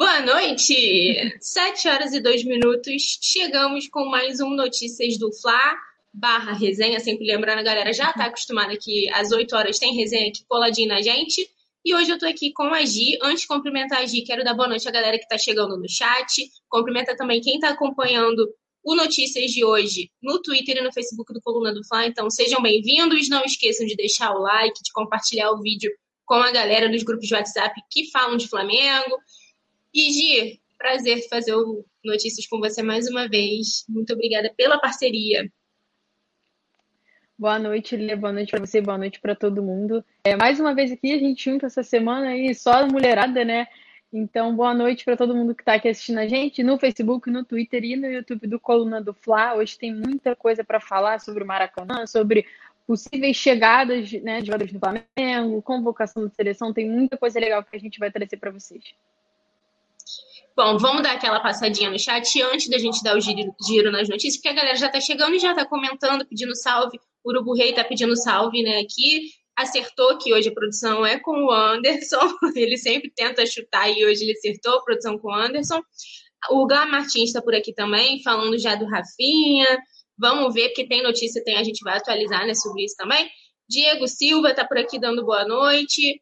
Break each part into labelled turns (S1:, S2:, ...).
S1: Boa noite! Sete horas e dois minutos. Chegamos com mais um Notícias do Fla barra resenha. Sempre lembrando, a galera já tá acostumada que às 8 horas tem resenha aqui coladinho na gente. E hoje eu tô aqui com a Gi. Antes de cumprimentar a Gi, quero dar boa noite à galera que tá chegando no chat. Cumprimenta também quem tá acompanhando o Notícias de hoje no Twitter e no Facebook do Coluna do Fla. Então sejam bem-vindos. Não esqueçam de deixar o like, de compartilhar o vídeo com a galera dos grupos de WhatsApp que falam de Flamengo. E Gi, prazer fazer o Notícias com você mais uma vez. Muito obrigada pela parceria.
S2: Boa noite, Lê. Boa noite para você, boa noite para todo mundo. É, mais uma vez aqui, a gente junta essa semana aí, só mulherada, né? Então, boa noite para todo mundo que está aqui assistindo a gente no Facebook, no Twitter e no YouTube do Coluna do Fla. Hoje tem muita coisa para falar sobre o Maracanã, sobre possíveis chegadas né, de jogadores do Flamengo, convocação da seleção. Tem muita coisa legal que a gente vai trazer para vocês.
S1: Bom, vamos dar aquela passadinha no chat antes da gente dar o giro, giro nas notícias, porque a galera já tá chegando e já tá comentando, pedindo salve. O Urubu Rei tá pedindo salve, né, aqui. Acertou que hoje a produção é com o Anderson. Ele sempre tenta chutar e hoje ele acertou a produção com o Anderson. O Gá Martins está por aqui também, falando já do Rafinha. Vamos ver, porque tem notícia, tem, a gente vai atualizar né, sobre isso também. Diego Silva está por aqui dando boa noite.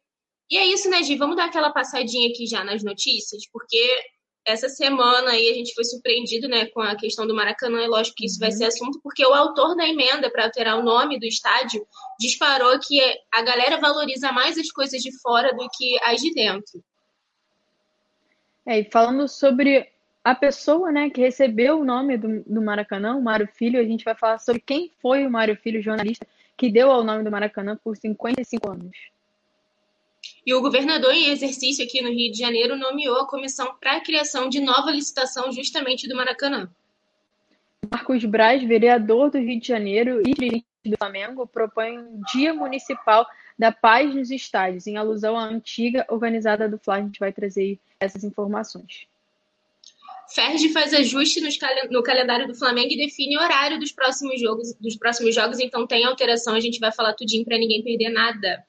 S1: E é isso, né, Gi? Vamos dar aquela passadinha aqui já nas notícias, porque essa semana aí a gente foi surpreendido né, com a questão do Maracanã, é lógico que isso vai ser assunto, porque o autor da emenda para alterar o nome do estádio disparou que a galera valoriza mais as coisas de fora do que as de dentro.
S2: É, e falando sobre a pessoa né, que recebeu o nome do, do Maracanã, o Mário Filho, a gente vai falar sobre quem foi o Mário Filho, jornalista, que deu ao nome do Maracanã por 55 anos.
S1: E o governador em exercício aqui no Rio de Janeiro nomeou a comissão para a criação de nova licitação justamente do Maracanã.
S2: Marcos Braz, vereador do Rio de Janeiro e dirigente do Flamengo, propõe um dia municipal da paz nos estádios, em alusão à antiga organizada do Fla. A gente vai trazer essas informações.
S1: Ferdi faz ajuste no calendário do Flamengo e define o horário dos próximos jogos, dos próximos jogos, então tem alteração, a gente vai falar tudinho para ninguém perder nada.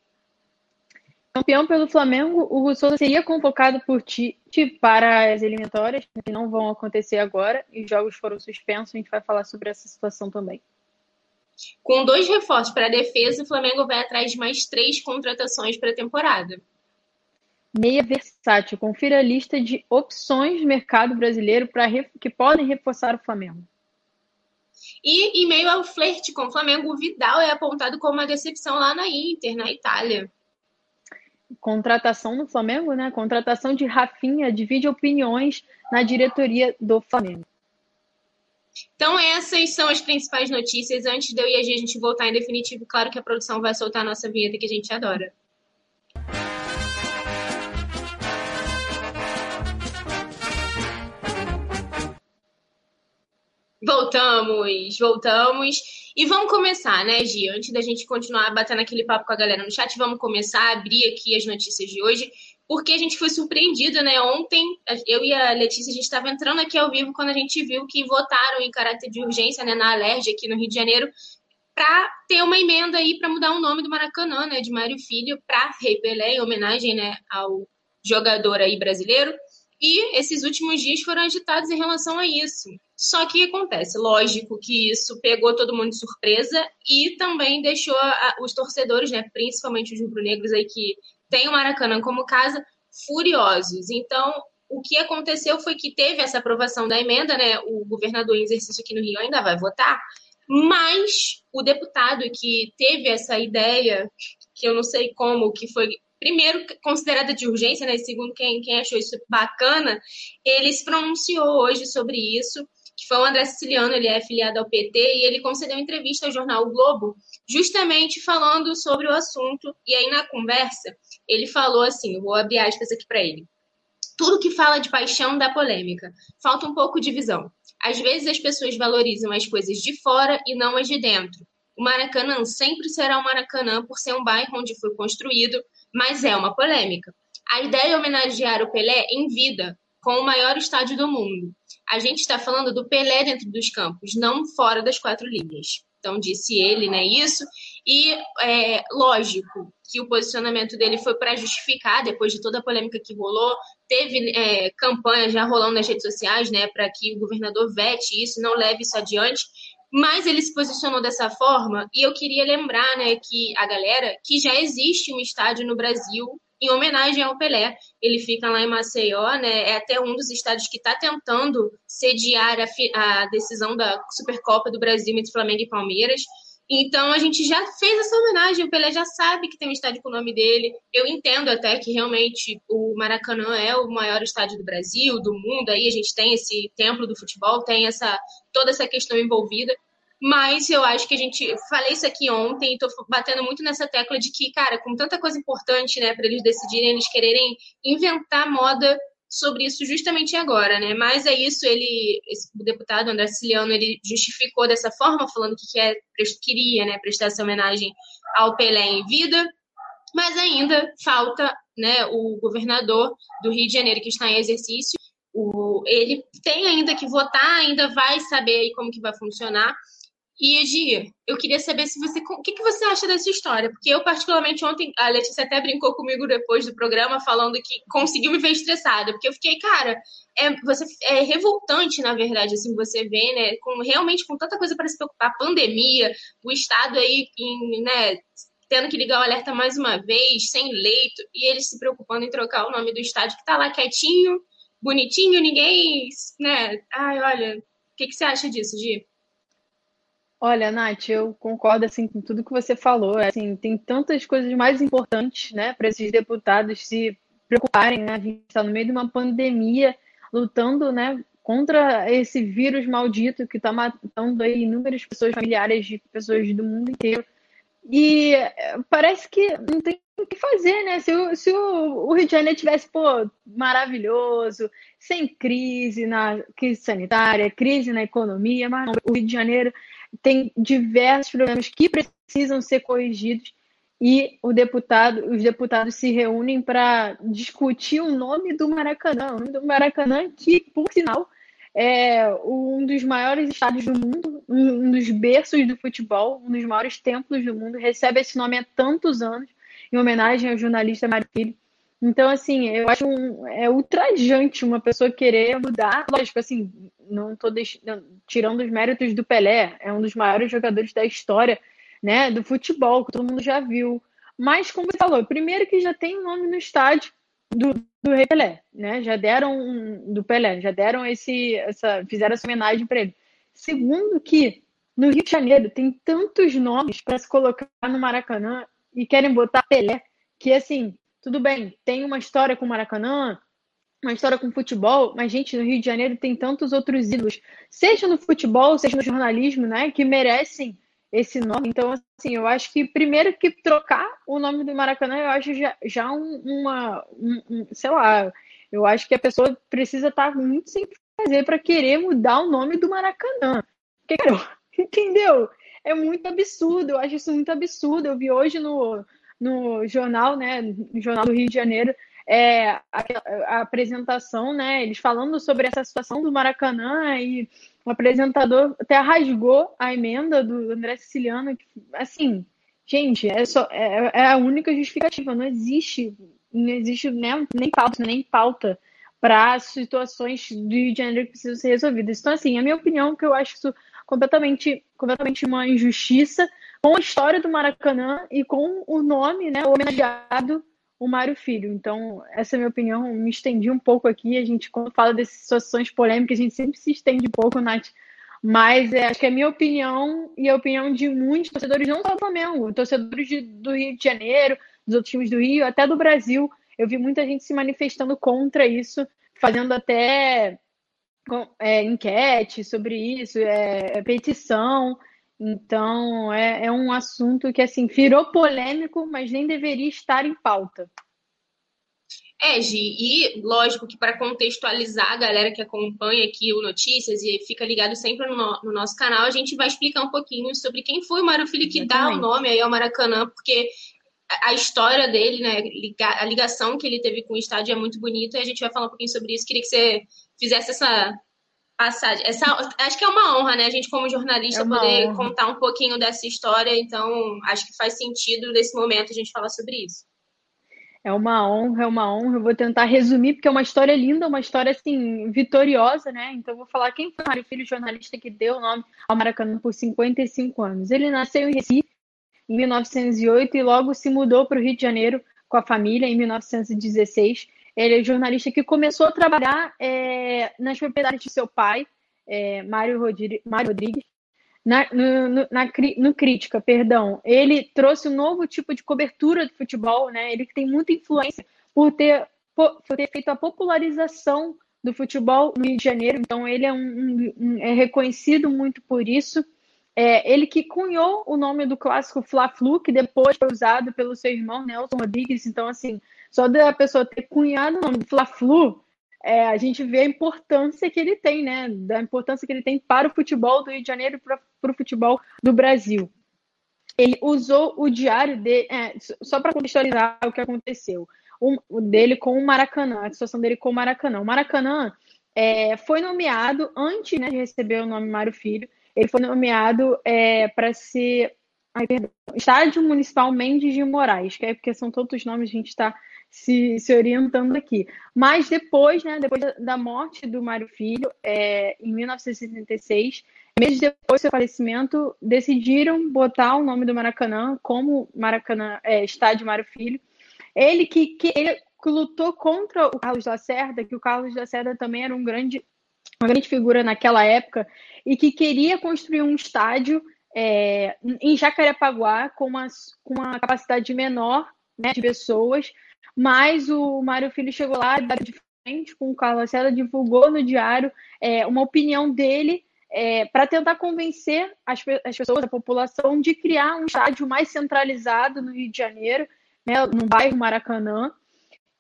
S2: Campeão pelo Flamengo, o Rousseau seria convocado por Tite para as eliminatórias, que não vão acontecer agora, e os jogos foram suspensos. A gente vai falar sobre essa situação também.
S1: Com dois reforços para a defesa, o Flamengo vai atrás de mais três contratações para a temporada.
S2: Meia versátil. Confira a lista de opções do mercado brasileiro para que podem reforçar o Flamengo.
S1: E em meio ao flerte com o Flamengo, o Vidal é apontado como uma decepção lá na Inter, na Itália
S2: contratação no Flamengo, né? Contratação de Rafinha divide opiniões na diretoria do Flamengo.
S1: Então, essas são as principais notícias. Antes de eu e a gente voltar em definitivo, claro que a produção vai soltar a nossa vinheta que a gente adora. Voltamos, voltamos. E vamos começar, né, Gi? Antes da gente continuar batendo aquele papo com a galera no chat, vamos começar a abrir aqui as notícias de hoje, porque a gente foi surpreendida, né? Ontem, eu e a Letícia, a gente estava entrando aqui ao vivo quando a gente viu que votaram em caráter de urgência, né, na Alerj aqui no Rio de Janeiro, para ter uma emenda aí para mudar o nome do Maracanã, né, de Mário Filho, para Rei Pelé, em homenagem, né, ao jogador aí brasileiro. E esses últimos dias foram agitados em relação a isso. Só que acontece, lógico que isso pegou todo mundo de surpresa e também deixou a, os torcedores, né, principalmente os rubro-negros aí que tem o Maracanã como casa, furiosos. Então, o que aconteceu foi que teve essa aprovação da emenda, né? O governador em exercício aqui no Rio ainda vai votar, mas o deputado que teve essa ideia, que eu não sei como, que foi primeiro considerada de urgência, né? Segundo quem, quem achou isso bacana, ele se pronunciou hoje sobre isso que foi o André Siciliano, ele é afiliado ao PT, e ele concedeu entrevista ao jornal o Globo, justamente falando sobre o assunto. E aí, na conversa, ele falou assim: vou abrir aspas aqui para ele. Tudo que fala de paixão dá polêmica. Falta um pouco de visão. Às vezes as pessoas valorizam as coisas de fora e não as de dentro. O Maracanã sempre será o Maracanã por ser um bairro onde foi construído, mas é uma polêmica. A ideia é homenagear o Pelé em vida, com o maior estádio do mundo. A gente está falando do Pelé dentro dos campos, não fora das quatro linhas. Então, disse ele, né, isso. E, é, lógico, que o posicionamento dele foi para justificar, depois de toda a polêmica que rolou, teve é, campanha já rolando nas redes sociais, né, para que o governador vete isso, não leve isso adiante, mas ele se posicionou dessa forma, e eu queria lembrar, né, que a galera, que já existe um estádio no Brasil em homenagem ao Pelé. Ele fica lá em Maceió, né? É até um dos estádios que está tentando sediar a, a, decisão da Supercopa do Brasil entre Flamengo e Palmeiras. Então a gente já fez essa homenagem, o Pelé já sabe que tem um estádio com o nome dele. Eu entendo até que realmente o Maracanã é o maior estádio do Brasil, do mundo. Aí a gente tem esse templo do futebol, tem essa toda essa questão envolvida. Mas eu acho que a gente. Falei isso aqui ontem e batendo muito nessa tecla de que, cara, com tanta coisa importante, né, para eles decidirem, eles quererem inventar moda sobre isso justamente agora, né? Mas é isso, ele, esse, o deputado André Siciliano, ele justificou dessa forma, falando que quer, queria, né, prestar essa homenagem ao Pelé em vida, mas ainda falta, né, o governador do Rio de Janeiro que está em exercício, o, ele tem ainda que votar, ainda vai saber como que vai funcionar, e, Egi, eu queria saber se você. O que, que você acha dessa história? Porque eu, particularmente, ontem, a Letícia até brincou comigo depois do programa, falando que conseguiu me ver estressada. Porque eu fiquei, cara, é, você, é revoltante, na verdade, assim, você vê, né? Com, realmente com tanta coisa para se preocupar, pandemia, o Estado aí, em, né? Tendo que ligar o alerta mais uma vez, sem leito, e eles se preocupando em trocar o nome do estádio que tá lá quietinho, bonitinho, ninguém, né? Ai, olha, o que, que você acha disso, Gi?
S2: Olha, Nath, eu concordo assim com tudo que você falou. Assim, tem tantas coisas mais importantes, né, para esses deputados se preocuparem, né? A gente está no meio de uma pandemia, lutando, né, contra esse vírus maldito que está matando aí inúmeras pessoas, familiares de pessoas do mundo inteiro. E eh, parece que não tem o que fazer, né? Se, o, se o, o Rio de Janeiro tivesse, pô, maravilhoso, sem crise na crise sanitária, crise na economia, mas não, o Rio de Janeiro tem diversos problemas que precisam ser corrigidos e o deputado, os deputados se reúnem para discutir o nome do Maracanã, o nome do Maracanã que, por sinal, é um dos maiores estádios do mundo, um dos berços do futebol, um dos maiores templos do mundo, recebe esse nome há tantos anos, em homenagem ao jornalista Mário Filho. Então, assim, eu acho um, é ultrajante uma pessoa querer mudar. Lógico, assim, não estou tirando os méritos do Pelé, é um dos maiores jogadores da história, né, do futebol, que todo mundo já viu. Mas, como você falou, primeiro que já tem nome no estádio do, do Rei Pelé, né? Já deram um, do Pelé, já deram esse, essa, fizeram essa homenagem para ele. Segundo que no Rio de Janeiro tem tantos nomes para se colocar no Maracanã e querem botar Pelé, que assim, tudo bem, tem uma história com o Maracanã, uma história com futebol, mas, gente, no Rio de Janeiro tem tantos outros ídolos, seja no futebol, seja no jornalismo, né, que merecem esse nome. Então, assim, eu acho que primeiro que trocar o nome do Maracanã, eu acho já, já um, uma, um, um, sei lá, eu acho que a pessoa precisa estar muito sem fazer para querer mudar o nome do Maracanã. Porque, cara, entendeu? É muito absurdo, eu acho isso muito absurdo. Eu vi hoje no, no jornal, né, no Jornal do Rio de Janeiro, é, a, a, apresentação, né, eles falando sobre essa situação do Maracanã e o apresentador até rasgou a emenda do André Siciliano, que, assim, gente, é, só, é, é, a única justificativa, não existe, não existe nem, nem pauta, nem pauta para situações do Rio de Janeiro que precisam ser resolvidas. Então, assim, a minha opinião é que eu acho isso completamente, completamente uma injustiça, com a história do Maracanã e com o nome, né, homenageado o Mário Filho. Então, essa é a minha opinião. Me estendi um pouco aqui. A gente, quando fala dessas situações polêmicas, a gente sempre se estende um pouco, Nath. Mas é, acho que é a minha opinião e a opinião de muitos torcedores, não só do Flamengo, torcedores de, do Rio de Janeiro, dos outros times do Rio, até do Brasil. Eu vi muita gente se manifestando contra isso, fazendo até é, enquete sobre isso, é, é petição. Então, é, é um assunto que, assim, virou polêmico, mas nem deveria estar em pauta.
S1: É, Gi, e lógico que para contextualizar a galera que acompanha aqui o Notícias e fica ligado sempre no, no, nosso canal, a gente vai explicar um pouquinho sobre quem foi o Mário Filho que Exatamente. dá o nome aí ao Maracanã, porque a história dele, né, a ligação que ele teve com o estádio é muito bonita e a gente vai falar um pouquinho sobre isso. Queria que você fizesse essa passagem. Essa, acho que é uma honra, né? A gente, como jornalista, é poder honra. contar um pouquinho dessa história. Então, acho que faz sentido nesse momento a gente falar sobre isso.
S2: É uma honra, é uma honra. Eu vou tentar resumir, porque é uma história linda, uma história assim, vitoriosa, né? Então, eu vou falar quem foi o Mário Filho, jornalista que deu o nome ao Maracanã por 55 anos. Ele nasceu em Recife em 1908 e logo se mudou para o Rio de Janeiro com a família em 1916. Ele é jornalista que começou a trabalhar é, nas propriedades de seu pai, é, Mário, Rodrigues, na, no, na, no Crítica, perdão. Ele trouxe um novo tipo de cobertura de futebol, né? Ele tem muita influência por ter, por ter feito a popularização do futebol no Rio de Janeiro, então ele é, um, um, é reconhecido muito por isso. É, ele que cunhou o nome do clássico Fla-Flu, que depois foi usado pelo seu irmão Nelson Rodrigues. Então, assim, só da pessoa ter cunhado o nome do Fla-Flu, é, a gente vê a importância que ele tem, né? Da importância que ele tem para o futebol do Rio de Janeiro e para, o futebol do Brasil. Ele usou o diário dele, é, só para contextualizar o que aconteceu, o, dele com o Maracanã, a situação dele com o Maracanã. O Maracanã é, foi nomeado, antes né, de receber o nome Mário Filho, ele foi nomeado é, para ser ai, Estádio Municipal Mendes de Moraes, que é porque são todos os nomes, a gente está se, se orientando aqui. Mas depois, né, depois da morte do Mário Filho, é, em 1976, meses depois do seu falecimento, decidiram botar o nome do Maracanã como Maracanã é, Estádio Mário Filho. Ele que, que ele lutou contra o Carlos Lacerda, que o Carlos Lacerda também era um grande, uma grande figura naquela época, e que queria construir um estádio é, em Jacarepaguá com uma, com uma capacidade menor né, de pessoas, mas o Mário Filho chegou lá de frente com o Carlos Lacerda, divulgou no diário é, uma opinião dele é, para tentar convencer as, as, pessoas, a população, de criar um estádio mais centralizado no Rio de Janeiro, né, no bairro Maracanã,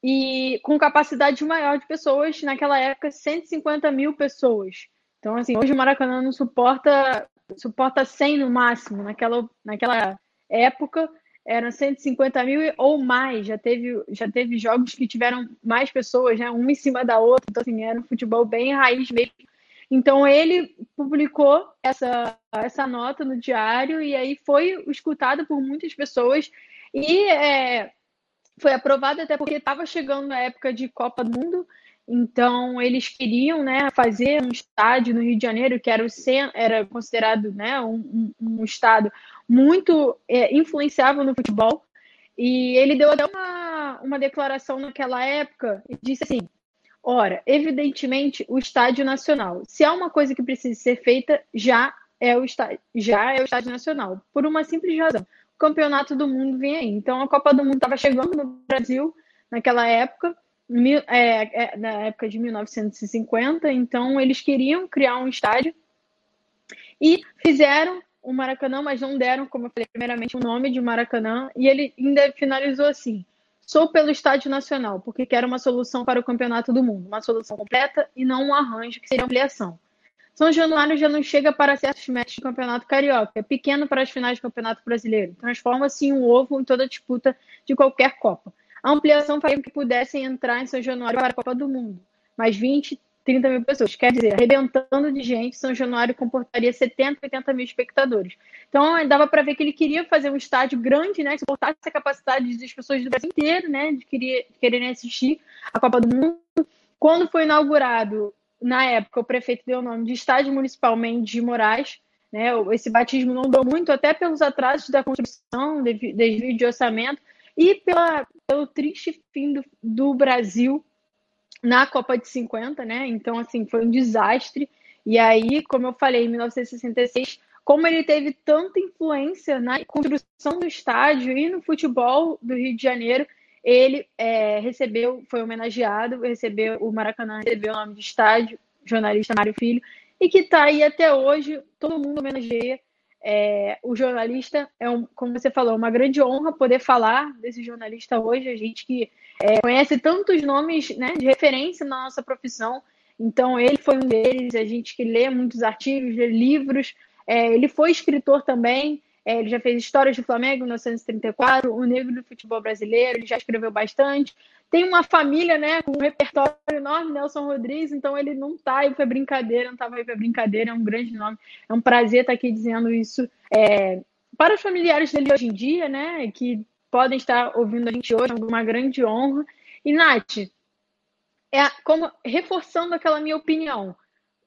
S2: e com capacidade maior de pessoas, naquela época, 150 mil pessoas. Então, assim, hoje o Maracanã não suporta, suporta 100 no máximo. Naquela, naquela época, eram 150 mil ou mais. Já teve, já teve jogos que tiveram mais pessoas, né? Uma em cima da outra. Então, assim, era um futebol bem raiz mesmo. Então, ele publicou essa, essa nota no diário e aí foi escutado por muitas pessoas e é, foi aprovado até porque estava chegando a época de Copa do Mundo. Então, eles queriam né, fazer um estádio no Rio de Janeiro, que era, o, era considerado né, um, um, um estado muito é, influenciável no futebol. E ele deu até uma, uma declaração naquela época e disse assim: ora, evidentemente, o estádio nacional. Se há uma coisa que precisa ser feita, já é o estádio, já é o estádio nacional, por uma simples razão. O campeonato do mundo vem aí. Então a Copa do Mundo estava chegando no Brasil naquela época, é, é, na época de 1950, então eles queriam criar um estádio e fizeram o Maracanã, mas não deram, como eu falei, primeiramente o nome de Maracanã, e ele ainda finalizou assim: sou pelo Estádio Nacional, porque quero uma solução para o Campeonato do Mundo, uma solução completa e não um arranjo que seria ampliação. São Januário já não chega para certos matches do Campeonato Carioca, é pequeno para as finais do Campeonato Brasileiro, transforma-se em um ovo em toda disputa de qualquer Copa. A ampliação faria que pudessem entrar em São Januário para a Copa do Mundo, mas 20, 30 mil pessoas. Quer dizer, arrebentando de gente, São Januário comportaria 70, 80 mil espectadores. Então, dava para ver que ele queria fazer um estádio grande, né, que suportasse a capacidade das pessoas do Brasil inteiro, né, de, querer, de quererem assistir a Copa do Mundo. Quando foi inaugurado, na época, o prefeito deu o nome de Estádio Municipal Mendes de Moraes. Né, esse batismo não deu muito, até pelos atrasos da construção, desvio de orçamento, e pela, pelo triste fim do, do Brasil na Copa de 50, né? Então, assim, foi um desastre. E aí, como eu falei, em 1966, como ele teve tanta influência na construção do estádio e no futebol do Rio de Janeiro, ele é, recebeu, foi homenageado, recebeu o Maracanã recebeu o nome de estádio jornalista Mário Filho, e que está aí até hoje, todo mundo homenageia é, o jornalista. É, um, como você falou, uma grande honra poder falar desse jornalista hoje, a gente que é, conhece tantos nomes né, de referência na nossa profissão, então ele foi um deles, a gente que lê muitos artigos, lê livros, é, ele foi escritor também, é, ele já fez Histórias do Flamengo, 1934, O Negro do Futebol Brasileiro, ele já escreveu bastante. Tem uma família, né, com um repertório enorme, Nelson Rodrigues, então ele não tá aí para brincadeira, não estava aí para brincadeira, é um grande nome. É um prazer estar aqui dizendo isso é, para os familiares dele hoje em dia, né, que podem estar ouvindo a gente hoje, é uma grande honra. E, Nath, é como, reforçando aquela minha opinião,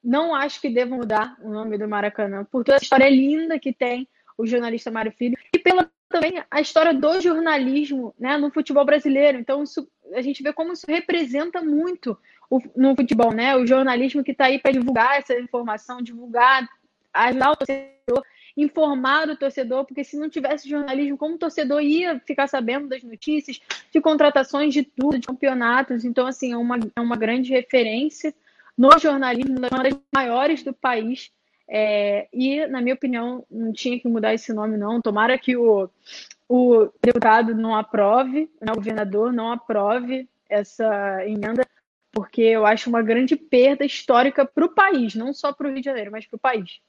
S2: não acho que devam mudar o nome do Maracanã, por toda a história linda que tem o jornalista Mário Filho, e pela também a história do jornalismo né, no futebol brasileiro. Então, isso, a gente vê como isso representa muito o, no futebol, né? O jornalismo que está aí para divulgar essa informação, divulgar, ajudar o torcedor, informar o torcedor, porque se não tivesse jornalismo, como o torcedor ia ficar sabendo das notícias, de contratações, de tudo, de campeonatos. Então, assim, é uma, é uma grande referência no jornalismo, uma das maiores do país. É, e, na minha opinião, não tinha que mudar esse nome, não. Tomara que o, o deputado não aprove, né, o governador não aprove essa emenda, porque eu acho uma grande perda histórica para o país, não só para o Rio de Janeiro, mas para o país.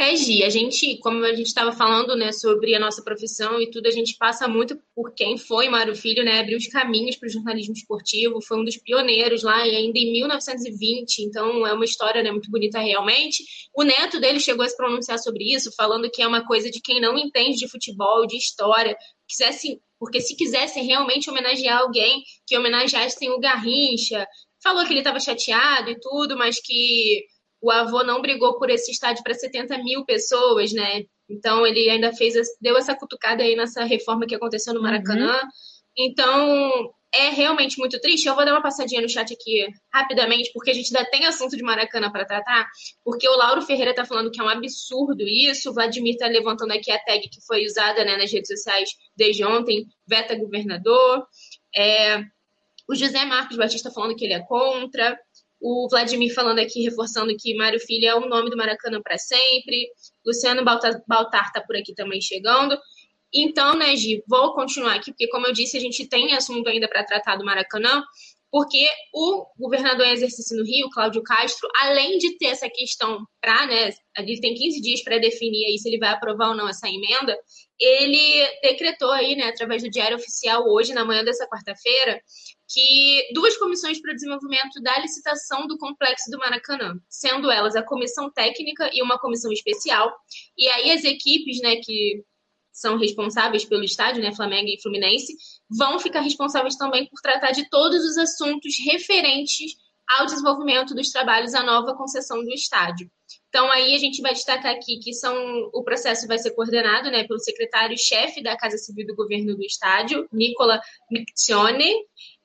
S1: É, Gi, a gente, como a gente estava falando, né, sobre a nossa profissão e tudo, a gente passa muito por quem foi Mário Filho, né, abriu os caminhos para o jornalismo esportivo, foi um dos pioneiros lá, ainda em 1920, então é uma história, né, muito bonita realmente. O neto dele chegou a se pronunciar sobre isso, falando que é uma coisa de quem não entende de futebol, de história, quisesse, porque se quisesse realmente homenagear alguém, que homenageassem o Garrincha, falou que ele estava chateado e tudo, mas que o avô não brigou por esse estádio para 70 mil pessoas, né? Então ele ainda fez, deu essa cutucada aí nessa reforma que aconteceu no Maracanã. Uhum. Então é realmente muito triste. Eu vou dar uma passadinha no chat aqui rapidamente, porque a gente ainda tem assunto de Maracanã para tratar. Porque o Lauro Ferreira está falando que é um absurdo isso. O Vladimir está levantando aqui a tag que foi usada né, nas redes sociais desde ontem, veta governador. É, o José Marcos Batista falando que ele é contra. O Vladimir falando aqui, reforçando que Mário Filho é o nome do Maracanã para sempre. Luciano Baltar está por aqui também chegando. Então, né, Gi, vou continuar aqui, porque, como eu disse, a gente tem assunto ainda para tratar do Maracanã, porque o governador em exercício no Rio, Cláudio Castro, além de ter essa questão para, né, ele tem 15 dias para definir aí se ele vai aprovar ou não essa emenda, ele decretou aí, né, através do Diário Oficial hoje, na manhã dessa quarta-feira, que duas comissões para o desenvolvimento da licitação do complexo do Maracanã, sendo elas a comissão técnica e uma comissão especial. E aí as equipes, né, que são responsáveis pelo estádio, né, Flamengo e Fluminense, vão ficar responsáveis também por tratar de todos os assuntos referentes ao desenvolvimento dos trabalhos à nova concessão do estádio. Então, aí a gente vai destacar aqui que são, o processo vai ser coordenado né, pelo secretário-chefe da Casa Civil do Governo do Estádio, Nicola Miccione,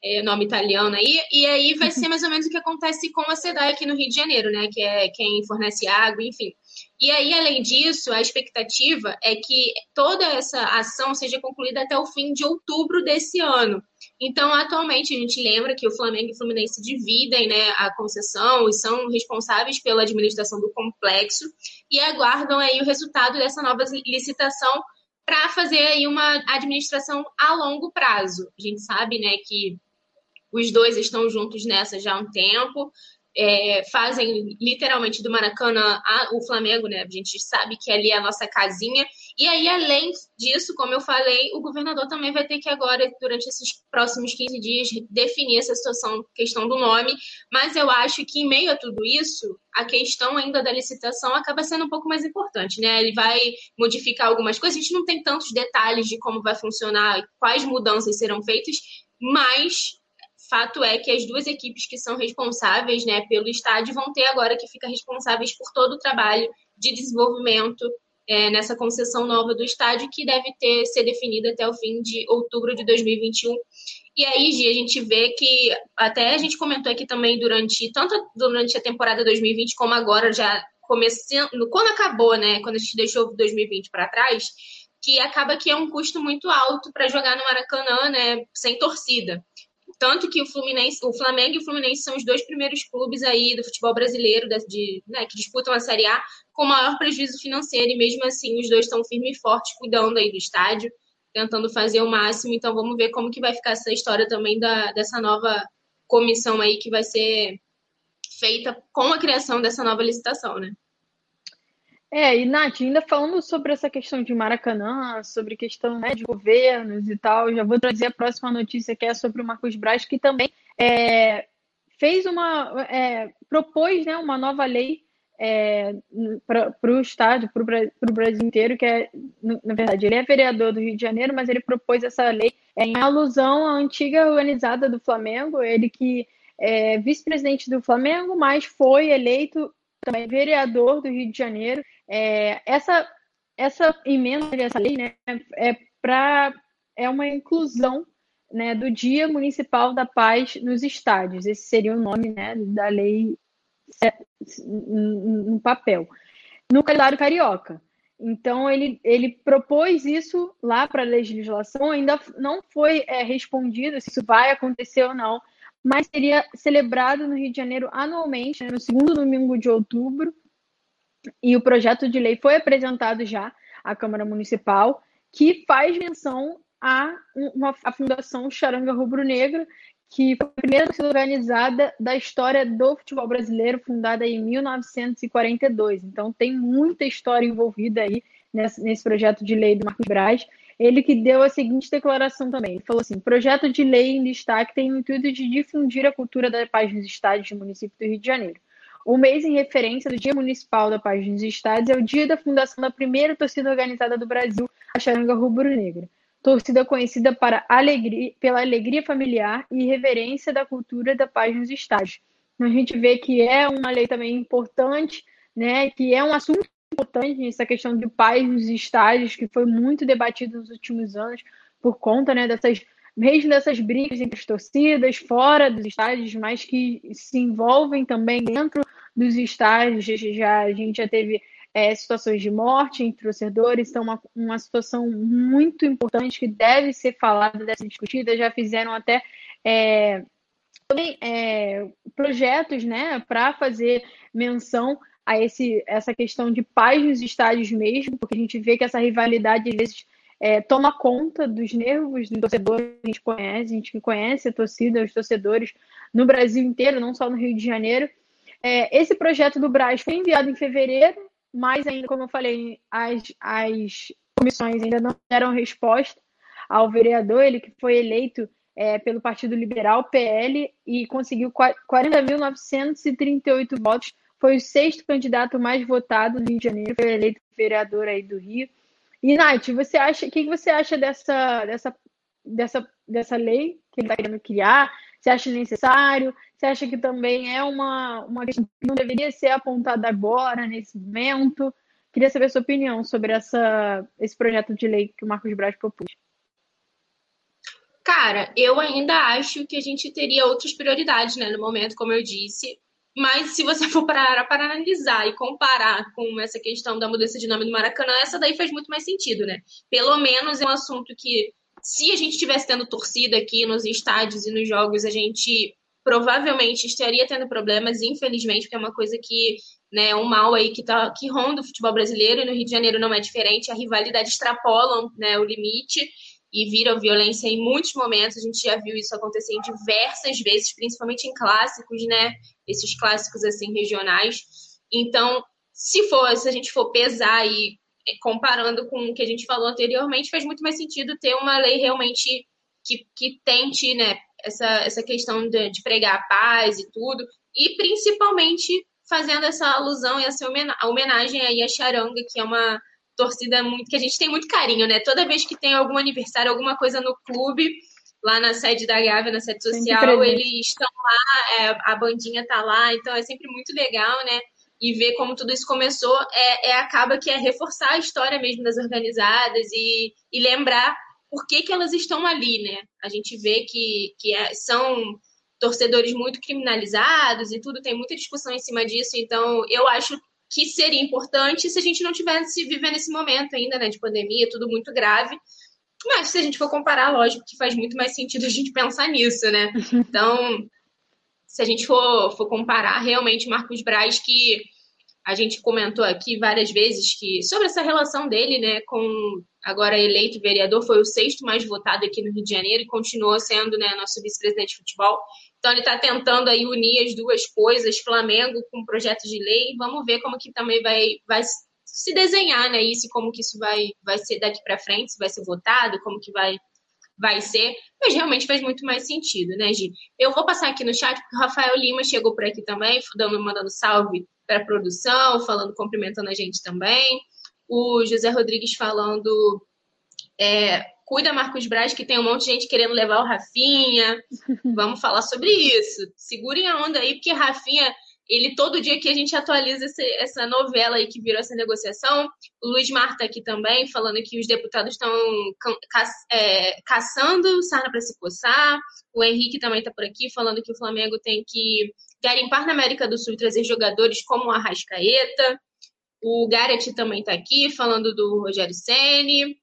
S1: é, nome italiano aí, e aí vai ser mais ou menos o que acontece com a SEDAI aqui no Rio de Janeiro, né, que é quem fornece água, enfim. E aí, além disso, a expectativa é que toda essa ação seja concluída até o fim de outubro desse ano. Então, atualmente, a gente lembra que o Flamengo e o Fluminense dividem né, a concessão e são responsáveis pela administração do complexo e aguardam aí o resultado dessa nova licitação para fazer aí uma administração a longo prazo. A gente sabe né, que os dois estão juntos nessa já há um tempo é, fazem literalmente do Maracanã a, o Flamengo, né? A gente sabe que ali é a nossa casinha. E aí, além disso, como eu falei, o governador também vai ter que agora, durante esses próximos 15 dias, definir essa situação, questão do nome. Mas eu acho que, em meio a tudo isso, a questão ainda da licitação acaba sendo um pouco mais importante, né? Ele vai modificar algumas coisas. A gente não tem tantos detalhes de como vai funcionar, quais mudanças serão feitas, mas fato é que as duas equipes que são responsáveis né, pelo estádio vão ter agora que ficar responsáveis por todo o trabalho de desenvolvimento é, nessa concessão nova do estádio, que deve ter ser definida até o fim de outubro de 2021. E aí, Gi, a gente vê que até a gente comentou aqui também durante tanto durante a temporada 2020 como agora já começando, quando acabou, né, quando a gente deixou 2020 para trás, que acaba que é um custo muito alto para jogar no Maracanã, né, sem torcida tanto que o Fluminense, o Flamengo e o Fluminense são os dois primeiros clubes aí do futebol brasileiro de, de né, que disputam a Série A com maior prejuízo financeiro e mesmo assim os dois estão firmes e fortes cuidando aí do estádio, tentando fazer o máximo. Então vamos ver como que vai ficar essa história também da, dessa nova comissão aí que vai ser feita com a criação dessa nova licitação, né?
S2: É, e Nath, ainda falando sobre essa questão de Maracanã, sobre questão né, de governos e tal, já vou trazer a próxima notícia que é sobre o Marcos Braz, que também é, fez uma. É, propôs né, uma nova lei é, para o Estado, para o Brasil inteiro, que é, na verdade, ele é vereador do Rio de Janeiro, mas ele propôs essa lei em alusão à antiga organizada do Flamengo, ele que é vice-presidente do Flamengo, mas foi eleito também vereador do Rio de Janeiro. É, essa, essa emenda dessa lei né, é, pra, é uma inclusão né, do Dia Municipal da Paz nos estádios. Esse seria o nome né, da lei no papel. No calendário carioca. Então, ele, ele propôs isso lá para a legislação, ainda não foi é, respondido se isso vai acontecer ou não, mas seria celebrado no Rio de Janeiro anualmente, né, no segundo domingo de outubro. E o projeto de lei foi apresentado já à Câmara Municipal, que faz menção à uma, a Fundação Charanga Rubro Negra, que foi a primeira organizada da história do futebol brasileiro, fundada em 1942. Então tem muita história envolvida aí nesse, nesse projeto de lei do Marcos Braz ele que deu a seguinte declaração também. Ele falou assim: projeto de lei em destaque tem o intuito de difundir a cultura da paz nos estádios do município do Rio de Janeiro. O mês em referência do Dia Municipal da Paz nos Estádios é o dia da fundação da primeira torcida organizada do Brasil, a Charanga Rubro-Negra. Torcida conhecida para alegria, pela alegria familiar e reverência da cultura da paz nos estádios. Então, a gente vê que é uma lei também importante, né, que é um assunto importante essa questão de paz nos estádios, que foi muito debatido nos últimos anos, por conta né, dessas, mesmo dessas brigas entre as torcidas, fora dos estádios, mas que se envolvem também dentro dos estádios. Já, a gente já teve é, situações de morte entre torcedores, então uma, uma situação muito importante que deve ser falada, deve ser discutida. Já fizeram até é, também é, projetos né, para fazer menção a esse, essa questão de paz nos estádios mesmo, porque a gente vê que essa rivalidade às vezes é, toma conta dos nervos do torcedor a gente conhece, a gente conhece a torcida, os torcedores no Brasil inteiro, não só no Rio de Janeiro. É, esse projeto do Braz foi enviado em fevereiro, mas ainda, como eu falei, as, as comissões ainda não deram resposta ao vereador, ele que foi eleito é, pelo Partido Liberal, PL, e conseguiu 40.938 votos foi o sexto candidato mais votado do Rio de Janeiro, foi eleito vereador aí do Rio. E, Nath, você acha, o que você acha dessa, dessa, dessa, dessa lei que ele está querendo criar? Você acha necessário? Você acha que também é uma, uma questão que não deveria ser apontada agora, nesse momento? Queria saber a sua opinião sobre essa, esse projeto de lei que o Marcos Braz propôs.
S1: Cara, eu ainda acho que a gente teria outras prioridades, né, no momento, como eu disse. Mas se você for parar para analisar e comparar com essa questão da mudança de nome do Maracanã, essa daí faz muito mais sentido, né? Pelo menos é um assunto que, se a gente estivesse tendo torcida aqui nos estádios e nos jogos, a gente provavelmente estaria tendo problemas, infelizmente, porque é uma coisa que, né, um mal aí que, tá, que ronda o futebol brasileiro e no Rio de Janeiro não é diferente, a rivalidade extrapola né, o limite e viram violência em muitos momentos. A gente já viu isso acontecer diversas vezes, principalmente em clássicos, né? Esses clássicos assim regionais. Então, se for, se a gente for pesar e é, comparando com o que a gente falou anteriormente, faz muito mais sentido ter uma lei realmente que, que tente, né, essa, essa questão de, de pregar a paz e tudo, e principalmente fazendo essa alusão e essa homenagem aí à charanga, que é uma torcida muito que a gente tem muito carinho, né? Toda vez que tem algum aniversário, alguma coisa no clube, lá na sede da Gávea, na sede social, eles estão lá, é, a bandinha tá lá, então é sempre muito legal, né? E ver como tudo isso começou é, é acaba que é reforçar a história mesmo das organizadas e, e lembrar por que, que elas estão ali, né? A gente vê que, que é, são torcedores muito criminalizados e tudo, tem muita discussão em cima disso, então eu acho que seria importante se a gente não tivesse vivendo esse momento ainda, né, de pandemia, tudo muito grave. Mas se a gente for comparar, lógico que faz muito mais sentido a gente pensar nisso, né? Então, se a gente for, for comparar, realmente Marcos Braz, que a gente comentou aqui várias vezes que sobre essa relação dele, né, com agora eleito vereador, foi o sexto mais votado aqui no Rio de Janeiro e continuou sendo, né, nosso vice-presidente de futebol. Então ele está tentando aí unir as duas coisas, Flamengo com projeto de lei. Vamos ver como que também vai, vai se desenhar, né, isso, como que isso vai, vai ser daqui para frente, se vai ser votado, como que vai vai ser, mas realmente faz muito mais sentido, né, Gi? Eu vou passar aqui no chat, porque o Rafael Lima chegou por aqui também, dando, mandando salve para a produção, falando, cumprimentando a gente também. O José Rodrigues falando, é, cuida Marcos Braz, que tem um monte de gente querendo levar o Rafinha. Vamos falar sobre isso. Segurem a onda aí, porque Rafinha ele todo dia que a gente atualiza esse, essa novela aí que virou essa negociação. O Luiz Marta aqui também, falando que os deputados estão ca, é, caçando sarna para se coçar. O Henrique também está por aqui, falando que o Flamengo tem que garimpar na América do Sul e trazer jogadores como o Arrascaeta. O Gareth também está aqui, falando do Rogério Ceni.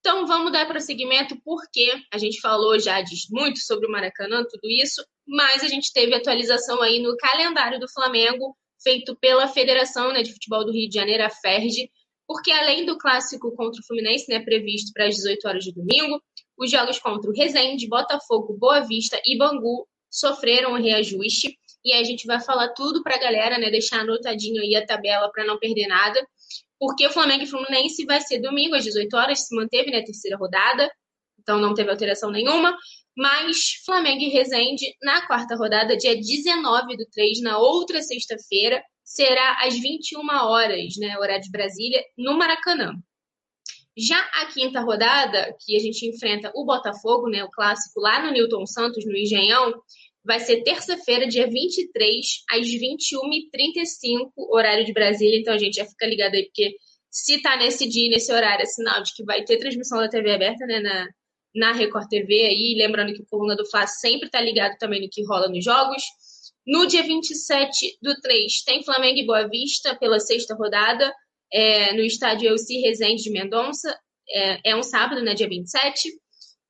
S1: Então vamos dar prosseguimento, porque a gente falou já diz muito sobre o Maracanã, tudo isso, mas a gente teve atualização aí no calendário do Flamengo, feito pela Federação né, de Futebol do Rio de Janeiro, a FERJ, porque além do clássico contra o Fluminense, né, previsto para as 18 horas de domingo, os jogos contra o Resende, Botafogo, Boa Vista e Bangu sofreram um reajuste. E a gente vai falar tudo para a galera, né, deixar anotadinho aí a tabela para não perder nada. Porque o Flamengo e Fluminense vai ser domingo às 18 horas, se manteve na né, terceira rodada, então não teve alteração nenhuma. Mas Flamengo e Resende, na quarta rodada, dia 19 do 3, na outra sexta-feira, será às 21 horas, né, horário de Brasília, no Maracanã. Já a quinta rodada, que a gente enfrenta o Botafogo, né, o clássico lá no Newton Santos, no Engenhão, vai ser terça-feira, dia 23, às 21h35, horário de Brasília. Então a gente já fica ligado aí, porque se tá nesse dia, nesse horário, é sinal de que vai ter transmissão da TV aberta, né, na, na Record TV aí, lembrando que o Coluna do Fla sempre está ligado também no que rola nos jogos. No dia 27 do 3, tem Flamengo e Boa Vista pela sexta rodada, é, no estádio Elci Rezende de Mendonça, é, é, um sábado, né, dia 27.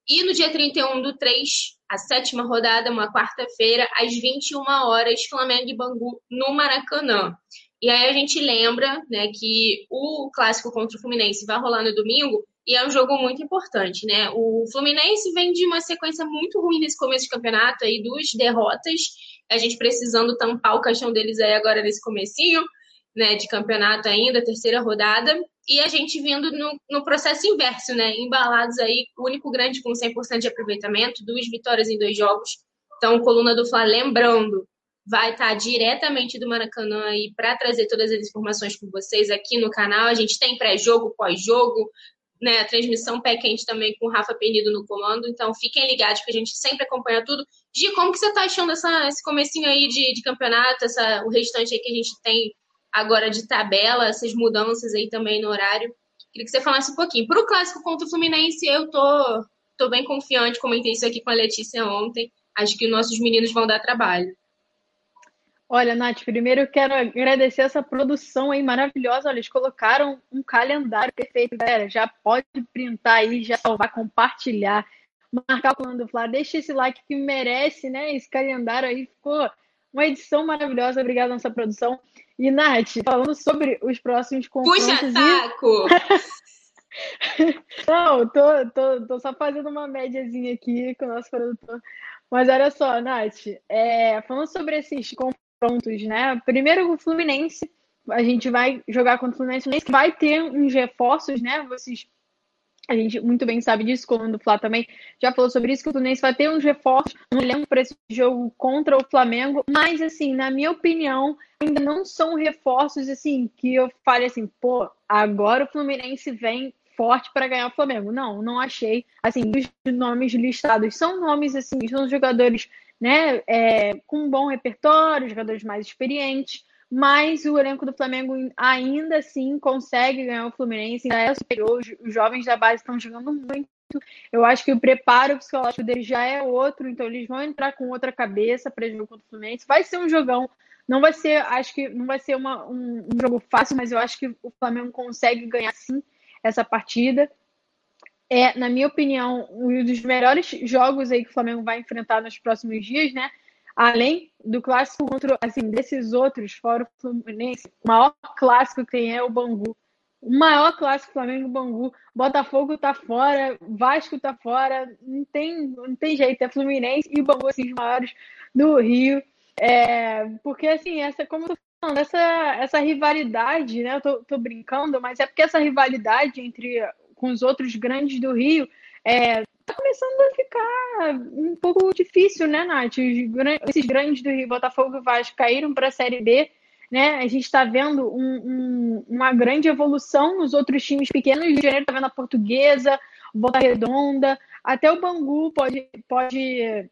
S1: E no dia 31 do 3, a sétima rodada, uma quarta-feira, às 21 horas, Flamengo e Bangu no Maracanã. E aí a gente lembra né, que o clássico contra o Fluminense vai rolar no domingo, e é um jogo muito importante, né? O Fluminense vem de uma sequência muito ruim nesse começo de campeonato aí, duas derrotas, a gente precisando tampar o caixão deles aí agora nesse comecinho, né, de campeonato ainda, terceira rodada, e a gente vindo no, no processo inverso, né, embalados aí, o único grande com 100% de aproveitamento, duas vitórias em dois jogos, então, coluna do Fla, lembrando, vai estar diretamente do Maracanã aí para trazer todas as informações com vocês aqui no canal. A gente tem pré-jogo, pós-jogo, né, a transmissão pé quente também com o Rafa Penido no comando, então fiquem ligados que a gente sempre acompanha tudo. Gi, como que você está achando essa, esse comecinho aí de, de campeonato, essa, o restante aí que a gente tem agora de tabela, essas mudanças aí também no horário? Queria que você falasse um pouquinho. Para o clássico contra o Fluminense, eu tô, tô bem confiante, comentei isso aqui com a Letícia ontem, acho que nossos meninos vão dar trabalho.
S2: Olha, Nath, primeiro eu quero agradecer essa produção aí maravilhosa. Olha, eles colocaram um calendário perfeito, galera. Já pode printar aí, já salvar, compartilhar, marcar o plano do Flá. Deixa esse like que merece, né? Esse calendário aí ficou uma edição maravilhosa. Obrigada nossa produção. E, Nath, falando sobre os próximos confrontos...
S1: Puxa saco!
S2: E... Não, tô, tô, tô só fazendo uma médiazinha aqui com o nosso produtor. Mas olha só, Nath, é, falando sobre esses confrontos prontos, né? Primeiro o Fluminense, a gente vai jogar contra o Fluminense, que vai ter uns reforços, né? Vocês a gente muito bem sabe disso, como o Flá também já falou sobre isso, que o Fluminense vai ter uns reforços, não lembro para esse jogo contra o Flamengo, mas assim, na minha opinião, ainda não são reforços assim que eu fale assim, pô, agora o Fluminense vem forte para ganhar o Flamengo. Não, não achei. Assim, os nomes listados são nomes assim, são jogadores né, é, com um bom repertório, jogadores mais experientes, mas o elenco do Flamengo ainda assim consegue ganhar o Fluminense, ainda é superior, os jovens da base estão jogando muito. Eu acho que o preparo psicológico deles já é outro, então eles vão entrar com outra cabeça para jogo contra o Fluminense. Vai ser um jogão, não vai ser, acho que não vai ser uma, um, um jogo fácil, mas eu acho que o Flamengo consegue ganhar sim essa partida. É, na minha opinião, um dos melhores jogos aí que o Flamengo vai enfrentar nos próximos dias, né? Além do clássico contra, assim, desses outros, fora o Fluminense, o maior clássico que tem é o Bangu. O maior clássico Flamengo Bangu. Botafogo tá fora, Vasco tá fora, não tem, não tem jeito, é Fluminense e Bangu, assim, os maiores do Rio. É, porque, assim, essa, como eu tô falando, essa, essa rivalidade, né? Eu tô, tô brincando, mas é porque essa rivalidade entre com os outros grandes do Rio, é, tá começando a ficar um pouco difícil, né, Nath? Os, esses grandes do Rio, Botafogo e Vasco, caíram para a Série B, né? A gente está vendo um, um, uma grande evolução nos outros times pequenos. Rio de Janeiro está vendo a Portuguesa, Volta Redonda, até o Bangu pode, pode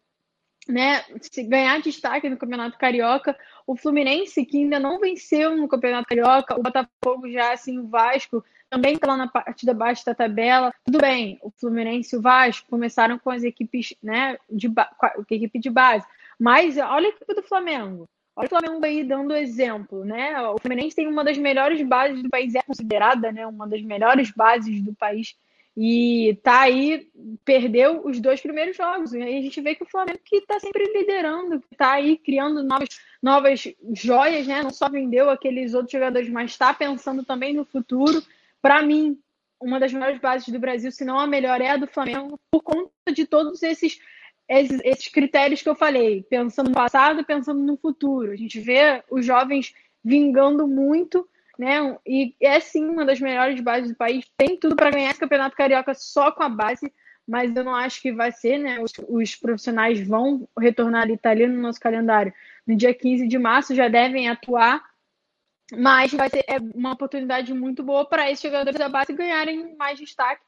S2: né, se ganhar destaque no Campeonato Carioca. O Fluminense, que ainda não venceu no Campeonato Carioca, o Botafogo já, assim, o Vasco também está lá na parte da baixa da tabela. Tudo bem, o Fluminense e o Vasco começaram com as equipes, né, de com a equipe de base. Mas olha a equipe do Flamengo. Olha o Flamengo aí dando exemplo, né? O Fluminense tem uma das melhores bases do país, é considerada, né, uma das melhores bases do país. E tá aí, perdeu os dois primeiros jogos. E aí a gente vê que o Flamengo que tá sempre liderando, que tá aí criando novas, novas joias, né? Não só vendeu aqueles outros jogadores, mas está pensando também no futuro. Para mim, uma das maiores bases do Brasil, se não a melhor, é a do Flamengo, por conta de todos esses, esses, esses critérios que eu falei, pensando no passado, pensando no futuro. A gente vê os jovens vingando muito, né? E é sim uma das melhores bases do país. Tem tudo para ganhar esse campeonato carioca só com a base, mas eu não acho que vai ser, né? Os, os profissionais vão retornar ali, tá ali no nosso calendário. No dia 15 de março já devem atuar mas vai ser é uma oportunidade muito boa para esses jogadores da base ganharem mais destaque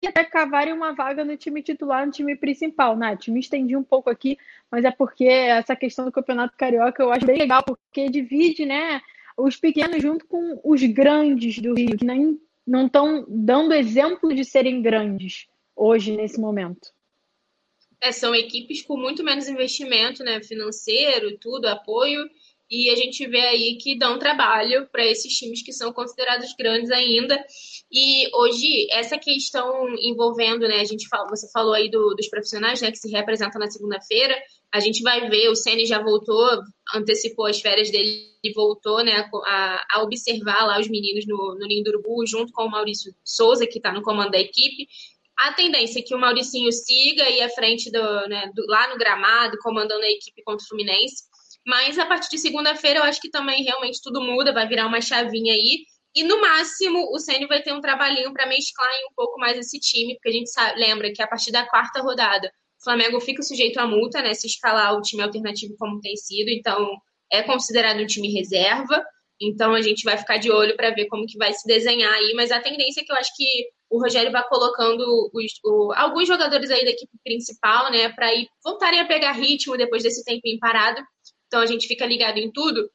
S2: e até cavarem uma vaga no time titular, no time principal. Nath, me estendi um pouco aqui, mas é porque essa questão do Campeonato Carioca eu acho bem legal, porque divide né, os pequenos junto com os grandes do Rio, que nem, não estão dando exemplo de serem grandes hoje, nesse momento.
S1: É, são equipes com muito menos investimento né, financeiro, tudo, apoio, e a gente vê aí que dão trabalho para esses times que são considerados grandes ainda. E hoje, essa questão envolvendo, né, a gente fala, você falou aí do, dos profissionais, né, que se representam na segunda-feira, a gente vai ver, o Ceni já voltou, antecipou as férias dele e voltou, né, a, a, observar lá os meninos no, no Ninho do Urubu, junto com o Maurício Souza, que está no comando da equipe. A tendência é que o Mauricinho siga aí à frente do, né, do, lá no gramado, comandando a equipe contra o Fluminense. Mas a partir de segunda-feira eu acho que também realmente tudo muda, vai virar uma chavinha aí. E no máximo o Ceni vai ter um trabalhinho para mesclar um pouco mais esse time, porque a gente sabe, lembra que a partir da quarta rodada o Flamengo fica sujeito à multa, né? Se escalar o time alternativo como tem sido, então é considerado um time reserva. Então a gente vai ficar de olho para ver como que vai se desenhar aí, mas a tendência é que eu acho que o Rogério vai colocando os, o, alguns jogadores aí da equipe principal, né, para ir voltarem a pegar ritmo depois desse tempinho parado então a gente fica ligado em tudo.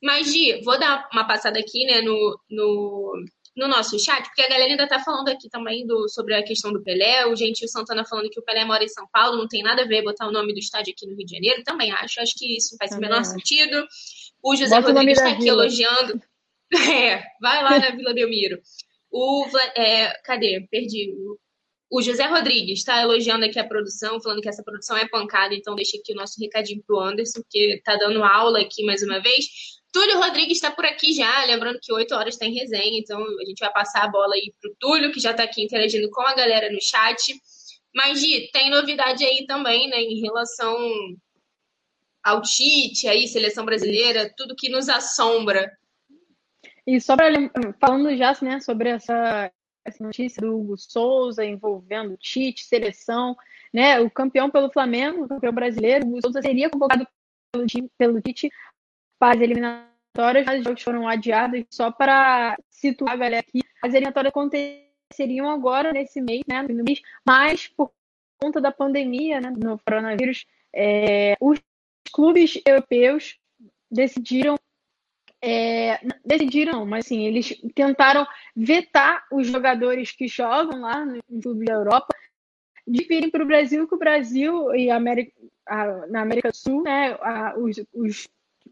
S1: Mas, Gi, vou dar uma passada aqui, né, no, no, no nosso chat, porque a galera ainda tá falando aqui também do, sobre a questão do Pelé, o Gentil Santana falando que o Pelé mora em São Paulo, não tem nada a ver botar o nome do estádio aqui no Rio de Janeiro, também acho, acho que isso faz o menor acho. sentido. O José Bota Rodrigues está aqui elogiando. É, vai lá na Vila Belmiro. O, é, cadê? Perdi. O José Rodrigues está elogiando aqui a produção, falando que essa produção é pancada, então deixa aqui o nosso recadinho pro Anderson, que está dando aula aqui mais uma vez. Túlio Rodrigues está por aqui já, lembrando que 8 horas está em resenha, então a gente vai passar a bola aí pro Túlio, que já está aqui interagindo com a galera no chat. Mas, Gi, tem novidade aí também, né, em relação ao Tite, aí, seleção brasileira, tudo que nos assombra.
S2: E só para falando já né, sobre essa essa notícia do Hugo Souza envolvendo Tite, seleção, né? O campeão pelo Flamengo, o campeão brasileiro, o Hugo Souza seria convocado pelo, pelo Tite as eliminatórias, os jogos foram adiados só para situar a galera aqui. As eliminatórias aconteceriam agora nesse mês, né? No mês, mas por conta da pandemia, né? No coronavírus, é, os clubes europeus decidiram é, decidiram, mas assim, eles tentaram vetar os jogadores que jogam lá no clube da Europa de virem para o Brasil, que o Brasil e a América, a, na América do Sul, né, a, os, os,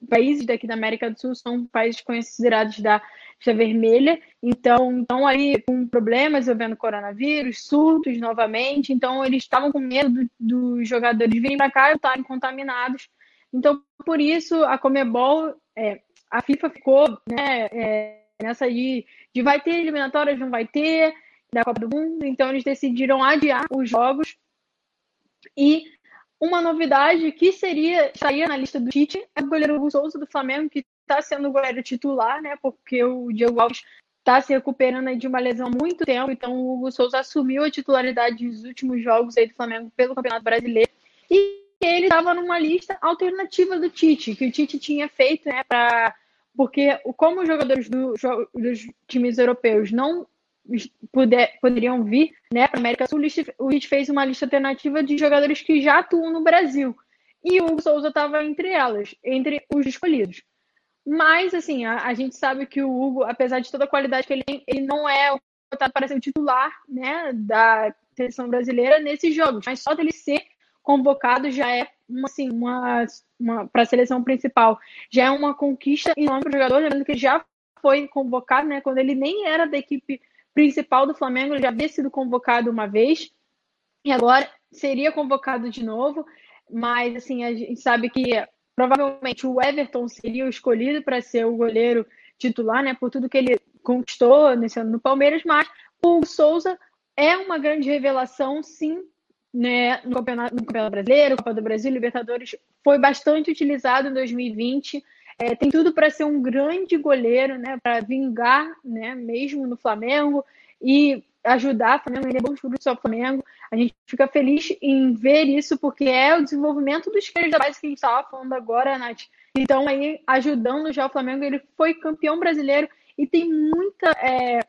S2: países daqui da América do Sul são países considerados da lista vermelha, então estão aí com problemas envolvendo coronavírus, surtos novamente, então eles estavam com medo dos jogadores virem para cá e estarem contaminados. Então, por isso, a Comebol, é, a FIFA ficou né, é, nessa de, de vai ter eliminatórias, não vai ter, da Copa do Mundo, então eles decidiram adiar os jogos. E uma novidade que seria estaria na lista do Tite é o goleiro Souza do Flamengo, que está sendo o goleiro titular, né? Porque o Diego Alves está se recuperando de uma lesão há muito tempo, então o Hugo Souza assumiu a titularidade nos últimos jogos aí do Flamengo pelo Campeonato Brasileiro. E ele estava numa lista alternativa do Tite, que o Tite tinha feito, né, para porque como os jogadores do, dos times europeus não puder, poderiam vir né, para a América Sul, o Heat fez uma lista alternativa de jogadores que já atuam no Brasil. E o Hugo Souza estava entre elas, entre os escolhidos. Mas, assim, a, a, gente sabe que o Hugo, apesar de toda a qualidade que ele tem, ele não é votado para ser o titular né, da seleção brasileira nesses jogos. Mas só dele ser convocado já é uma, assim, uma, uma para a seleção principal. Já é uma conquista enorme para o jogador, lembrando que já foi convocado, né, quando ele nem era da equipe principal do Flamengo, ele já havia sido convocado uma vez e agora seria convocado de novo, mas assim, a gente sabe que provavelmente o Everton seria o escolhido para ser o goleiro titular, né, por tudo que ele conquistou nesse ano no Palmeiras, mas o Souza é uma grande revelação, sim, né, no campeonato, no campeonato brasileiro, Copa do Brasil, Libertadores, foi bastante utilizado em 2020 é, tem tudo para ser um grande goleiro, né? Para vingar, né? Mesmo no Flamengo e ajudar o Flamengo a render bons frutos ao Flamengo. A gente fica feliz em ver isso, porque é o desenvolvimento dos da base que a gente estava falando agora, Nath. Então, aí, ajudando já o Flamengo, ele foi campeão brasileiro e tem muita. É,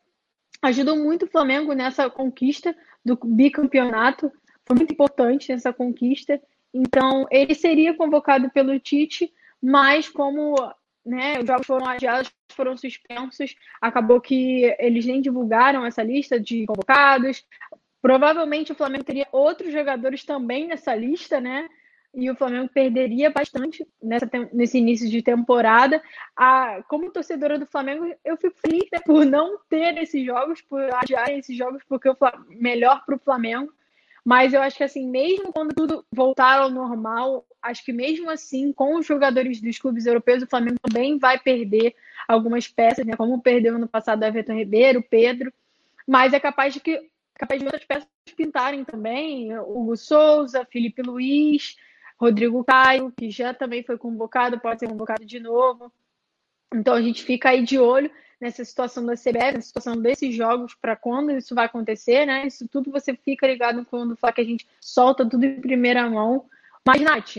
S2: ajudou muito o Flamengo nessa conquista do bicampeonato. Foi muito importante essa conquista. Então, ele seria convocado pelo Tite mas como né, os jogos foram adiados, foram suspensos, acabou que eles nem divulgaram essa lista de convocados. Provavelmente o Flamengo teria outros jogadores também nessa lista, né? E o Flamengo perderia bastante nessa, nesse início de temporada. A, como torcedora do Flamengo, eu fico feliz né, por não ter esses jogos, por adiar esses jogos, porque o melhor para o Flamengo. Mas eu acho que assim, mesmo quando tudo voltar ao normal, acho que mesmo assim, com os jogadores dos clubes europeus, o Flamengo também vai perder algumas peças, né? Como perdeu no passado o Everton Ribeiro, Pedro. Mas é capaz de que capaz de outras peças pintarem também. Hugo Souza, Felipe Luiz, Rodrigo Caio, que já também foi convocado, pode ser convocado de novo. Então a gente fica aí de olho nessa situação da CBF, na situação desses jogos, para quando isso vai acontecer, né? Isso tudo você fica ligado quando fala que a gente solta tudo em primeira mão. Mas, Nath,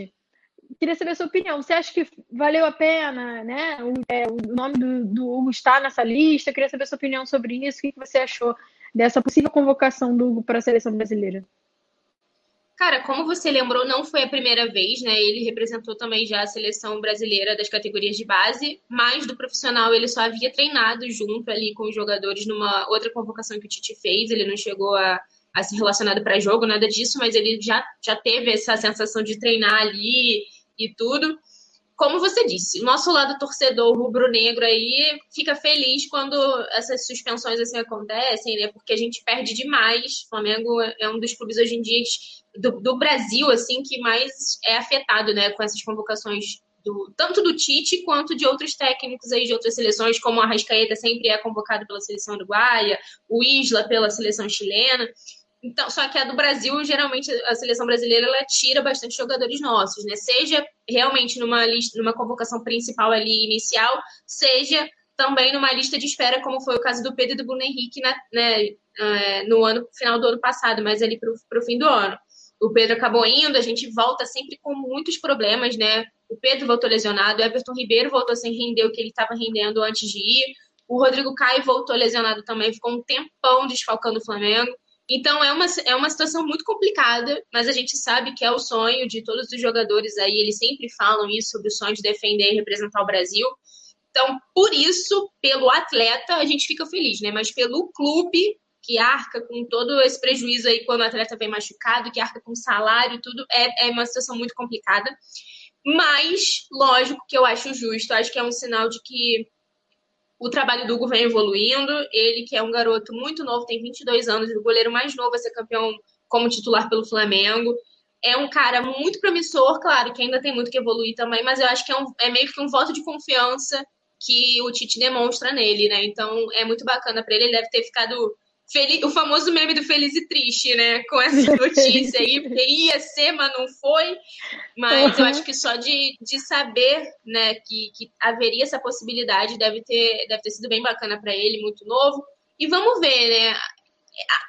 S2: queria saber a sua opinião. Você acha que valeu a pena, né? O, é, o nome do, do, Hugo está nessa lista. queria saber a sua opinião sobre isso. O que você achou dessa possível convocação do Hugo para a seleção brasileira?
S1: Cara, como você lembrou, não foi a primeira vez, né? Ele representou também já a seleção brasileira das categorias de base, mas do profissional ele só havia treinado junto ali com os jogadores numa outra convocação que o Tite fez. Ele não chegou a, a ser relacionado para jogo, nada disso, mas ele já, já teve essa sensação de treinar ali e tudo como você disse, nosso lado torcedor rubro-negro aí fica feliz quando essas suspensões assim acontecem, né? Porque a gente perde demais. O Flamengo é um dos clubes hoje em dia do, do Brasil assim que mais é afetado, né, com essas convocações do, tanto do Tite quanto de outros técnicos aí de outras seleções, como a Rascaeta sempre é convocado pela seleção uruguaia, o Isla pela seleção chilena. Então, só que a do Brasil, geralmente a seleção brasileira ela tira bastante jogadores nossos, né? Seja realmente numa lista, numa convocação principal ali inicial, seja também numa lista de espera, como foi o caso do Pedro e do Bruno Henrique na, né, é, no ano final do ano passado, mas ali para o fim do ano. O Pedro acabou indo, a gente volta sempre com muitos problemas, né? O Pedro voltou lesionado, o Everton Ribeiro voltou sem render o que ele estava rendendo antes de ir. O Rodrigo Caio voltou lesionado também, ficou um tempão desfalcando o Flamengo. Então é uma, é uma situação muito complicada, mas a gente sabe que é o sonho de todos os jogadores aí, eles sempre falam isso sobre o sonho de defender e representar o Brasil. Então, por isso, pelo atleta, a gente fica feliz, né? Mas pelo clube, que arca com todo esse prejuízo aí quando o atleta vem machucado, que arca com salário tudo, é, é uma situação muito complicada. Mas, lógico que eu acho justo, acho que é um sinal de que o trabalho do Hugo vem evoluindo. Ele, que é um garoto muito novo, tem 22 anos, o goleiro mais novo a ser campeão como titular pelo Flamengo. É um cara muito promissor, claro que ainda tem muito que evoluir também, mas eu acho que é, um, é meio que um voto de confiança que o Tite demonstra nele, né? Então é muito bacana para ele. Ele deve ter ficado feliz, o famoso meme do feliz e triste, né? Com essa notícia aí, porque ia ser, mas não foi. Mas uhum. eu acho que só de, de saber, né, que, que haveria essa possibilidade deve ter, deve ter sido bem bacana para ele, muito novo. E vamos ver, né?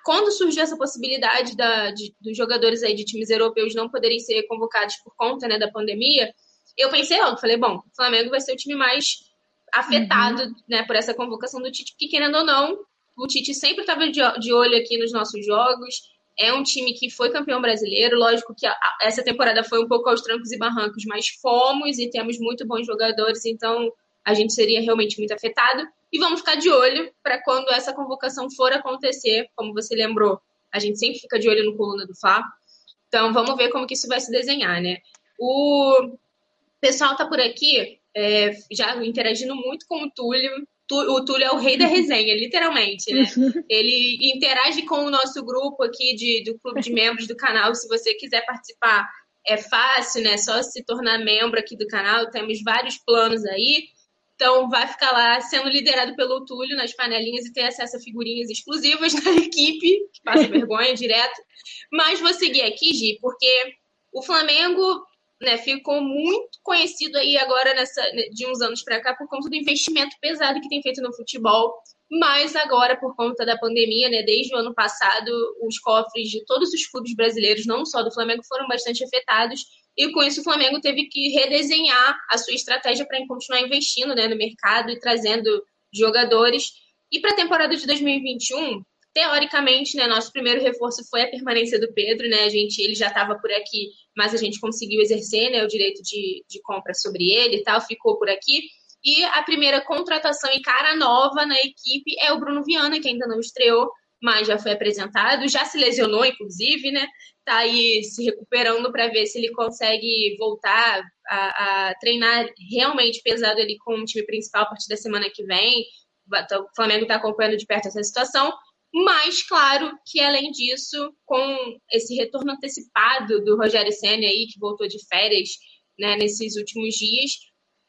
S1: Quando surgiu essa possibilidade da, de, dos jogadores aí de times europeus não poderem ser convocados por conta né, da pandemia, eu pensei logo, falei, bom, o Flamengo vai ser o time mais afetado uhum. né, por essa convocação do Tite, porque querendo ou não, o Tite sempre estava de olho aqui nos nossos jogos. É um time que foi campeão brasileiro. Lógico que essa temporada foi um pouco aos trancos e barrancos, mas fomos e temos muito bons jogadores, então a gente seria realmente muito afetado. E vamos ficar de olho para quando essa convocação for acontecer, como você lembrou, a gente sempre fica de olho no coluna do Fá. Então vamos ver como que isso vai se desenhar, né? O pessoal tá por aqui é, já interagindo muito com o Túlio. O Túlio é o rei da resenha, literalmente, né? Ele interage com o nosso grupo aqui de, do clube de membros do canal. Se você quiser participar, é fácil, né? Só se tornar membro aqui do canal. Temos vários planos aí. Então, vai ficar lá sendo liderado pelo Túlio nas panelinhas e ter acesso a figurinhas exclusivas da equipe, que passa vergonha direto. Mas vou seguir aqui, Gi, porque o Flamengo né, ficou muito conhecido aí agora nessa, de uns anos para cá por conta do investimento pesado que tem feito no futebol, mas agora por conta da pandemia, né, desde o ano passado, os cofres de todos os clubes brasileiros, não só do Flamengo, foram bastante afetados e com isso o Flamengo teve que redesenhar a sua estratégia para continuar investindo né, no mercado e trazendo jogadores. E para a temporada de 2021, teoricamente, né, nosso primeiro reforço foi a permanência do Pedro, né? A gente, ele já estava por aqui, mas a gente conseguiu exercer, né, o direito de, de compra sobre ele e tal, ficou por aqui. E a primeira contratação e cara nova na equipe é o Bruno Viana, que ainda não estreou, mas já foi apresentado, já se lesionou, inclusive, né? Tá aí se recuperando para ver se ele consegue voltar a, a, treinar realmente pesado ali com o time principal a partir da semana que vem. O Flamengo está acompanhando de perto essa situação. Mas, claro, que além disso, com esse retorno antecipado do Rogério Senna aí, que voltou de férias né, nesses últimos dias,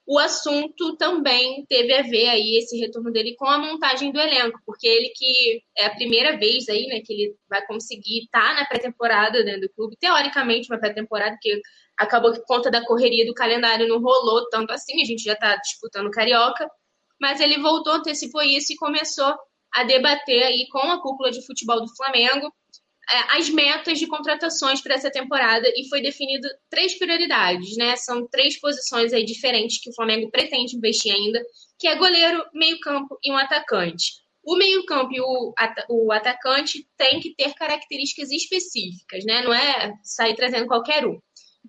S1: o assunto também teve a ver aí, esse retorno dele, com a montagem do elenco, porque ele que é a primeira vez aí, né, que ele vai conseguir estar tá na pré-temporada dentro do clube, teoricamente uma pré-temporada, que acabou que por conta da correria do calendário não rolou tanto assim, a gente já está disputando Carioca, mas ele voltou, antecipou isso e começou a debater aí com a cúpula de futebol do Flamengo é, as metas de contratações para essa temporada e foi definido três prioridades, né? São três posições aí diferentes que o Flamengo pretende investir ainda, que é goleiro, meio-campo e um atacante. O meio-campo e o, o atacante tem que ter características específicas, né? Não é sair trazendo qualquer um.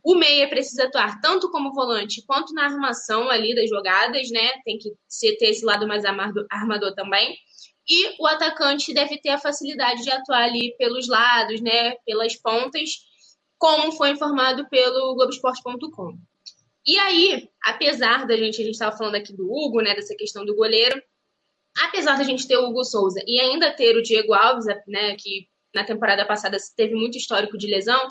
S1: O meia precisa atuar tanto como volante quanto na armação ali das jogadas, né? Tem que ter esse lado mais armador também. E o atacante deve ter a facilidade de atuar ali pelos lados, né, pelas pontas, como foi informado pelo Globoesporte.com. E aí, apesar da gente, a gente estava falando aqui do Hugo, né, dessa questão do goleiro, apesar da gente ter o Hugo Souza e ainda ter o Diego Alves, né, que na temporada passada teve muito histórico de lesão,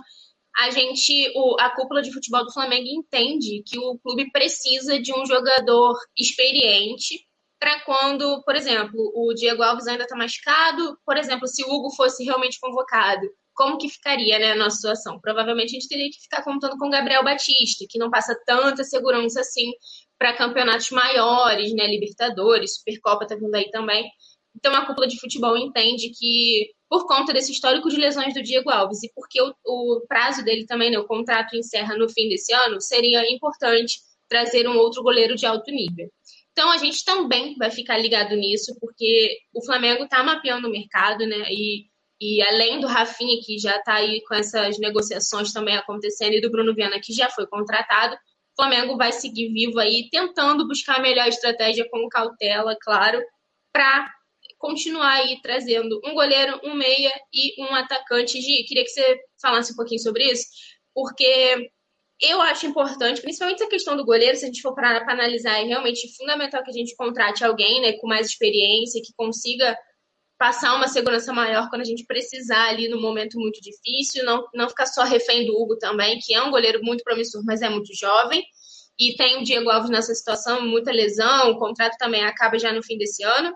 S1: a gente, o, a cúpula de futebol do Flamengo entende que o clube precisa de um jogador experiente para quando, por exemplo, o Diego Alves ainda está machucado, por exemplo, se o Hugo fosse realmente convocado, como que ficaria né, a nossa situação? Provavelmente a gente teria que ficar contando com o Gabriel Batista, que não passa tanta segurança assim para campeonatos maiores, né, Libertadores, Supercopa está vindo aí também. Então a cúpula de futebol entende que, por conta desse histórico de lesões do Diego Alves e porque o, o prazo dele também, né, o contrato encerra no fim desse ano, seria importante trazer um outro goleiro de alto nível. Então a gente também vai ficar ligado nisso, porque o Flamengo está mapeando o mercado, né? E, e além do Rafinha, que já está aí com essas negociações também acontecendo, e do Bruno Viana, que já foi contratado, o Flamengo vai seguir vivo aí, tentando buscar a melhor estratégia com cautela, claro, para continuar aí trazendo um goleiro, um meia e um atacante. Gi, queria que você falasse um pouquinho sobre isso, porque eu acho importante, principalmente essa questão do goleiro, se a gente for para analisar, é realmente fundamental que a gente contrate alguém né, com mais experiência, que consiga passar uma segurança maior quando a gente precisar ali no momento muito difícil, não, não ficar só refém do Hugo também, que é um goleiro muito promissor, mas é muito jovem. E tem o Diego Alves nessa situação, muita lesão, o contrato também acaba já no fim desse ano.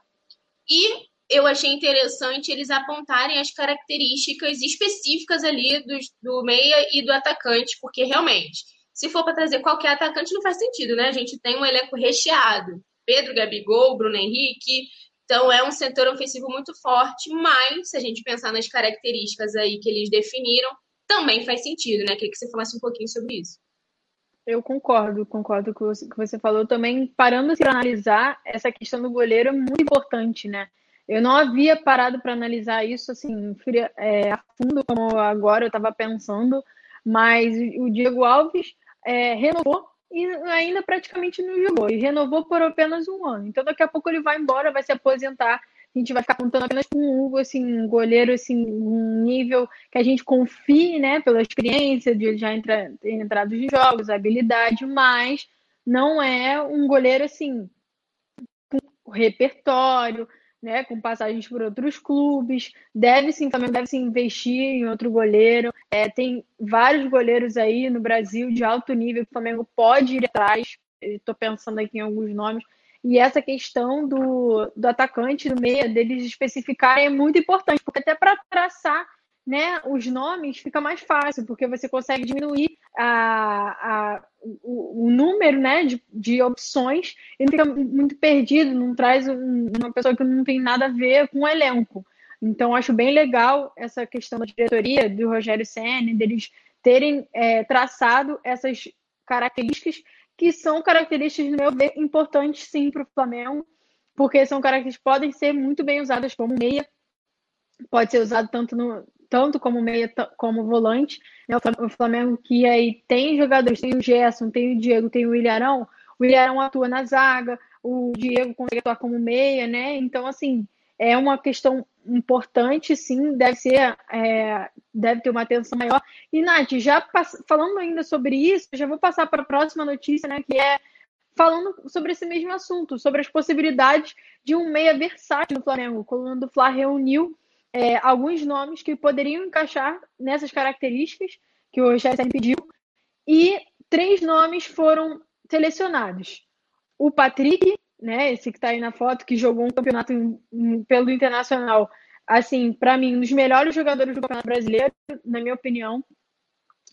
S1: E eu achei interessante eles apontarem as características específicas ali do, do meia e do atacante, porque realmente, se for para trazer qualquer atacante, não faz sentido, né? A gente tem um elenco recheado. Pedro, Gabigol, Bruno Henrique, então é um setor ofensivo muito forte, mas se a gente pensar nas características aí que eles definiram, também faz sentido, né? Queria que você falasse um pouquinho sobre isso.
S2: Eu concordo, concordo com o que você falou também. Parando para analisar, essa questão do goleiro é muito importante, né? Eu não havia parado para analisar isso assim é, a fundo como agora eu estava pensando, mas o Diego Alves é, renovou e ainda praticamente não jogou. E renovou por apenas um ano. Então daqui a pouco ele vai embora, vai se aposentar. A gente vai ficar contando apenas com o Hugo, assim, um goleiro, assim, um nível que a gente confie, né, pela experiência de já entrar, ter entrado em jogos, habilidade, mas não é um goleiro, assim, com repertório, né, com passagens por outros clubes. Deve sim, também deve se investir em outro goleiro. É, tem vários goleiros aí no Brasil de alto nível que o Flamengo pode ir atrás. Estou pensando aqui em alguns nomes. E essa questão do, do atacante, do meia, deles especificarem é muito importante, porque até para traçar né, os nomes fica mais fácil, porque você consegue diminuir a, a, o, o número né, de, de opções e fica muito perdido, não traz um, uma pessoa que não tem nada a ver com o elenco. Então, acho bem legal essa questão da diretoria, do Rogério Senna, deles terem é, traçado essas características que são características, no meu ver, importantes sim para o Flamengo, porque são características que podem ser muito bem usadas como meia, pode ser usado tanto no, tanto como meia como volante. Né? O Flamengo que aí tem jogadores, tem o Gerson, tem o Diego, tem o Ilharão. O Ilharão atua na zaga, o Diego consegue atuar como meia, né? Então, assim, é uma questão importante, sim, deve ser, é, deve ter uma atenção maior. E, Nath, já pass... falando ainda sobre isso, já vou passar para a próxima notícia, né? Que é falando sobre esse mesmo assunto, sobre as possibilidades de um meia versátil no Flamengo. O Coluna do Fla reuniu é, alguns nomes que poderiam encaixar nessas características que o Rogério pediu, e três nomes foram selecionados. O Patrick, né, esse que está aí na foto, que jogou um campeonato pelo Internacional, assim, para mim, um dos melhores jogadores do Campeonato Brasileiro, na minha opinião.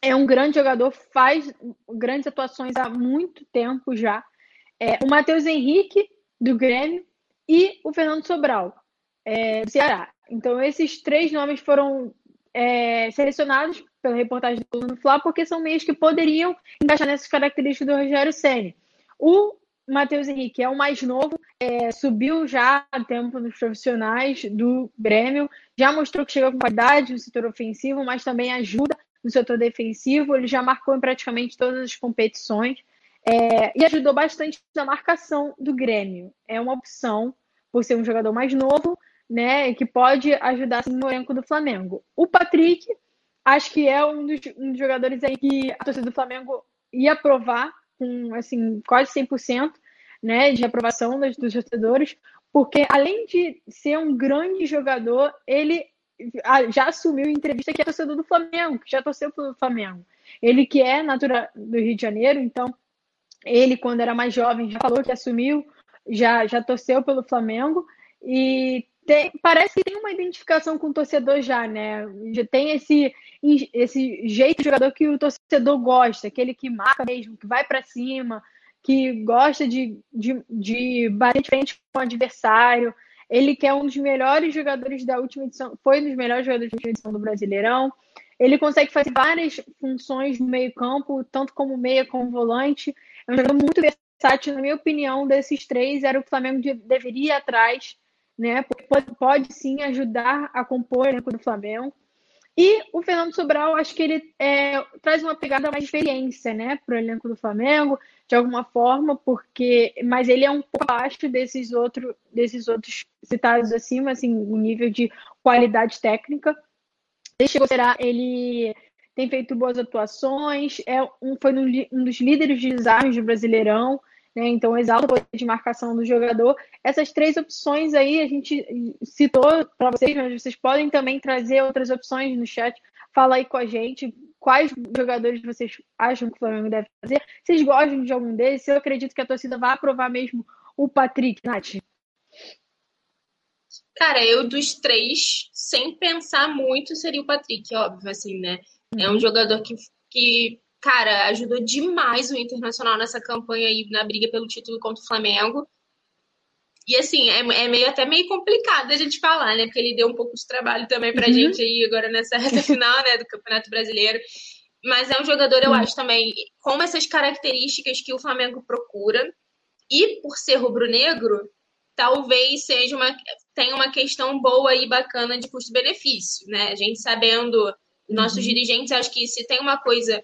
S2: É um grande jogador, faz grandes atuações há muito tempo já. É, o Matheus Henrique, do Grêmio, e o Fernando Sobral, é, do Ceará. Então, esses três nomes foram é, selecionados pela reportagem do no Fla, porque são meios que poderiam encaixar nessas características do Rogério Senni. O Matheus Henrique é o mais novo, é, subiu já a tempo nos profissionais do Grêmio, já mostrou que chega com qualidade no setor ofensivo, mas também ajuda no setor defensivo. Ele já marcou em praticamente todas as competições é, e ajudou bastante na marcação do Grêmio. É uma opção por ser um jogador mais novo né, que pode ajudar no elenco do Flamengo. O Patrick, acho que é um dos, um dos jogadores aí que a torcida do Flamengo ia aprovar com assim, quase 100% né, de aprovação dos, dos torcedores, porque além de ser um grande jogador, ele já assumiu em entrevista que é torcedor do Flamengo, que já torceu pelo Flamengo. Ele que é natural do Rio de Janeiro, então ele, quando era mais jovem, já falou que assumiu, já, já torceu pelo Flamengo e tem, parece que tem uma identificação com o torcedor já, né? Já tem esse, esse jeito de jogador que o torcedor gosta, aquele que marca mesmo, que vai para cima, que gosta de, de, de bater de frente com o adversário. Ele que é um dos melhores jogadores da última edição, foi um dos melhores jogadores da última edição do Brasileirão. Ele consegue fazer várias funções no meio-campo, tanto como meia como volante. É um jogador muito versátil, na minha opinião, desses três, era o Flamengo deveria ir atrás né? Pode, pode sim ajudar a compor o elenco do Flamengo. E o Fernando Sobral, acho que ele é, traz uma pegada mais experiência, né, para o elenco do Flamengo, de alguma forma, porque, mas ele é um pouco abaixo desses outros, desses outros citados acima, assim, o nível de qualidade técnica. Ele chegou, será, ele tem feito boas atuações, é um, foi um dos líderes de desarmes do Brasileirão, né? Então, exalta o poder de marcação do jogador. Essas três opções aí a gente citou para vocês, mas vocês podem também trazer outras opções no chat. Fala aí com a gente quais jogadores vocês acham que o Flamengo deve fazer. Vocês gostam de algum deles? Eu acredito que a torcida vai aprovar mesmo o Patrick, Nath.
S1: Cara, eu dos três, sem pensar muito, seria o Patrick, óbvio, assim, né? É um uhum. jogador que, que cara, ajudou demais o Internacional nessa campanha aí, na briga pelo título contra o Flamengo. E assim, é, é, meio até meio complicado a gente falar, né? Porque ele deu um pouco de trabalho também pra uhum. gente aí agora nessa reta final, né, do Campeonato Brasileiro. Mas é um jogador, eu uhum. acho também, com essas características que o Flamengo procura. E por ser rubro-negro, talvez seja uma tenha uma questão boa e bacana de custo-benefício, né? A gente sabendo, nossos uhum. dirigentes, acho que se tem uma coisa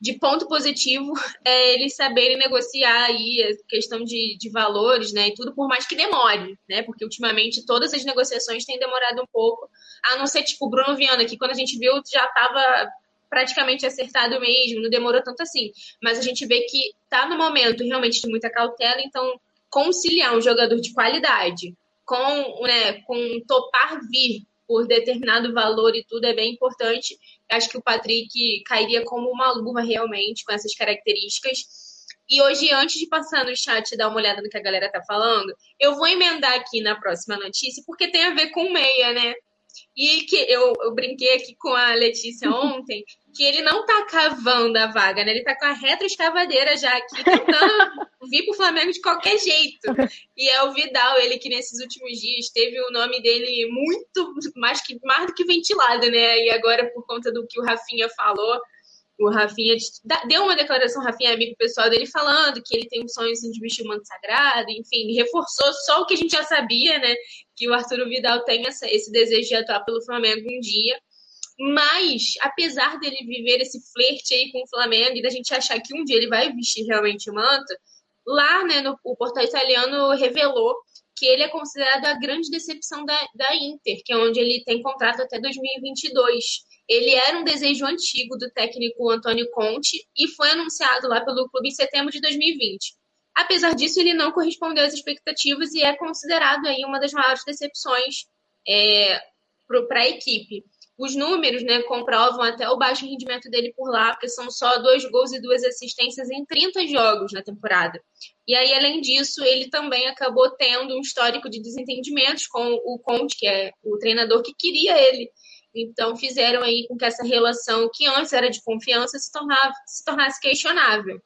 S1: de ponto positivo é eles saberem negociar aí a questão de, de valores, né? E tudo, por mais que demore, né? Porque ultimamente todas as negociações têm demorado um pouco, a não ser tipo o Bruno Viana, que quando a gente viu já estava praticamente acertado mesmo, não demorou tanto assim. Mas a gente vê que tá no momento realmente de muita cautela, então conciliar um jogador de qualidade com, né, com topar vir por determinado valor e tudo é bem importante. Acho que o Patrick cairia como uma luva realmente com essas características. E hoje, antes de passar no chat e dar uma olhada no que a galera tá falando, eu vou emendar aqui na próxima notícia, porque tem a ver com meia, né? E que eu, eu brinquei aqui com a Letícia ontem, que ele não tá cavando a vaga, né? Ele tá com a retroescavadeira já aqui, tentando vir pro Flamengo de qualquer jeito. E é o Vidal, ele que nesses últimos dias teve o nome dele muito mais, que, mais do que ventilado, né? E agora, por conta do que o Rafinha falou, o Rafinha deu uma declaração, Rafinha, amigo pessoal dele, falando que ele tem um sonho assim, de vestir o manto sagrado, enfim, reforçou só o que a gente já sabia, né? Que o Arturo Vidal tem essa, esse desejo de atuar pelo Flamengo um dia. Mas, apesar dele viver esse flerte aí com o Flamengo e da gente achar que um dia ele vai vestir realmente o manto, lá, né, no, o portal italiano revelou que ele é considerado a grande decepção da, da Inter, que é onde ele tem contrato até 2022. Ele era um desejo antigo do técnico Antônio Conte e foi anunciado lá pelo clube em setembro de 2020. Apesar disso, ele não correspondeu às expectativas e é considerado aí uma das maiores decepções é, para a equipe os números né, comprovam até o baixo rendimento dele por lá, porque são só dois gols e duas assistências em 30 jogos na temporada. E aí, além disso, ele também acabou tendo um histórico de desentendimentos com o Conte, que é o treinador que queria ele. Então, fizeram aí com que essa relação, que antes era de confiança, se, tornava, se tornasse questionável.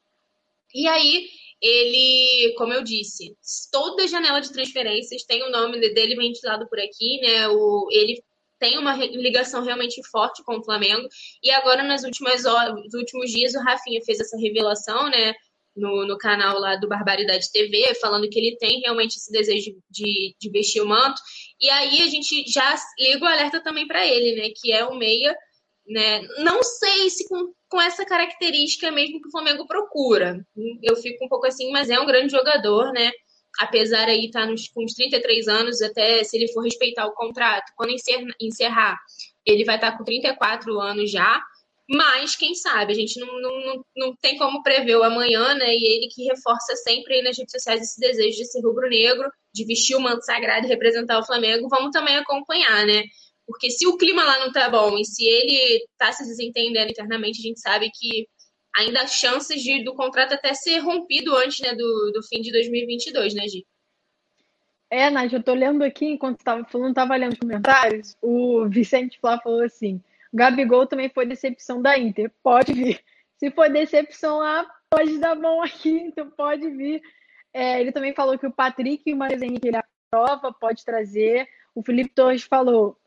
S1: E aí, ele, como eu disse, toda janela de transferências tem o nome dele ventilado por aqui, né? O, ele tem uma ligação realmente forte com o Flamengo. E agora, nas últimas horas, nos últimos dias, o Rafinha fez essa revelação, né? No, no canal lá do Barbaridade TV, falando que ele tem realmente esse desejo de, de vestir o manto. E aí a gente já liga o alerta também para ele, né? Que é o meia, né? Não sei se com, com essa característica mesmo que o Flamengo procura. Eu fico um pouco assim, mas é um grande jogador, né? apesar aí estar tá nos, com uns 33 anos, até se ele for respeitar o contrato, quando encerrar, ele vai estar tá com 34 anos já. Mas, quem sabe, a gente não, não, não tem como prever o amanhã, né? E ele que reforça sempre aí nas redes sociais esse desejo de ser rubro-negro, de vestir o manto sagrado e representar o Flamengo, vamos também acompanhar, né? Porque se o clima lá não tá bom e se ele tá se desentendendo internamente, a gente sabe que ainda há chances de, do contrato até ser rompido antes né, do, do fim de 2022, né, Gi?
S2: É, Nath, eu tô lendo aqui, enquanto estava falando, estava lendo os comentários, o Vicente Flá falou assim, Gabigol também foi decepção da Inter, pode vir. Se for decepção lá, pode dar bom aqui, então pode vir. É, ele também falou que o Patrick e o Maris Henrique ele aprova, pode trazer. O Felipe Torres falou,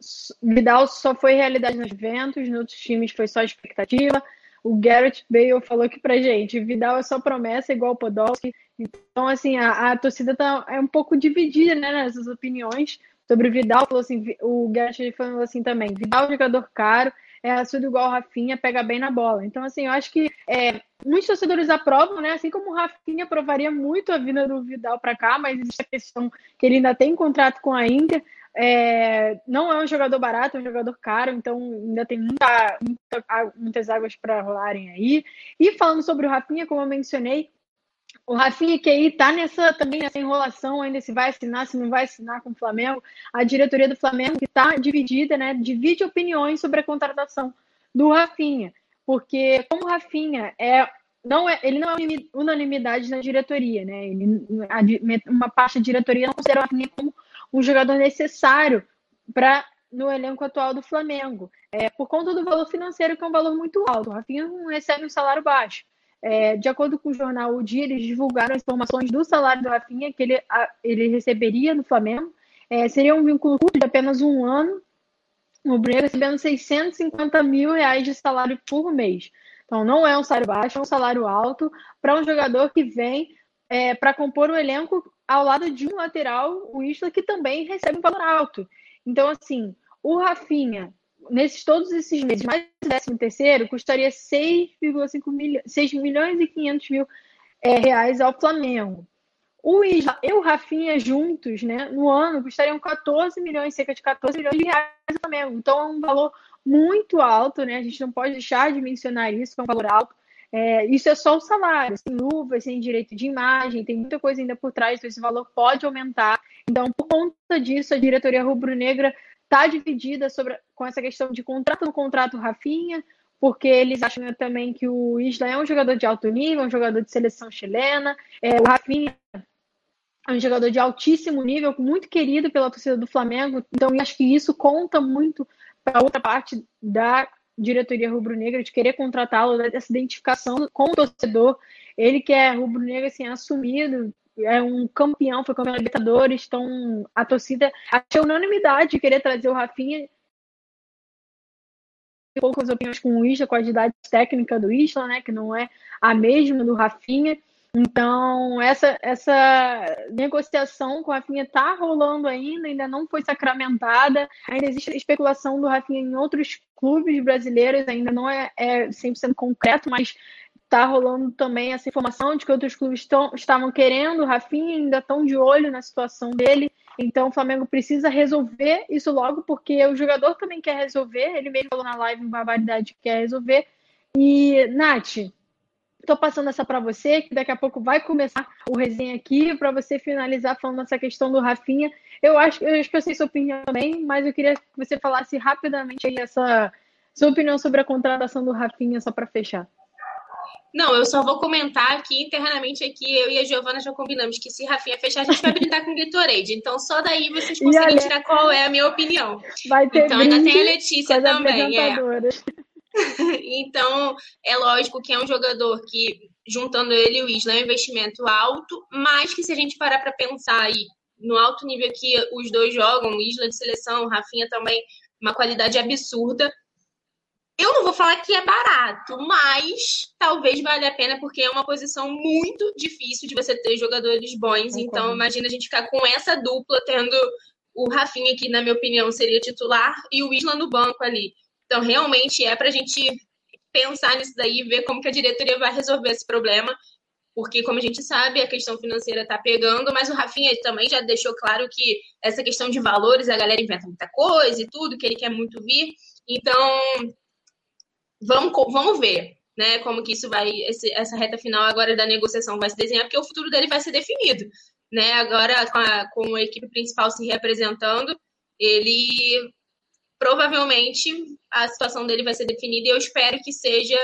S2: Vidal só foi realidade nos eventos, nos outros times foi só expectativa. O Garrett Bale falou aqui pra gente, Vidal é só promessa igual o Podolski. Então, assim, a, a torcida tá, é um pouco dividida, né, nessas opiniões sobre o Vidal. Falou assim, o Garrett falou assim também, Vidal é jogador caro, é assudo igual o Rafinha, pega bem na bola. Então, assim, eu acho que é, muitos torcedores aprovam, né? Assim como o Rafinha aprovaria muito a vinda do Vidal para cá, mas existe a questão que ele ainda tem contrato com a Inter. É, não é um jogador barato, é um jogador caro, então ainda tem muita, muita muitas águas para rolarem aí. E falando sobre o Rafinha, como eu mencionei, o Rafinha que aí tá nessa também nessa enrolação ainda se vai assinar, se não vai assinar com o Flamengo. A diretoria do Flamengo que está dividida, né? Divide opiniões sobre a contratação do Rafinha, porque como o Rafinha é não é, ele não é unanimidade na diretoria, né? Ele, uma parte da diretoria não considera o Rafinha como um jogador necessário para no elenco atual do Flamengo, é, por conta do valor financeiro, que é um valor muito alto. O Rafinha não recebe um salário baixo. É, de acordo com o jornal O Dia, eles divulgaram as informações do salário do Rafinha que ele, a, ele receberia no Flamengo. É, seria um vínculo curto de apenas um ano. O Bruno recebendo 650 mil reais de salário por mês. Então, não é um salário baixo, é um salário alto para um jogador que vem é, para compor o elenco ao lado de um lateral, o Isla, que também recebe um valor alto. Então, assim, o Rafinha, nesses todos esses meses, mais o 13 terceiro, custaria 6,5 milhões, 6 milhões e 500 mil é, reais ao Flamengo. O Isla e o Rafinha juntos, né, no ano, custariam 14 milhões, cerca de 14 milhões de reais ao Flamengo. Então, é um valor muito alto, né? A gente não pode deixar de mencionar isso, é um valor alto. É, isso é só o salário, sem luvas, sem direito de imagem, tem muita coisa ainda por trás, esse valor pode aumentar. Então, por conta disso, a diretoria rubro-negra está dividida sobre, com essa questão de contrato no contrato Rafinha, porque eles acham também que o Isla é um jogador de alto nível, um jogador de seleção chilena, é, o Rafinha é um jogador de altíssimo nível, muito querido pela torcida do Flamengo, então acho que isso conta muito para outra parte da diretoria rubro-negra de querer contratá-lo, dessa identificação com o torcedor. Ele que é rubro-negro assim, assumido, é um campeão, foi campeão da Libertadores, então a torcida achou unanimidade de querer trazer o Rafinha. Poucas opiniões com o Isla, com a idade técnica do Isla, né, que não é a mesma do Rafinha. Então, essa, essa negociação com o Rafinha está rolando ainda, ainda não foi sacramentada. Ainda existe especulação do Rafinha em outros clubes brasileiros, ainda não é, é 100% concreto, mas está rolando também essa informação de que outros clubes tão, estavam querendo o Rafinha, ainda estão de olho na situação dele. Então, o Flamengo precisa resolver isso logo, porque o jogador também quer resolver. Ele mesmo falou na live uma barbaridade que quer resolver. E, Nath, Estou passando essa para você, que daqui a pouco vai começar o resenha aqui, para você finalizar falando essa questão do Rafinha. Eu acho, eu acho que eu sei sua opinião também, mas eu queria que você falasse rapidamente aí essa sua opinião sobre a contratação do Rafinha, só para fechar.
S1: Não, eu só vou comentar aqui internamente aqui, eu e a Giovana já combinamos que se Rafinha fechar, a gente vai brindar com Gatorade. Então, só daí vocês conseguem tirar qual é a minha opinião.
S2: Vai ter
S1: então, ainda tem a Letícia também. É. então, é lógico que é um jogador que, juntando ele e o Isla, é um investimento alto, mas que se a gente parar para pensar aí no alto nível que os dois jogam, Isla de seleção, Rafinha também, uma qualidade absurda. Eu não vou falar que é barato, mas talvez valha a pena, porque é uma posição muito difícil de você ter jogadores bons. Então, imagina a gente ficar com essa dupla, tendo o Rafinha, que, na minha opinião, seria titular, e o Isla no banco ali. Então, realmente é para a gente pensar nisso daí e ver como que a diretoria vai resolver esse problema, porque, como a gente sabe, a questão financeira está pegando, mas o Rafinha também já deixou claro que essa questão de valores, a galera inventa muita coisa e tudo, que ele quer muito vir. Então, vamos, vamos ver né, como que isso vai, esse, essa reta final agora da negociação vai se desenhar, porque o futuro dele vai ser definido. Né? Agora, com a, com a equipe principal se representando, ele provavelmente a situação dele vai ser definida e eu espero que seja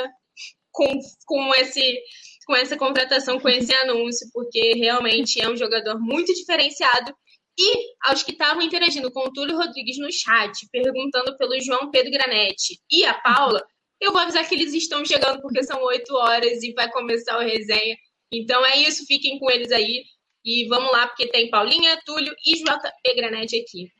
S1: com, com, esse, com essa contratação, com esse anúncio, porque realmente é um jogador muito diferenciado. E aos que estavam interagindo com o Túlio Rodrigues no chat, perguntando pelo João Pedro Granetti e a Paula, eu vou avisar que eles estão chegando porque são oito horas e vai começar o resenha. Então é isso, fiquem com eles aí. E vamos lá, porque tem Paulinha, Túlio e JP Granetti aqui.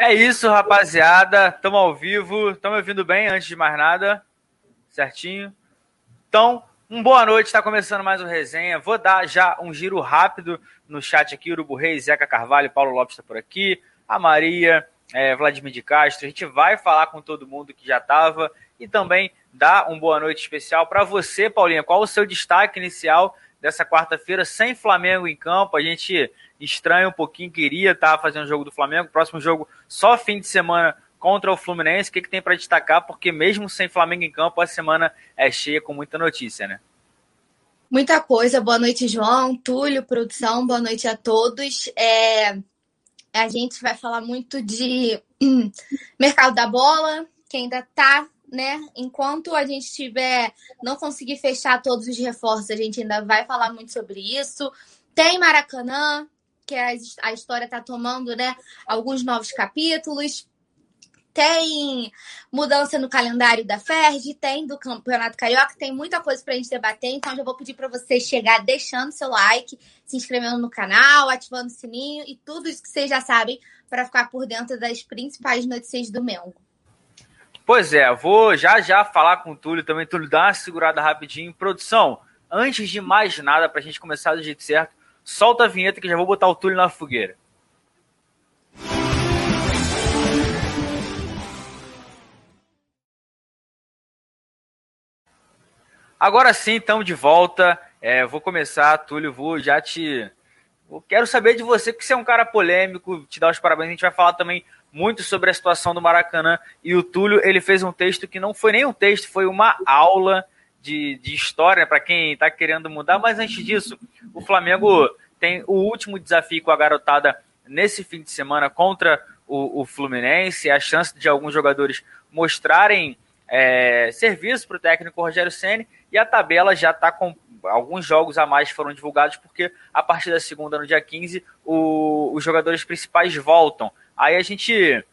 S3: É isso, rapaziada. Estamos ao vivo. Me ouvindo bem antes de mais nada? Certinho? Então, um boa noite. Está começando mais um resenha. Vou dar já um giro rápido no chat aqui. Urubu Reis, Zeca Carvalho, Paulo Lopes está por aqui. A Maria, é, Vladimir de Castro. A gente vai falar com todo mundo que já estava e também dar um boa noite especial para você, Paulinha. Qual o seu destaque inicial dessa quarta-feira sem Flamengo em campo? A gente estranho um pouquinho, queria estar fazendo o jogo do Flamengo. Próximo jogo só fim de semana contra o Fluminense. O que, que tem para destacar? Porque mesmo sem Flamengo em campo, a semana é cheia com muita notícia, né?
S4: Muita coisa. Boa noite, João, Túlio, produção. Boa noite a todos. É... A gente vai falar muito de mercado da bola, que ainda está né? Enquanto a gente tiver, não conseguir fechar todos os reforços, a gente ainda vai falar muito sobre isso. Tem Maracanã, que a, história está tomando né, alguns novos capítulos. Tem mudança no calendário da FERJ, tem do Campeonato Carioca, tem muita coisa para a gente debater. Então, já vou pedir para você chegar deixando seu like, se inscrevendo no canal, ativando o sininho e tudo isso que vocês já sabem para ficar por dentro das principais notícias do Mengo.
S3: Pois é, vou já já falar com o Túlio também. Túlio, dá uma segurada rapidinho. Produção, antes de mais nada, para a gente começar do jeito certo, Solta a vinheta que já vou botar o Túlio na fogueira. Agora sim, estamos de volta. É, vou começar, Túlio, vou já te. Eu quero saber de você, que você é um cara polêmico, te dar os parabéns. A gente vai falar também muito sobre a situação do Maracanã. E o Túlio, ele fez um texto que não foi nem um texto, foi uma aula de, de história para quem está querendo mudar. Mas antes disso, o Flamengo tem o último desafio com a garotada nesse fim de semana contra o, o Fluminense. A chance de alguns jogadores mostrarem é, serviço para o técnico Rogério Ceni e a tabela já está com alguns jogos a mais foram divulgados porque a partir da segunda, no dia 15, o, os jogadores principais voltam. Aí a gente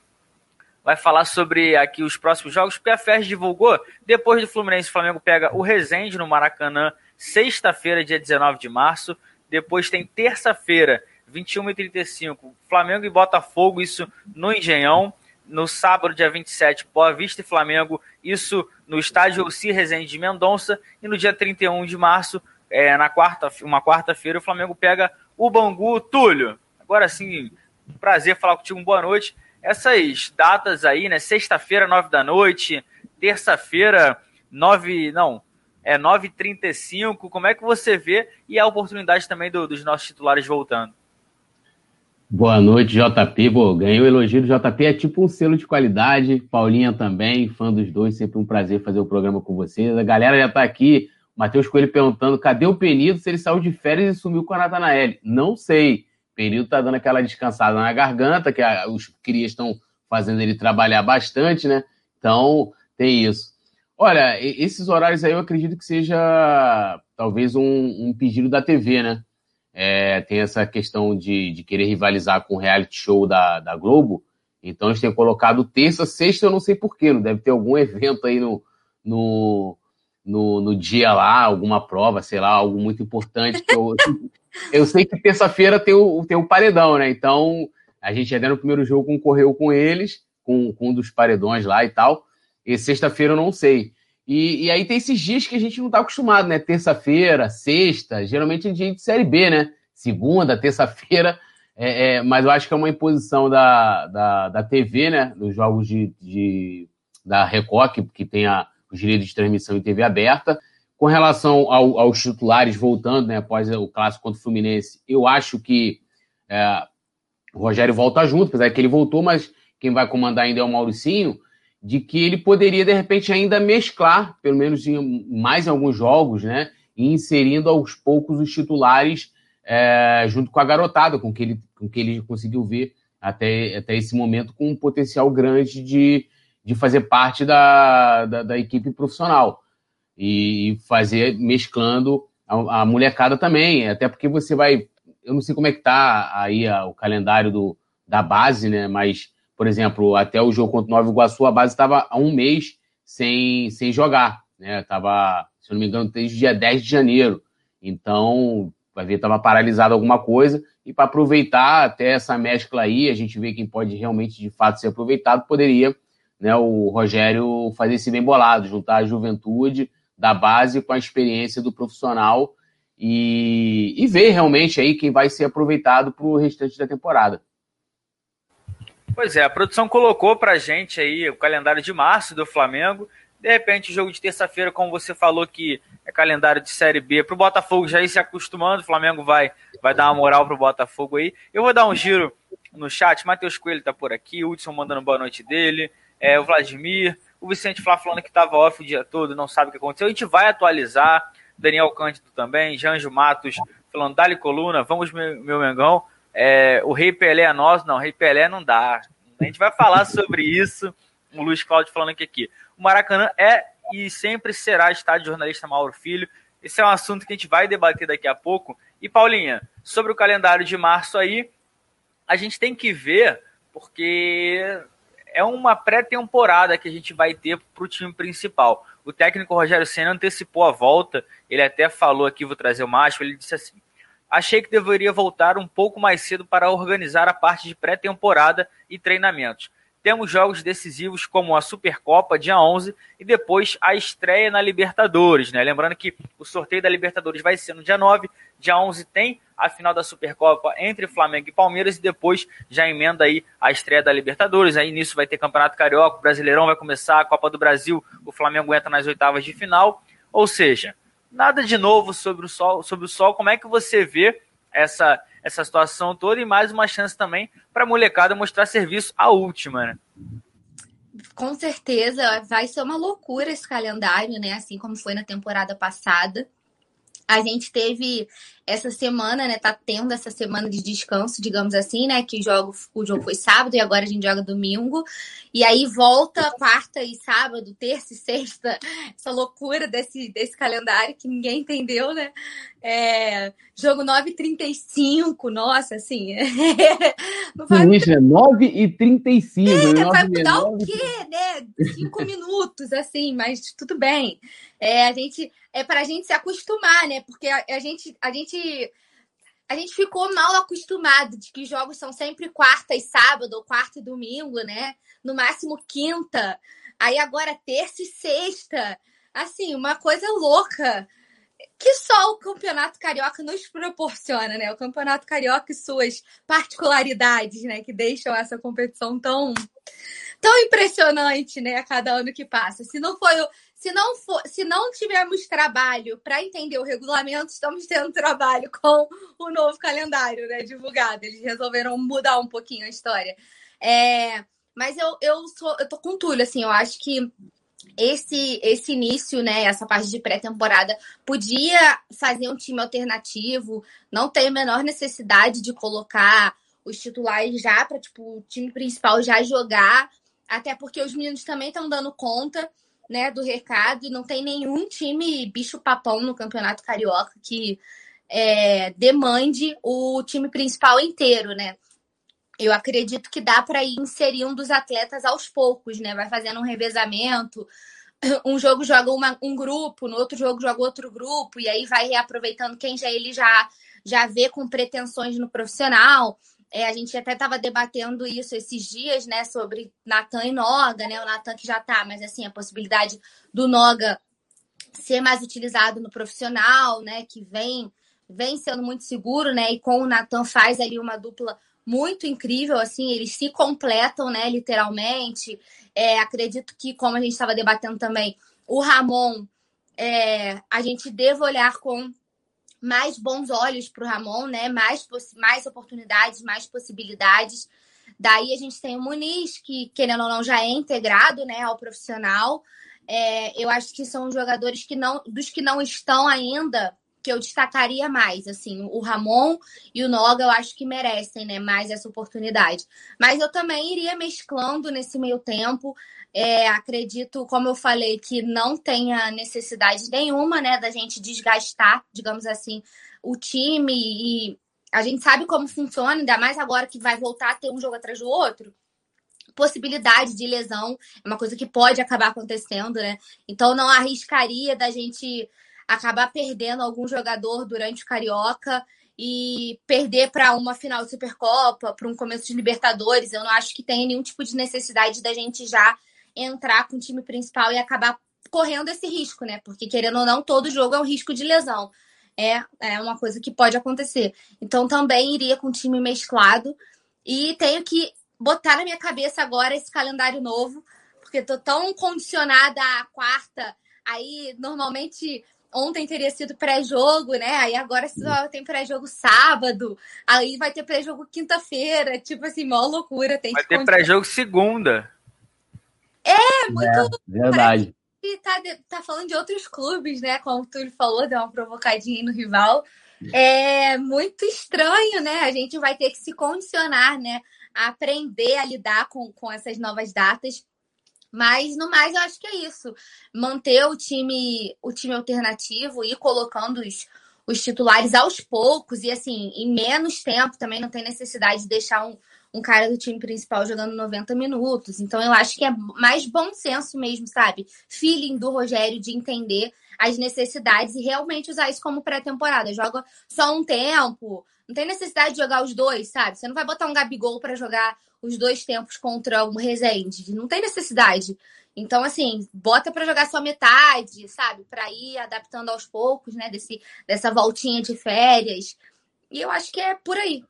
S3: vai falar sobre aqui os próximos jogos, porque a divulgou, depois do Fluminense, o Flamengo pega o Resende no Maracanã, sexta-feira, dia 19 de março. Depois tem terça-feira, 21h35, Flamengo e Botafogo, isso no Engenhão. No sábado, dia 27, Boa Vista e Flamengo, isso no estádio Alci Resende de Mendonça. E no dia 31 de março, é, na quarta, uma quarta-feira, o Flamengo pega o Bangu Túlio. Agora sim, prazer falar contigo, boa noite essas datas aí, né? Sexta-feira, nove da noite, terça-feira, nove. Não, é 9h35. Como é que você vê e a oportunidade também do, dos nossos titulares voltando?
S5: Boa noite, JP. Pô, ganhei o elogio do JP, é tipo um selo de qualidade. Paulinha também, fã dos dois, sempre um prazer fazer o programa com vocês. A galera já tá aqui, Matheus Coelho perguntando cadê o Penido se ele saiu de férias e sumiu com a Natanael. Não sei. Período tá dando aquela descansada na garganta, que a, os crias estão fazendo ele trabalhar bastante, né? Então, tem isso. Olha, esses horários aí eu acredito que seja talvez um, um pedido da TV, né? É, tem essa questão de, de querer rivalizar com o reality show da, da Globo. Então eles têm colocado terça, sexta, eu não sei porquê, não deve ter algum evento aí no, no, no, no dia lá, alguma prova, sei lá, algo muito importante que eu, Eu sei que terça-feira tem o, tem o paredão, né? Então, a gente até no primeiro jogo concorreu com eles, com, com um dos paredões lá e tal. E sexta-feira eu não sei. E, e, aí tem esses dias que a gente não tá acostumado, né? Terça-feira, sexta, geralmente é dia de Série B, né? Segunda, terça-feira. É, é, mas eu acho que é uma imposição da, da, da TV, né? Nos jogos de, de da Record, que, que tem a, os direitos de transmissão em TV aberta. Com relação ao, aos titulares, voltando, né, após o clássico contra o Fluminense, eu acho que é, o Rogério volta junto, apesar que ele voltou, mas quem vai comandar ainda é o Mauricinho, de que ele poderia, de repente, ainda mesclar, pelo menos em mais alguns jogos, né, inserindo aos poucos os titulares é, junto com a garotada, com que ele, com que ele conseguiu ver até, até esse momento, com um potencial grande de, de fazer parte da, da, da equipe profissional e fazer mesclando a, a, molecada também, até porque você vai, eu não sei como é que tá aí a, o calendário do, da base, né? Mas, por exemplo, até o jogo contra o Nova Iguaçu, a base estava há um mês sem, sem jogar, né? Tava, se eu não me engano, desde o dia 10 de janeiro. Então, vai ver, estava paralisado alguma coisa. E para aproveitar até essa mescla aí, a gente vê quem pode realmente, de fato, ser aproveitado, poderia né, o Rogério fazer esse bem bolado, juntar a juventude da base com a experiência do profissional e, e ver realmente aí quem vai ser aproveitado para o restante da temporada.
S3: Pois é, a produção colocou para gente aí o calendário de março do Flamengo. De repente, o jogo de terça-feira, como você falou que é calendário de Série B, para o Botafogo já ir se acostumando, o Flamengo vai, vai dar uma moral para o Botafogo aí. Eu vou dar um giro no chat, Matheus Coelho está por aqui, Hudson mandando boa noite dele, é, o Vladimir, o Vicente Flá falando que estava off o dia todo, não sabe o que aconteceu. A gente vai atualizar. Daniel Cândido também, Janjo Matos falando, dali coluna, vamos meu, meu Mengão. É, o Rei Pelé é nosso, não, Rei Pelé não dá. A gente vai falar sobre isso. O Luiz Cláudio falando aqui, aqui. O Maracanã é e sempre será estádio jornalista Mauro Filho. Esse é um assunto que a gente vai debater daqui a pouco. E Paulinha, sobre o calendário de março aí, a gente tem que ver, porque é uma pré-temporada que a gente vai ter para o time principal. O técnico Rogério Senna antecipou a volta, ele até falou aqui, vou trazer o macho, ele disse assim, achei que deveria voltar um pouco mais cedo para organizar a parte de pré-temporada e treinamentos. Temos jogos decisivos como a Supercopa, dia 11, e depois a estreia na Libertadores. Né? Lembrando que o sorteio da Libertadores vai ser no dia 9, dia 11 tem a final da Supercopa entre Flamengo e Palmeiras, e depois já emenda aí a estreia da Libertadores. Aí nisso vai ter Campeonato Carioca, o Brasileirão vai começar, a Copa do Brasil, o Flamengo entra nas oitavas de final. Ou seja, nada de novo sobre o sol, sobre o sol. Como é que você vê essa essa situação toda e mais uma chance também para a molecada mostrar serviço a última, né?
S4: Com certeza vai ser uma loucura esse calendário, né? Assim como foi na temporada passada. A gente teve essa semana, né? Tá tendo essa semana de descanso, digamos assim, né? Que o jogo, o jogo foi sábado e agora a gente joga domingo. E aí volta quarta e sábado, terça e sexta, essa loucura desse, desse calendário que ninguém entendeu, né? É, jogo 9h35, nossa, assim.
S5: não faz... Isso, é 9h35.
S4: É, né? vai mudar o quê, né? Cinco minutos, assim, mas tudo bem. É, a gente, é para a gente se acostumar, né? Porque a, a gente. A gente a gente ficou mal acostumado de que jogos são sempre quarta e sábado, ou quarta e domingo, né? No máximo quinta. Aí agora terça e sexta. Assim, uma coisa louca que só o Campeonato Carioca nos proporciona, né? O Campeonato Carioca e suas particularidades, né? Que deixam essa competição tão, tão impressionante, né? A cada ano que passa. Se não foi se não for, se não tivermos trabalho para entender o regulamento, estamos tendo trabalho com o novo calendário, né, divulgado. Eles resolveram mudar um pouquinho a história. É, mas eu, eu sou, eu tô com Túlio, assim, eu acho que esse esse início, né, essa parte de pré-temporada, podia fazer um time alternativo, não tem a menor necessidade de colocar os titulares já para tipo o time principal já jogar, até porque os meninos também estão dando conta né, do recado. Não tem nenhum time bicho-papão no Campeonato Carioca que é, demande o time principal inteiro, né? Eu acredito que dá para ir inserir um dos atletas aos poucos, né? Vai fazendo um revezamento. Um jogo joga uma, um grupo, no outro jogo joga outro grupo, e aí vai reaproveitando quem já ele já, já vê com pretensões no profissional. É, a gente até estava debatendo isso esses dias, né, sobre Natan e Noga, né? O Natan que já tá, mas assim, a possibilidade do Noga ser mais utilizado no profissional, né, que vem vem sendo muito seguro, né? E com o Natan faz ali uma dupla muito incrível, assim, eles se completam, né, literalmente. É, acredito que, como a gente estava debatendo também, o Ramon, é, a gente deve olhar com mais bons olhos para o Ramon, né? Mais, mais oportunidades, mais possibilidades. Daí a gente tem o Muniz, que, querendo ou não, já é integrado né, ao profissional. É, eu acho que são jogadores que não, dos que não estão ainda que eu destacaria mais, assim, o Ramon e o Noga eu acho que merecem, né, mais essa oportunidade. Mas eu também iria mesclando nesse meio tempo. É, acredito, como eu falei, que não tenha necessidade nenhuma, né, da gente desgastar, digamos assim, o time e a gente sabe como funciona, ainda mais agora que vai voltar a ter um jogo atrás do outro possibilidade de lesão é uma coisa que pode acabar acontecendo, né? Então não arriscaria da gente acabar perdendo algum jogador durante o Carioca e perder para uma final de Supercopa, para um começo de Libertadores. Eu não acho que tenha nenhum tipo de necessidade da gente já entrar com o time principal e acabar correndo esse risco, né? Porque querendo ou não, todo jogo é um risco de lesão. É, é uma coisa que pode acontecer. Então também iria com o time mesclado. E tenho que botar na minha cabeça agora esse calendário novo, porque tô tão condicionada à quarta. Aí, normalmente, ontem teria sido pré-jogo, né? Aí agora só tem pré-jogo sábado. Aí vai ter pré-jogo quinta-feira. Tipo assim, mó loucura. Tem
S3: vai ter pré-jogo segunda.
S4: É, muito. É,
S5: verdade.
S4: Tá, tá falando de outros clubes, né? Como o Túlio falou, deu uma provocadinha no rival. É muito estranho, né? A gente vai ter que se condicionar, né? A aprender a lidar com, com essas novas datas. Mas no mais, eu acho que é isso. Manter o time, o time alternativo e colocando os, os titulares aos poucos e assim, em menos tempo também não tem necessidade de deixar um, um cara do time principal jogando 90 minutos. Então eu acho que é mais bom senso mesmo, sabe? Feeling do Rogério de entender as necessidades e realmente usar isso como pré-temporada. Joga só um tempo, não tem necessidade de jogar os dois, sabe? Você não vai botar um Gabigol para jogar os dois tempos contra um Rezende. Não tem necessidade. Então, assim, bota para jogar só metade, sabe? Para ir adaptando aos poucos, né? Desse, dessa voltinha de férias. E eu acho que é por aí.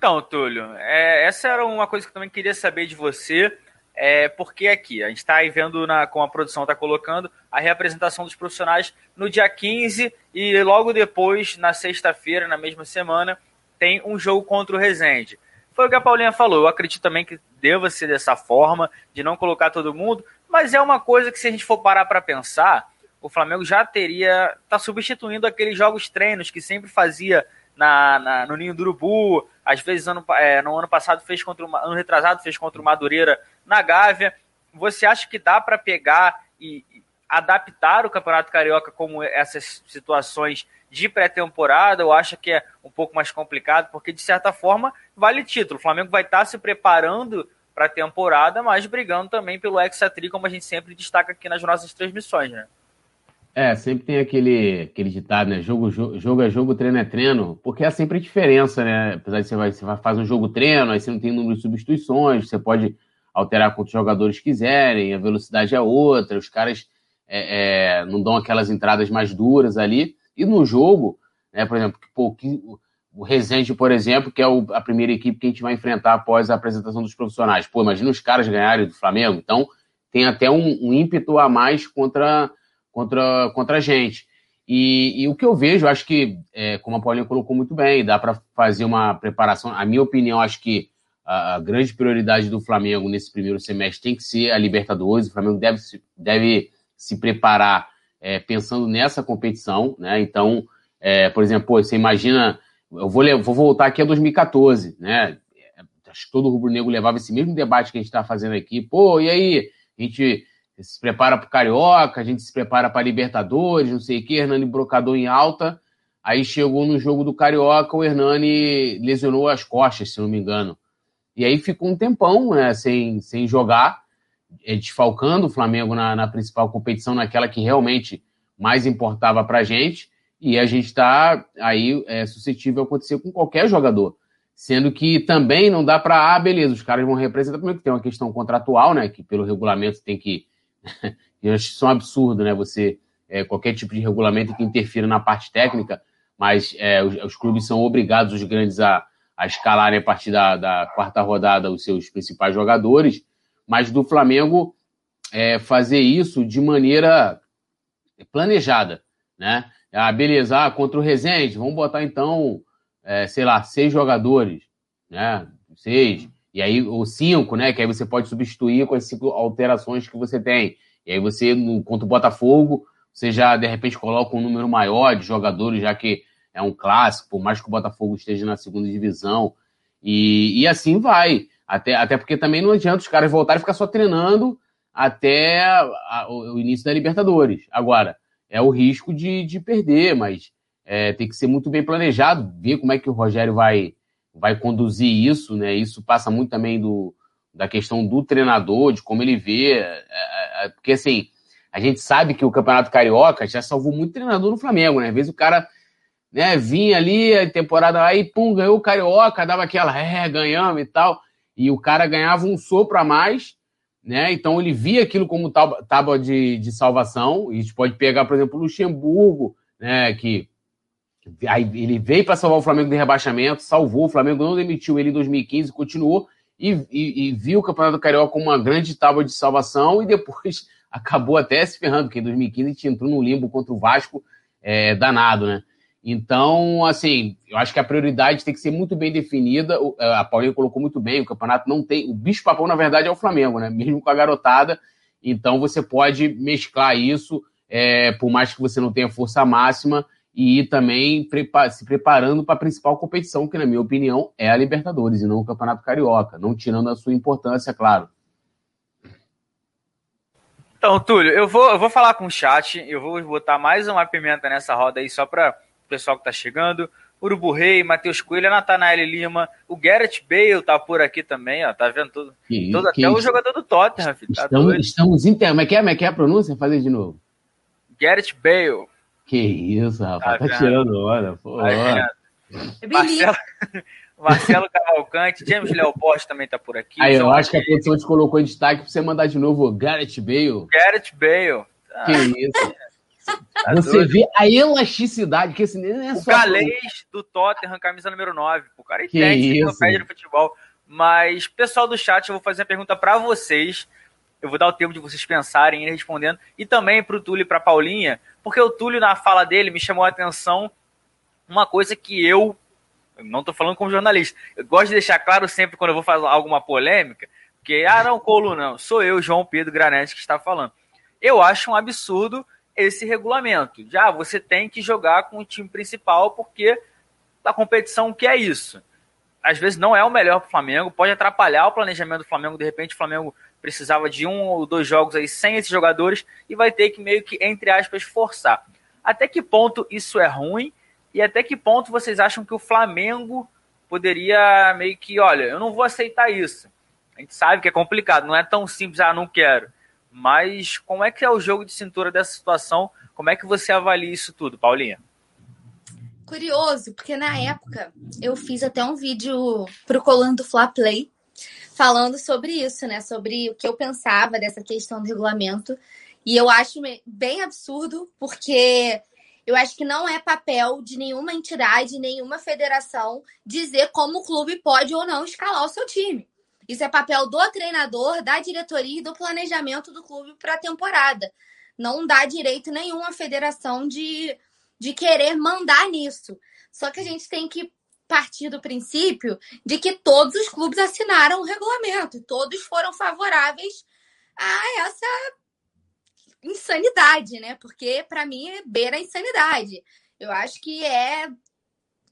S3: Então, Túlio, é, essa era uma coisa que eu também queria saber de você. É, porque aqui, a gente está aí vendo na, como a produção está colocando a reapresentação dos profissionais no dia 15 e logo depois, na sexta-feira, na mesma semana, tem um jogo contra o Resende. Foi o que a Paulinha falou. Eu acredito também que deva ser dessa forma, de não colocar todo mundo, mas é uma coisa que, se a gente for parar para pensar, o Flamengo já teria. está substituindo aqueles jogos treinos que sempre fazia na, na, no Ninho do Urubu, às vezes ano, é, no ano passado fez contra o ano retrasado fez contra o Madureira na Gávea. Você acha que dá para pegar e adaptar o Campeonato Carioca como essas situações de pré-temporada ou acha que é um pouco mais complicado? Porque, de certa forma, vale título. O Flamengo vai estar se preparando para a temporada, mas brigando também pelo Hexatri, como a gente sempre destaca aqui nas nossas transmissões, né?
S5: É, sempre tem aquele, aquele ditado, né? Jogo, jogo, jogo é jogo, treino é treino, porque é sempre a diferença, né? Apesar de você, vai, você faz um jogo treino, aí você não tem número de substituições, você pode alterar quantos jogadores quiserem, a velocidade é outra, os caras é, é, não dão aquelas entradas mais duras ali. E no jogo, né, por exemplo, pô, o Resende, por exemplo, que é o, a primeira equipe que a gente vai enfrentar após a apresentação dos profissionais. Pô, imagina os caras ganharem do Flamengo. Então, tem até um, um ímpeto a mais contra, contra, contra a gente. E, e o que eu vejo, acho que, é, como a Paulinha colocou muito bem, dá para fazer uma preparação. A minha opinião, acho que a, a, grande prioridade do Flamengo nesse primeiro semestre tem que ser a Libertadores. O Flamengo deve, deve se preparar é, pensando nessa competição, né? Então, é, por exemplo, pô, você imagina, eu vou, vou voltar aqui a 2014, né? Acho que todo rubro-negro levava esse mesmo debate que a gente está fazendo aqui. Pô, e aí? A gente se prepara para o Carioca, a gente se prepara para Libertadores, não sei o quê, Hernani brocador em alta. Aí chegou no jogo do Carioca, o Hernani lesionou as costas, se não me engano. E aí ficou um tempão né, sem, sem jogar é, desfalcando o Flamengo na, na, principal competição, naquela que realmente mais importava para a gente, e a gente está aí é, suscetível a acontecer com qualquer jogador. Sendo que também não dá para, ah, beleza, os caras vão representar, também que tem uma questão contratual, né, que pelo regulamento tem que. eu acho isso um absurdo, né, você. É, qualquer tipo de regulamento que interfira na parte técnica, mas é, os, os, clubes são obrigados, os grandes, a, a escalarem a partir da, da quarta rodada os seus principais jogadores, mas do Flamengo é, fazer isso de maneira planejada, né? Ah, beleza, ah, contra o Rezende, vamos botar então, é, sei lá, seis jogadores, né? Seis, e aí, ou cinco, né? Que aí você pode substituir com as cinco alterações que você tem. E aí você, no, contra o Botafogo, você já de repente coloca um número maior de jogadores, já que é um clássico, por mais que o Botafogo esteja na segunda divisão. E, e assim vai. Até, até porque também não adianta os caras voltarem e ficar só treinando até a, o, início da Libertadores. Agora, é o risco de, de perder, mas é, tem que ser muito bem planejado, ver como é que o Rogério vai, vai conduzir isso, né? Isso passa muito também do, da questão do treinador, de como ele vê. É, é, é porque assim, a gente sabe que o Campeonato Carioca já salvou muito treinador no Flamengo, né? Às vezes o cara né, vinha ali, a temporada aí, pum, ganhou o Carioca, dava aquela, é, ganhamos e tal. E o cara ganhava um sopro a mais, né? Então ele via aquilo como tábua de, de salvação. E a gente pode pegar, por exemplo, o Luxemburgo, né? Que aí ele veio para salvar o Flamengo de rebaixamento, salvou, o Flamengo não demitiu ele em 2015, continuou e, e, e viu o Campeonato Carioca como uma grande tábua de salvação e depois acabou até se ferrando, porque em 2015 a entrou no limbo contra o Vasco é, danado, né? Então, assim, eu acho que a prioridade tem que ser muito bem definida. É, a Paulinha colocou muito bem, o campeonato não tem. O bicho-papão, na verdade, é o Flamengo, né? Mesmo com a garotada. Então você pode mesclar isso, é, por mais que você não tenha força máxima, e também se preparando para a principal competição, que, na minha opinião, é a Libertadores e não o Campeonato Carioca, não tirando a sua importância, claro.
S3: Então, Túlio, eu vou, eu vou falar com o chat, eu vou botar mais uma pimenta nessa roda aí, só para o pessoal que está chegando. Urubu Rei, Matheus Coelho, Natanael Lima, o Garrett Bale tá por aqui também, ó, tá vendo tudo, que, todo, que até isso? o jogador do Tottenham, filho,
S5: tá estamos, estamos inter... Como é que é, como é que é a pronúncia? Fazer de novo.
S3: Garrett Bale.
S5: Que isso, rapaz, tá, tá tirando hora, pô. Tá
S3: Marcelo, Marcelo Cavalcante, James Leopold também tá por aqui.
S5: Aí, eu acho que a produção te colocou em destaque pra você mandar de novo o Garrett Bale.
S3: Garrett Bale.
S5: Ah, que isso. Tá você doido. vê a elasticidade, que esse nem é
S3: o só. O galês do Tottenham, camisa número 9. O cara entende, não perde no futebol. Mas, pessoal do chat, eu vou fazer a pergunta para vocês. Eu vou dar o tempo de vocês pensarem e respondendo. E também para o Túlio e para Paulinha, porque o Túlio, na fala dele, me chamou a atenção uma coisa que eu, não estou falando como jornalista, eu gosto de deixar claro sempre quando eu vou fazer alguma polêmica, que, ah, não, Colo, não, sou eu, João Pedro Granete, que está falando. Eu acho um absurdo esse regulamento. Já você tem que jogar com o time principal porque a competição que é isso. Às vezes não é o melhor para o Flamengo, pode atrapalhar o planejamento do Flamengo. De repente, o Flamengo precisava de um ou dois jogos aí sem esses jogadores e vai ter que meio que, entre aspas, forçar. Até que ponto isso é ruim e até que ponto vocês acham que o Flamengo poderia meio que, olha, eu não vou aceitar isso. A gente sabe que é complicado, não é tão simples, ah, não quero. Mas como é que é o jogo de cintura dessa situação? Como é que você avalia isso tudo, Paulinha?
S4: Curioso, porque na época eu fiz até um vídeo pro Colando Fla Play falando sobre isso, né? Sobre o que eu pensava dessa questão do regulamento. E eu acho bem absurdo, porque eu acho que não é papel de nenhuma entidade, nenhuma federação dizer como o clube pode ou não escalar o seu time. Isso é papel do treinador, da diretoria e do planejamento do clube para a temporada. Não dá direito nenhum à federação de, de querer mandar nisso. Só que a gente tem que partir do princípio de que todos os clubes assinaram o regulamento, todos foram favoráveis a essa insanidade, né? Porque para mim é beira a insanidade. Eu acho que é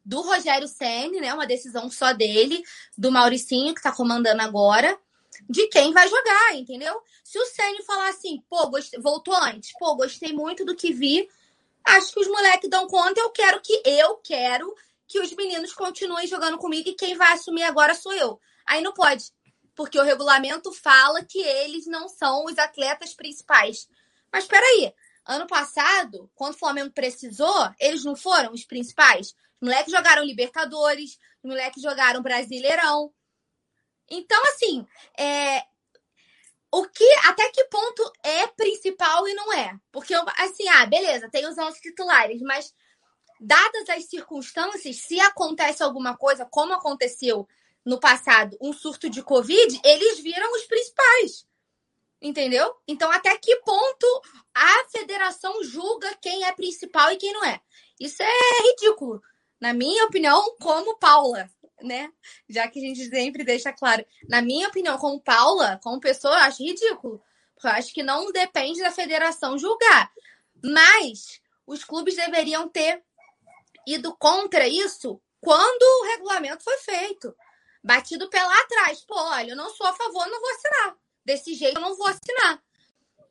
S4: do Rogério Ceni, né? Uma decisão só dele, do Mauricinho, que está comandando agora, de quem vai jogar, entendeu? Se o Ceni falar assim, pô, gostei, voltou antes, pô, gostei muito do que vi, acho que os moleques dão conta, eu quero que eu quero que os meninos continuem jogando comigo e quem vai assumir agora sou eu. Aí não pode, porque o regulamento fala que eles não são os atletas principais. Mas peraí, ano passado, quando o Flamengo precisou, eles não foram os principais? Os moleques jogaram Libertadores, os moleques jogaram Brasileirão. Então, assim, é, o que, até que ponto é principal e não é? Porque, assim, ah, beleza, tem os nossos titulares, mas dadas as circunstâncias, se acontece alguma coisa, como aconteceu no passado, um surto de Covid, eles viram os principais. Entendeu? Então, até que ponto a federação julga quem é principal e quem não é? Isso é ridículo na minha opinião, como Paula, né? Já que a gente sempre deixa claro. Na minha opinião, como Paula, como pessoa, eu acho ridículo. Eu acho que não depende da federação julgar. Mas os clubes deveriam ter ido contra isso quando o regulamento foi feito. Batido pé lá atrás. Pô, olha, eu não sou a favor, não vou assinar. Desse jeito eu não vou assinar.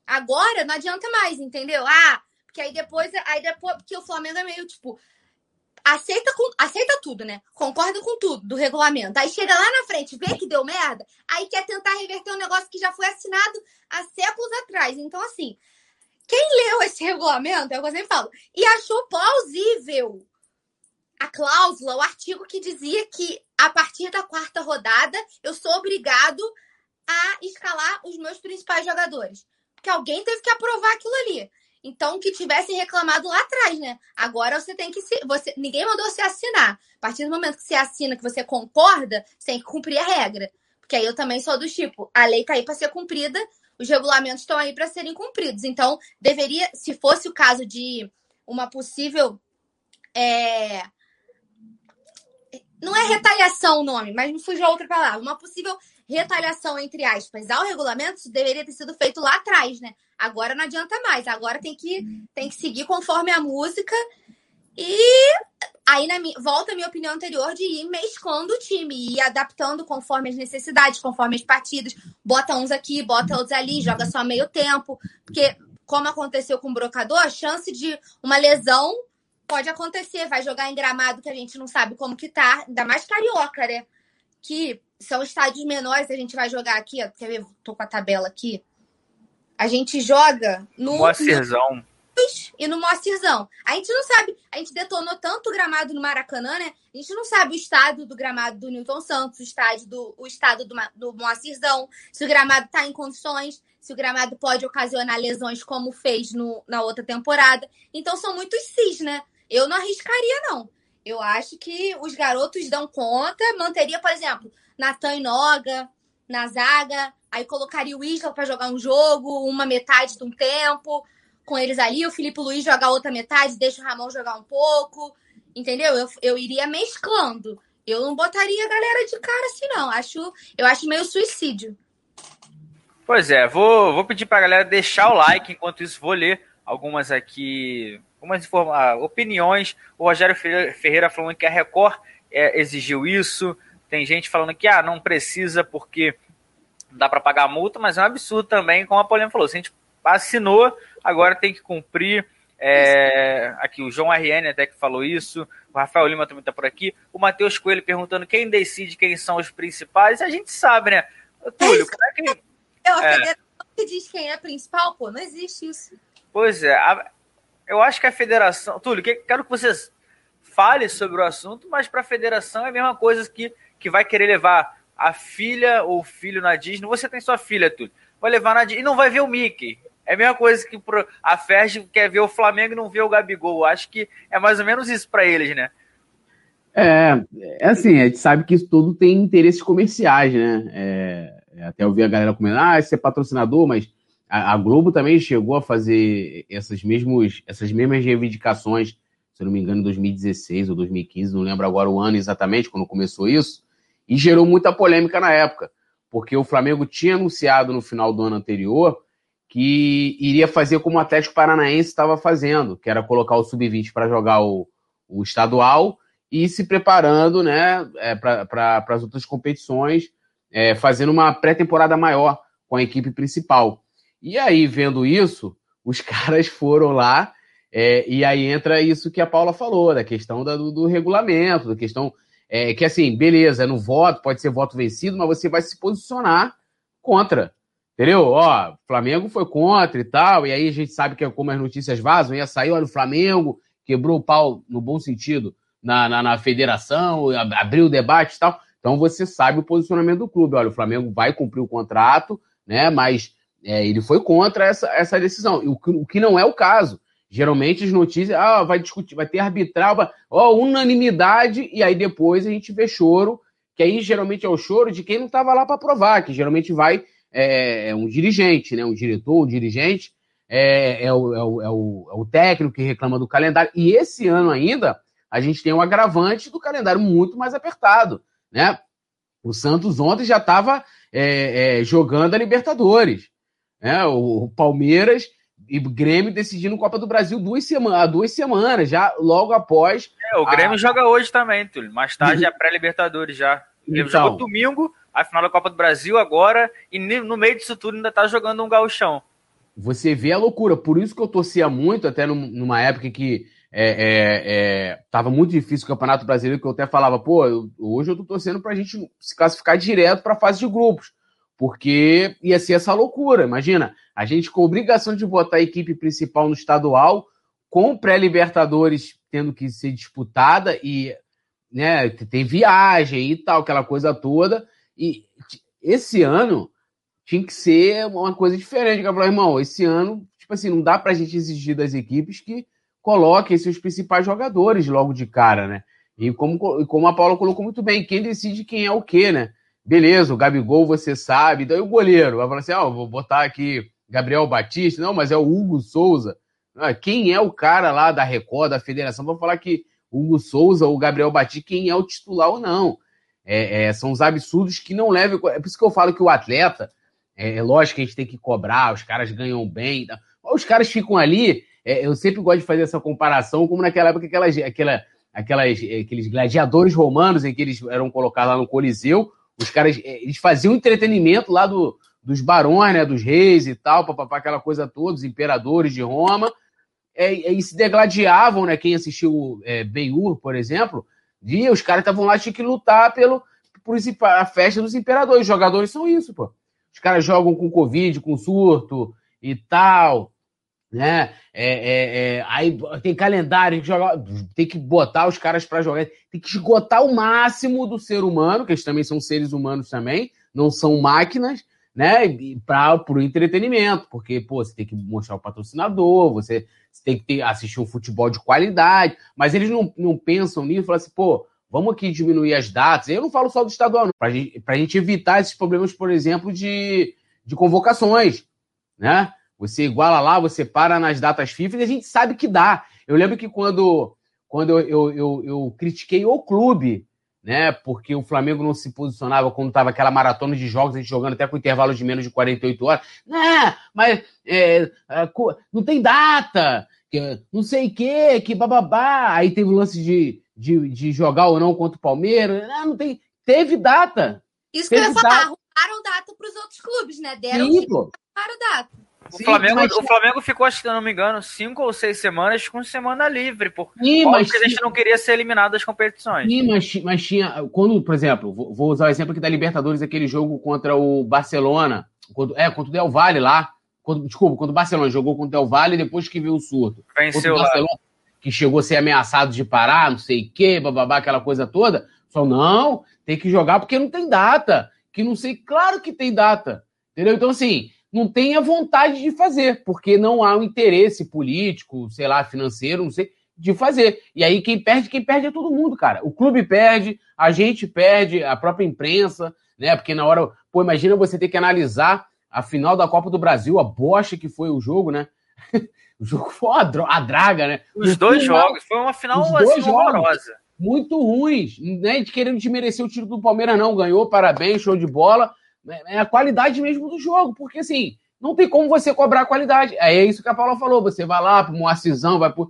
S4: Agora não adianta mais, entendeu? Ah, porque aí depois, aí depois, porque o Flamengo é meio tipo, aceita, com, aceita tudo, né? Concorda com tudo do regulamento. Aí chega lá na frente, vê que deu merda, aí quer tentar reverter um negócio que já foi assinado há séculos atrás. Então, assim, quem leu esse regulamento, é o que eu sempre falo, e achou plausível a cláusula, o artigo que dizia que a partir da quarta rodada eu sou obrigado a escalar os meus principais jogadores. Porque alguém teve que aprovar aquilo ali. Então, que tivessem reclamado lá atrás, né? Agora você tem que se. Você, ninguém mandou você assinar. A partir do momento que você assina, que você concorda, você tem que cumprir a regra. Porque aí eu também sou do tipo, a lei tá aí para ser cumprida, os regulamentos estão aí para serem cumpridos. Então, deveria, se fosse o caso de uma possível. É... Não é retaliação o nome, mas me fugiu outra palavra. Uma possível retaliação, entre aspas, ao regulamento, deveria ter sido feito lá atrás, né? Agora não adianta mais. Agora tem que, tem que seguir conforme a música. E aí na, volta a minha opinião anterior de ir mesclando o time, ir adaptando conforme as necessidades, conforme as partidas. Bota uns aqui, bota outros ali, joga só meio tempo. Porque, como aconteceu com o brocador, a chance de uma lesão pode acontecer. Vai jogar em gramado que a gente não sabe como que tá. Ainda mais carioca, né? Que são estádios menores, a gente vai jogar aqui, ó. Quer ver? Tô com a tabela aqui. A gente joga no.
S3: Moacirzão.
S4: E no Moacirzão. A gente não sabe. A gente detonou tanto o gramado no Maracanã, né? A gente não sabe o estado do gramado do Newton Santos, o, estádio do, o estado do, do Moacirzão, se o gramado tá em condições, se o gramado pode ocasionar lesões como fez no, na outra temporada. Então são muitos cis, né? Eu não arriscaria, não. Eu acho que os garotos dão conta, manteria, por exemplo, Natan Noga na zaga, aí colocaria o Isla para jogar um jogo, uma metade de um tempo, com eles ali, o Felipe Luiz jogar outra metade, deixa o Ramon jogar um pouco, entendeu? Eu, eu iria mesclando. Eu não botaria a galera de cara assim, não. Acho, eu acho meio suicídio.
S3: Pois é, vou, vou pedir pra galera deixar o like, enquanto isso vou ler algumas aqui, algumas informa opiniões. O Rogério Ferreira falando que a Record é, exigiu isso. Tem gente falando que ah, não precisa porque dá para pagar a multa, mas é um absurdo também, como a Paulinha falou. Se a gente assinou, agora tem que cumprir. É, aqui o João RN até que falou isso, o Rafael Lima também está por aqui, o Matheus Coelho perguntando quem decide quem são os principais, a gente sabe, né? Túlio, como é que.
S4: É. que diz quem é principal, pô, não existe isso.
S3: Pois é, a, eu acho que a federação. Túlio, que, quero que vocês falem sobre o assunto, mas para a federação é a mesma coisa que que vai querer levar a filha ou filho na Disney, você tem sua filha, tudo. Vai levar na Disney e não vai ver o Mickey. É a mesma coisa que a Ferg quer ver o Flamengo e não vê o Gabigol. Acho que é mais ou menos isso para eles, né?
S5: É, é assim, a gente sabe que isso tudo tem interesses comerciais, né? É, é até eu vi a galera comentando, ah, esse é patrocinador, mas a, Globo também chegou a fazer essas, mesmos, essas mesmas reivindicações, se não me engano, em 2016 ou 2015, não lembro agora o ano exatamente, quando começou isso, e gerou muita polêmica na época, porque o Flamengo tinha anunciado no final do ano anterior que iria fazer como o Atlético Paranaense estava fazendo, que era colocar o sub-20 para jogar o, o, estadual e se preparando né, é, para as outras competições, é, fazendo uma pré-temporada maior com a equipe principal. E aí, vendo isso, os caras foram lá, é, e aí entra isso que a Paula falou, da questão da, do, do regulamento, da questão é, que assim, beleza, no voto, pode ser voto vencido, mas você vai se posicionar contra. Entendeu? Ó, Flamengo foi contra e tal, e aí a gente sabe que é como as notícias vazam, ia sair, olha, o Flamengo quebrou o pau, no bom sentido, na, na, na federação, abriu o debate e tal. Então você sabe o posicionamento do clube. Olha, o Flamengo vai cumprir o contrato, né? Mas é, ele foi contra essa, essa decisão. O, o que não é o caso. Geralmente as notícias, ah, vai discutir, vai ter arbitral, vai, ó, unanimidade, e aí depois a gente vê choro, que aí geralmente é o choro de quem não estava lá para provar, que geralmente vai é, é, um dirigente, né? Um diretor, um dirigente, é, é, o, é, o, é, o, é o técnico que reclama do calendário. E esse ano ainda, a gente tem um agravante do calendário muito mais apertado, né? O Santos ontem já estava é, é, jogando a Libertadores. Né? O, Palmeiras E Grêmio decidindo Copa do Brasil duas semanas, duas semanas, já logo após.
S3: É, o Grêmio a... joga hoje também, Túlio. Mais tarde é pré-Libertadores já. Grêmio então, jogou domingo, a final da Copa do Brasil agora, e no meio disso tudo ainda tá jogando um gauchão.
S5: Você vê a loucura. Por isso que eu torcia muito, até numa época que é, é, é, tava muito difícil o Campeonato Brasileiro, que eu até falava, pô, eu, hoje eu tô torcendo pra gente se classificar direto pra fase de grupos. Porque ia ser essa loucura. Imagina, a gente com obrigação de botar a equipe principal no estadual, com pré-libertadores tendo que ser disputada e né, tem viagem e tal, aquela coisa toda. E esse ano tinha que ser uma coisa diferente. Eu irmão, esse ano, tipo assim, não dá pra gente exigir das equipes que coloquem seus principais jogadores logo de cara, né? E como, como a Paula colocou muito bem, quem decide quem é o quê, né? Beleza, o Gabigol você sabe, daí o goleiro vai falar assim: oh, vou botar aqui Gabriel Batista, não, mas é o Hugo Souza. Ah, quem é o cara lá da Record, da federação? Vou falar que Hugo Souza ou o Gabriel Batista, quem é o titular ou não. É, é, são os absurdos que não levam. É por isso que eu falo que o atleta, é, é lógico que a gente tem que cobrar, os caras ganham bem. Tá? Os caras ficam ali. É, eu sempre gosto de fazer essa comparação, como naquela época, aquelas, aquela, aquelas, aqueles gladiadores romanos em que eles eram colocados lá no Coliseu os caras, é, eles faziam entretenimento lá do, dos barões, né, dos reis e tal, papapá, aquela coisa toda, os imperadores de Roma, é, e se degladiavam, né, quem assistiu é, Ben-Hur, por exemplo, via, os caras estavam lá, tinha que lutar pelo, por a festa dos imperadores, os jogadores são isso, pô. Os caras jogam com Covid, com surto e tal, né? É, é, é, aí tem calendário, tem que, jogar, tem que botar os caras para jogar, tem que esgotar o máximo do ser humano, que eles também são seres humanos também, não são máquinas, né? Para o entretenimento, porque pô, você tem que mostrar o patrocinador, você, você tem que ter, assistir um futebol de qualidade, mas eles não, não pensam nisso, falam assim, pô, vamos aqui diminuir as datas. Eu não falo só do estadual, para gente, a gente evitar esses problemas, por exemplo, de, de convocações, né? Você iguala lá, você para nas datas FIFA e a gente sabe que dá. Eu lembro que quando, quando eu, eu, eu, eu critiquei o clube, né? Porque o Flamengo não se posicionava quando estava aquela maratona de jogos, a gente jogando até com intervalo de menos de 48 horas. Né, mas é, é, não tem data, não sei o quê, que bababá. Aí teve o lance de, de, de jogar ou não contra o Palmeiras. Não, não tem. Teve data.
S4: Isso teve que eu ia falar, data. arrumaram data para os outros clubes, né? Deram Sim, pô. data.
S3: O, Sim, Flamengo, mas... o Flamengo ficou, acho que se não me engano, cinco ou seis semanas com semana livre, porque, Sim, mas porque a gente não queria ser eliminado das competições.
S5: Sim, mas, mas tinha. Quando, por exemplo, vou usar o exemplo aqui da Libertadores, aquele jogo contra o Barcelona, quando, é, contra o Del Valle lá. Quando, desculpa, quando o Barcelona jogou contra o Del Valle depois que viu o surto.
S3: Venceu o
S5: Barcelona, que chegou a ser ameaçado de parar, não sei o quê, bababá, aquela coisa toda. Só não, tem que jogar porque não tem data. Que não sei, claro que tem data. Entendeu? Então, assim, não tem a vontade de fazer, porque não há um interesse político, sei lá, financeiro, não sei, de fazer. E aí quem perde, quem perde é todo mundo, cara. O clube perde, a gente perde, a própria imprensa, né? Porque na hora, pô, imagina você ter que analisar a final da Copa do Brasil, a bocha que foi o jogo, né? o jogo foi uma a draga, né?
S3: Os dois final, jogos, foi uma final os dois assim, horrorosa.
S5: Muito ruins, né? De querendo desmerecer o título do Palmeiras, não. Ganhou, parabéns, show de bola é, é a qualidade mesmo do jogo, porque assim, não tem como você cobrar a qualidade. É isso que a Paula falou, você vai lá para uma cisão, vai pro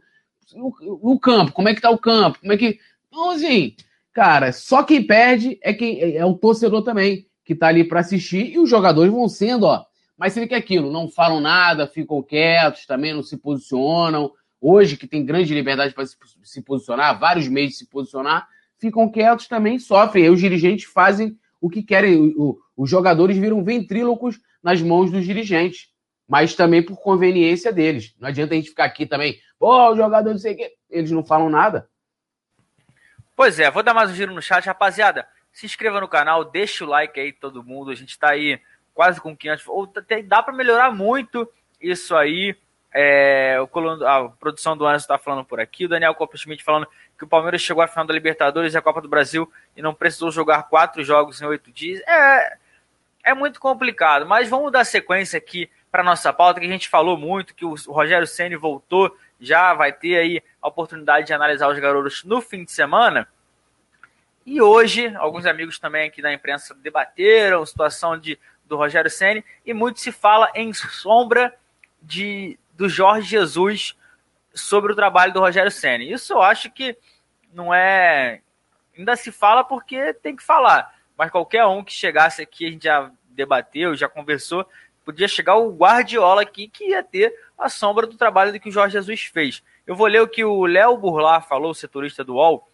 S5: no, campo, como é que tá o campo, como é que. Então, assim, cara, só quem perde é quem é, é o torcedor também, que tá ali para assistir, e os jogadores vão sendo, ó. Mas vê que é aquilo, não falam nada, ficam quietos, também não se posicionam. Hoje, que tem grande liberdade para se, se posicionar, vários meios de se posicionar, ficam quietos também, sofrem. Aí os dirigentes fazem o que querem. O, os jogadores viram ventrílocos nas mãos dos dirigentes, mas também por conveniência deles. Não adianta a gente ficar aqui também, pô, o jogador não sei o quê. Eles não falam nada.
S3: Pois é, vou dar mais um giro no chat, rapaziada. Se inscreva no canal, deixa o like aí, todo mundo. A gente está aí quase com 500. Ou dá para melhorar muito isso aí. É, o, a produção do Anderson está falando por aqui. O Daniel Copa Schmidt falando que o Palmeiras chegou à final da Libertadores e a Copa do Brasil e não precisou jogar quatro jogos em oito dias. É, é muito complicado, mas vamos dar sequência aqui para nossa pauta, que a gente falou muito, que o Rogério Ceni voltou, já vai ter aí a oportunidade de analisar os garotos no fim de semana. E hoje, alguns amigos também aqui da imprensa debateram a situação de, do Rogério Ceni e muito se fala em sombra de do Jorge Jesus sobre o trabalho do Rogério Senna. Isso eu acho que não é. Ainda se fala porque tem que falar. Mas qualquer um que chegasse aqui, a gente já debateu, já conversou, podia chegar o Guardiola aqui que ia ter a sombra do trabalho do que o Jorge Jesus fez. Eu vou ler o que o Léo Burlar falou, setorista do UOL.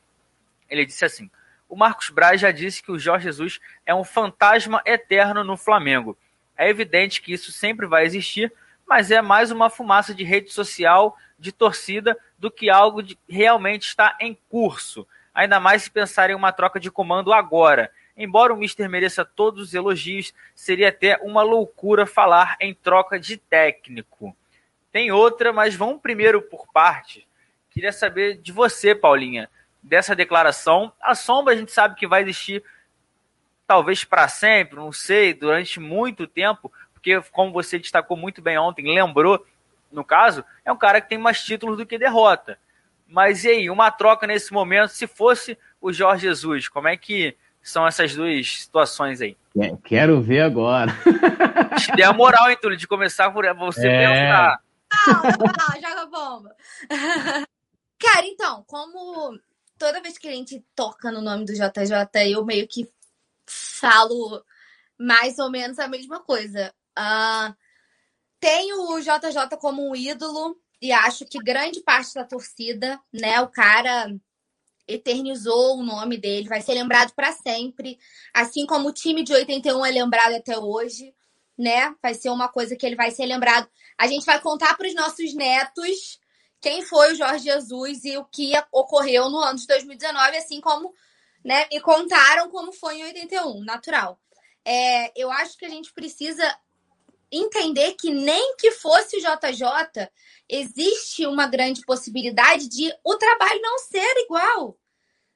S3: Ele disse assim: O Marcos Braz já disse que o Jorge Jesus é um fantasma eterno no Flamengo. É evidente que isso sempre vai existir, mas é mais uma fumaça de rede social, de torcida, do que algo que realmente está em curso. Ainda mais se pensar em uma troca de comando agora. Embora o Mister mereça todos os elogios, seria até uma loucura falar em troca de técnico. Tem outra, mas vamos primeiro por parte. Queria saber de você, Paulinha, dessa declaração. A sombra a gente sabe que vai existir talvez para sempre, não sei, durante muito tempo, porque como você destacou muito bem ontem, lembrou, no caso, é um cara que tem mais títulos do que derrota. Mas e aí, uma troca nesse momento, se fosse o Jorge Jesus, como é que são essas duas situações aí?
S5: Quero ver agora.
S3: Te dei a moral, hein, Túlio, de começar por você é... pensar
S4: fala, joga bomba. Cara, então, como toda vez que a gente toca no nome do JJ, eu meio que falo mais ou menos a mesma coisa. Uh, tenho o JJ como um ídolo e acho que grande parte da torcida, né, o cara eternizou o nome dele, vai ser lembrado para sempre, assim como o time de 81 é lembrado até hoje né? Vai ser uma coisa que ele vai ser lembrado. A gente vai contar para os nossos netos quem foi o Jorge Jesus e o que ocorreu no ano de 2019, assim como, né? E contaram como foi em 81, natural. É, eu acho que a gente precisa entender que nem que fosse o JJ, existe uma grande possibilidade de o trabalho não ser igual.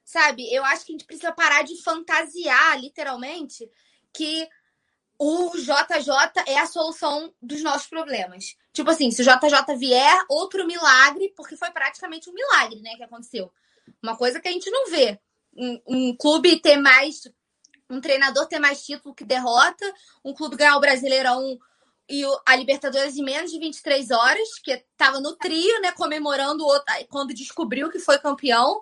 S4: Sabe? Eu acho que a gente precisa parar de fantasiar, literalmente, que o JJ é a solução dos nossos problemas. Tipo assim, se o JJ vier, outro milagre, porque foi praticamente um milagre, né, que aconteceu. Uma coisa que a gente não vê. Um, um clube ter mais. Um treinador ter mais título que derrota, um clube ganhar o Brasileirão e a Libertadores em menos de 23 horas, que estava no trio, né, comemorando quando descobriu que foi campeão,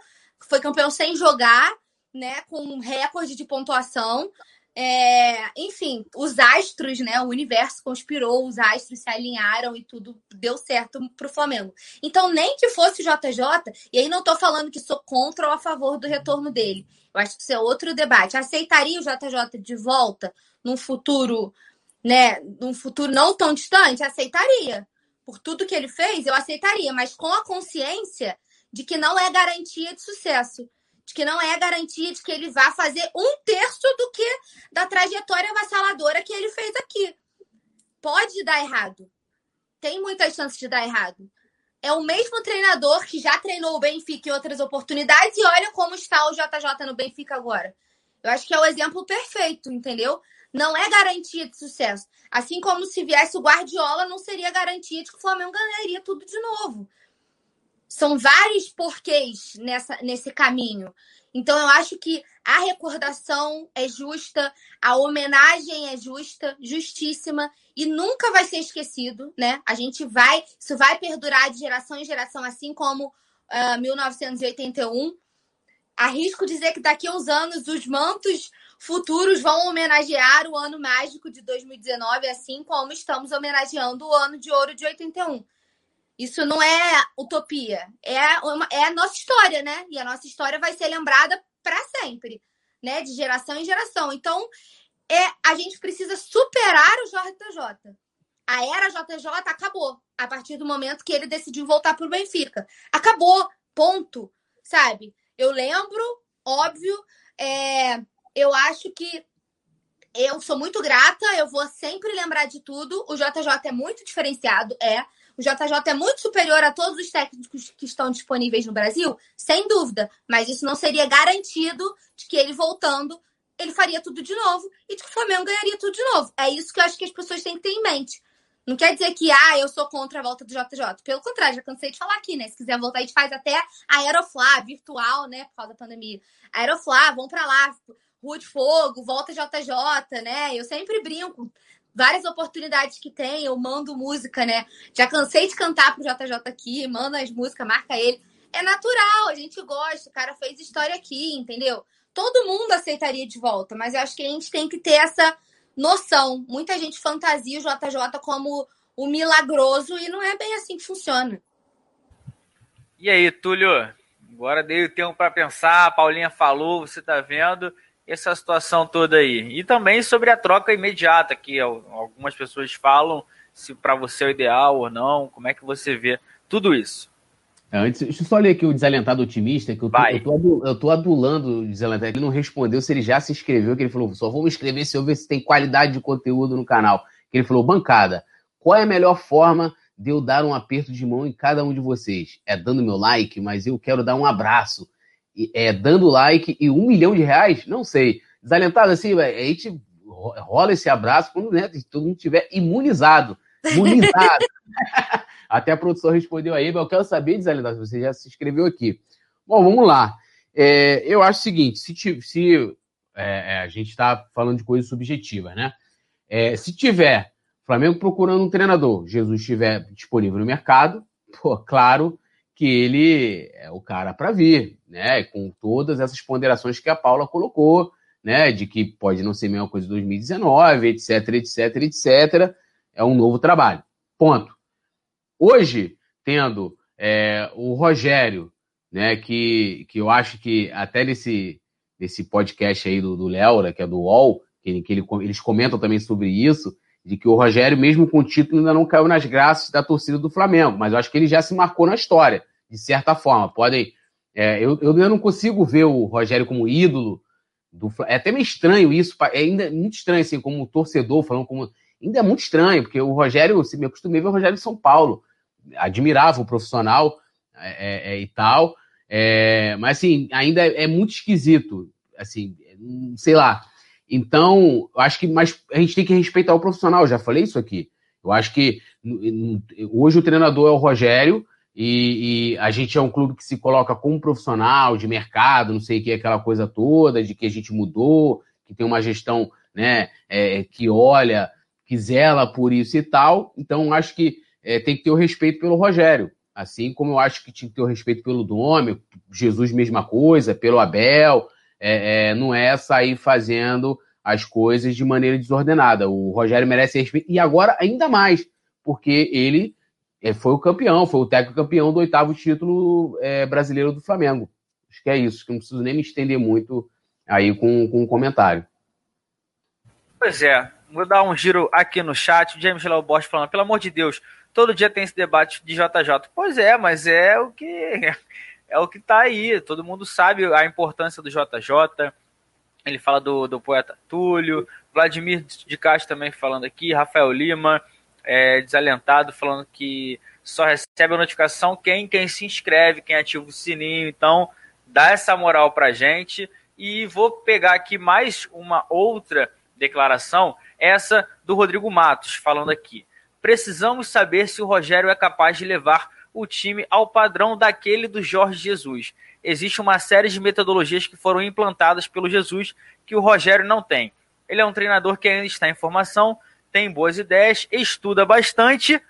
S4: foi campeão sem jogar, né, com um recorde de pontuação. É, enfim, os astros, né? O universo conspirou, os astros se alinharam e tudo deu certo pro Flamengo. Então, nem que fosse o JJ, e aí não tô falando que sou contra ou a favor do retorno dele. Eu acho que isso é outro debate. Aceitaria o JJ de volta num futuro, né? Num futuro não tão distante? Aceitaria. Por tudo que ele fez, eu aceitaria, mas com a consciência de que não é garantia de sucesso de que não é garantia de que ele vá fazer um terço do que da trajetória avassaladora que ele fez aqui. Pode dar errado. Tem muitas chances de dar errado. É o mesmo treinador que já treinou o Benfica em outras oportunidades e olha como está o JJ no Benfica agora. Eu acho que é o exemplo perfeito, entendeu? Não é garantia de sucesso. Assim como se viesse o Guardiola, não seria garantia de que o Flamengo ganharia tudo de novo são vários porquês nessa, nesse caminho. Então, eu acho que a recordação é justa, a homenagem é justa, justíssima, e nunca vai ser esquecido, né? A gente vai, isso vai perdurar de geração em geração, assim como uh, ah, 1981. Arrisco dizer que daqui a uns anos os mantos futuros vão homenagear o ano mágico de 2019, assim como estamos homenageando o ano de ouro de 81. Isso não é utopia, é, uma, é a nossa história, né? E a nossa história vai ser lembrada para sempre, né? De geração em geração. Então, é, a gente precisa superar o JJ. A era JJ acabou a partir do momento que ele decidiu voltar para o Benfica. Acabou, ponto, sabe? Eu lembro, óbvio, é, eu acho que eu sou muito grata, eu vou sempre lembrar de tudo. O JJ é muito diferenciado, é. O JJ é muito superior a todos os técnicos que estão disponíveis no Brasil? Sem dúvida. Mas isso não seria garantido de que ele voltando, ele faria tudo de novo e de que o Flamengo ganharia tudo de novo. É isso que eu acho que as pessoas têm que ter em mente. Não quer dizer que, ah, eu sou contra a volta do JJ. Pelo contrário, já cansei de falar aqui, né? Se quiser voltar, a gente faz até a Aeroflá virtual, né? Por causa da pandemia. Aeroflá, vão para lá. Rua de Fogo, volta JJ, né? Eu sempre brinco várias oportunidades que tem, eu mando música, né? Já cansei de cantar pro JJ aqui, mando as músicas, marca ele. É natural, a gente gosta, o cara fez história aqui, entendeu? Todo mundo aceitaria de volta, mas eu acho que a gente tem que ter essa noção. Muita gente fantasia o JJ como o milagroso e não é bem assim que funciona.
S3: E aí, Túlio? Agora dei o tempo para pensar, a Paulinha falou, você tá vendo essa situação toda aí. E também sobre a troca imediata, que algumas pessoas falam se para você é o ideal ou não, como é que você vê tudo isso?
S5: É, antes, deixa eu só ler aqui o desalentado otimista, que eu tô, eu tô, eu tô adulando o desalentado. Ele não respondeu se ele já se inscreveu, que ele falou, só vou me inscrever se eu ver se tem qualidade de conteúdo no canal. Que ele falou, bancada, qual é a melhor forma de eu dar um aperto de mão em cada um de vocês? É dando meu like, mas eu quero dar um abraço é, dando like e um milhão de reais? Não sei. Desalentado assim, a gente rola esse abraço quando né, todo mundo estiver imunizado. Imunizado. Até a produção respondeu aí, mas eu quero saber, desalentado, se você já se inscreveu aqui. Bom, vamos lá. É, eu acho o seguinte: se, se é, é a gente está falando de coisas subjetivas, né? É, se tiver Flamengo procurando um treinador, Jesus estiver disponível no mercado, pô, claro que ele é o cara para vir, né? Com todas essas ponderações que a Paula colocou, né? De que pode não ser a mesma coisa de 2019, etc, etc, etc. É um novo trabalho. Ponto. Hoje, tendo é, o Rogério, né? Que, que eu acho que até nesse, nesse podcast aí do Léo, né, que é do UOL, que, que ele, eles comentam também sobre isso, de que o Rogério, mesmo com o título, ainda não caiu nas graças da torcida do Flamengo, mas eu acho que ele já se marcou na história, de certa forma. Podem. É, eu, eu não consigo ver o Rogério como ídolo do É até meio estranho isso, é ainda muito estranho, assim, como torcedor, falando como. Ainda é muito estranho, porque o Rogério, se me acostumei ver o Rogério de São Paulo. Admirava o profissional é, é, é e tal. É, mas assim, ainda é, é muito esquisito. Assim, sei lá então, acho que mas a gente tem que respeitar o profissional, eu já falei isso aqui. Eu acho que hoje o treinador é o Rogério e, e, a gente é um clube que se coloca como profissional de mercado, não sei o que, aquela coisa toda, de que a gente mudou, que tem uma gestão né, é, que olha, que zela por isso e tal. Então, acho que é, tem que ter o respeito pelo Rogério. Assim como eu acho que tinha que ter o respeito pelo Dome, Jesus, mesma coisa, pelo Abel, é, é, não é sair fazendo as coisas de maneira desordenada. O Rogério merece respeito, e agora ainda mais, porque ele é, foi o campeão, foi o técnico campeão do oitavo título é, brasileiro do Flamengo. Acho que é isso, que não preciso nem me estender muito aí com, com um comentário.
S3: Pois é, vou dar um giro aqui no chat. O James Léo Bosch falando, pelo amor de Deus, todo dia tem esse debate de JJ. Pois é, mas é o que é o que está aí. Todo mundo sabe a importância do JJ. Ele fala do, do poeta Túlio, Vladimir de Castro também falando aqui, Rafael Lima, é, desalentado, falando que só recebe a notificação quem, quem se inscreve, quem ativa o sininho. Então, dá essa moral pra gente. E vou pegar aqui mais uma outra declaração, essa do Rodrigo Matos, falando aqui. Precisamos saber se o Rogério é capaz de levar o time ao padrão daquele do Jorge Jesus. Existe uma série de metodologias que foram implantadas pelo Jesus que o Rogério não tem. Ele é um treinador que ainda está em formação, tem boas ideias, estuda bastante,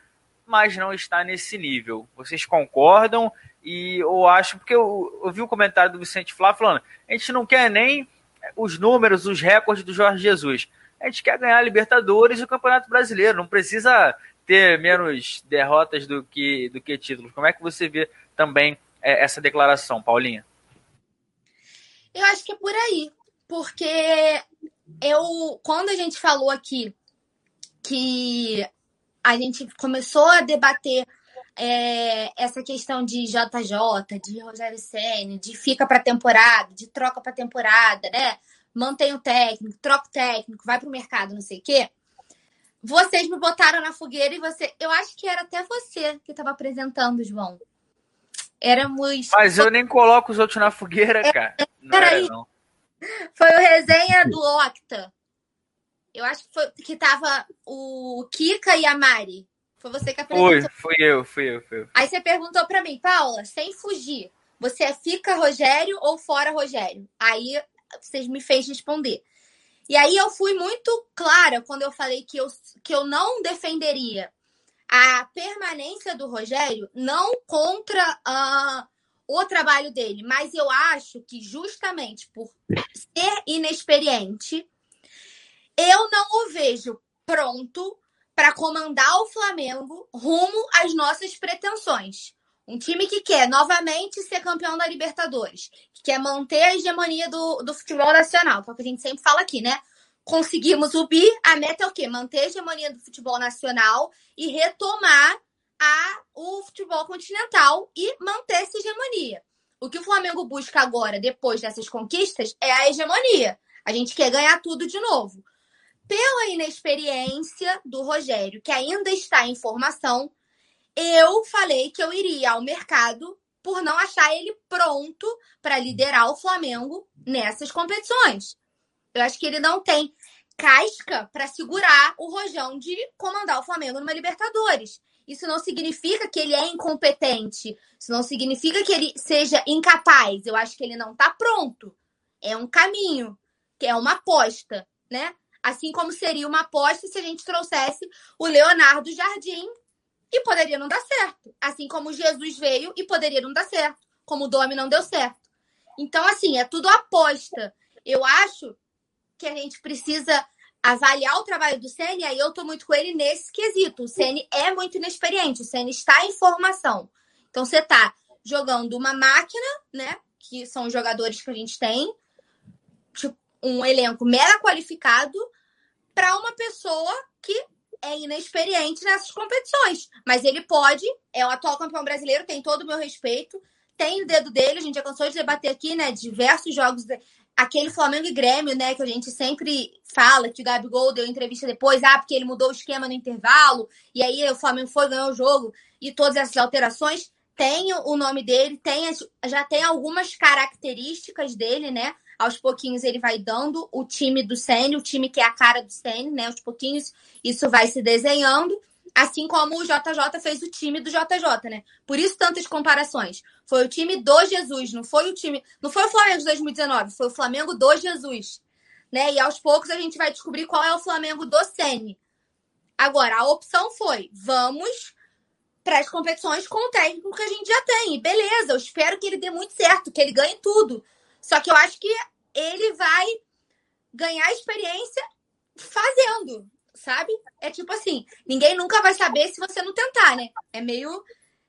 S3: mas não está nesse nível. Vocês concordam? E eu acho, porque eu, eu vi o um comentário do Vicente Flá falando: a gente não quer nem os números, os recordes do Jorge Jesus. A gente quer ganhar a Libertadores e o Campeonato Brasileiro. Não precisa ter menos derrotas do que, do que títulos. Como é que você vê também é, essa declaração, Paulinha?
S4: Eu acho que é por aí, porque eu, quando a gente falou aqui que a gente começou a debater é, essa questão de JJ, de Rogério Senna, de fica para temporada, de troca para temporada, né? Mantém o técnico, troca o técnico, vai para o mercado, não sei o quê. Vocês me botaram na fogueira e você. Eu acho que era até você que estava apresentando, João. Éramos.
S3: Mas eu nem coloco os outros na fogueira, é, cara. Não era, não.
S4: Foi o resenha do Octa. Eu acho que foi que tava o Kika e a Mari. Foi você que apresentou.
S3: Foi, fui eu, fui eu, fui eu.
S4: Aí você perguntou para mim, Paula, sem fugir, você fica Rogério ou fora Rogério? Aí vocês me fez responder. E aí eu fui muito clara quando eu falei que eu, que eu não defenderia a permanência do Rogério, não contra uh, o trabalho dele, mas eu acho que justamente por ser inexperiente, eu não o vejo pronto para comandar o Flamengo rumo às nossas pretensões. Um time que quer novamente ser campeão da Libertadores, que quer manter a hegemonia do, do futebol nacional, que é o que a gente sempre fala aqui, né? Conseguimos o bi, a meta é o quê? Manter a hegemonia do futebol nacional e retomar a, o futebol continental e manter essa hegemonia. O que o Flamengo busca agora, depois dessas conquistas, é a hegemonia. A gente quer ganhar tudo de novo. Pela inexperiência do Rogério, que ainda está em formação, eu falei que eu iria ao mercado por não achar ele pronto para liderar o Flamengo nessas competições. Eu acho que ele não tem casca para segurar o rojão de comandar o Flamengo numa Libertadores. Isso não significa que ele é incompetente. Isso não significa que ele seja incapaz. Eu acho que ele não está pronto. É um caminho, que é uma aposta, né? Assim como seria uma aposta se a gente trouxesse o Leonardo Jardim e poderia não dar certo. Assim como Jesus veio e poderia não dar certo. Como o Domi não deu certo. Então, assim, é tudo aposta. Eu acho que a gente precisa avaliar o trabalho do Ceni, aí eu tô muito com ele nesse quesito. O Ceni é muito inexperiente, o Ceni está em formação. Então você tá jogando uma máquina, né, que são os jogadores que a gente tem, tipo, um elenco mega qualificado para uma pessoa que é inexperiente nessas competições. Mas ele pode, é o atual campeão brasileiro, tem todo o meu respeito, tem o dedo dele, a gente já cansou de debater aqui, né? Diversos jogos, aquele Flamengo e Grêmio, né? Que a gente sempre fala que o Gabigol deu entrevista depois, ah, porque ele mudou o esquema no intervalo, e aí o Flamengo foi ganhar o jogo, e todas essas alterações. Tem o nome dele, tem já tem algumas características dele, né? Aos pouquinhos ele vai dando o time do Sene, o time que é a cara do Sene, né? Aos pouquinhos isso vai se desenhando. Assim como o JJ fez o time do JJ, né? Por isso tantas comparações. Foi o time do Jesus, não foi o time. Não foi o Flamengo de 2019, foi o Flamengo do Jesus. Né? E aos poucos a gente vai descobrir qual é o Flamengo do Sene. Agora, a opção foi: vamos para as competições com o técnico que a gente já tem. beleza, eu espero que ele dê muito certo, que ele ganhe tudo. Só que eu acho que ele vai ganhar experiência fazendo sabe? É tipo assim, ninguém nunca vai saber se você não tentar, né? É meio.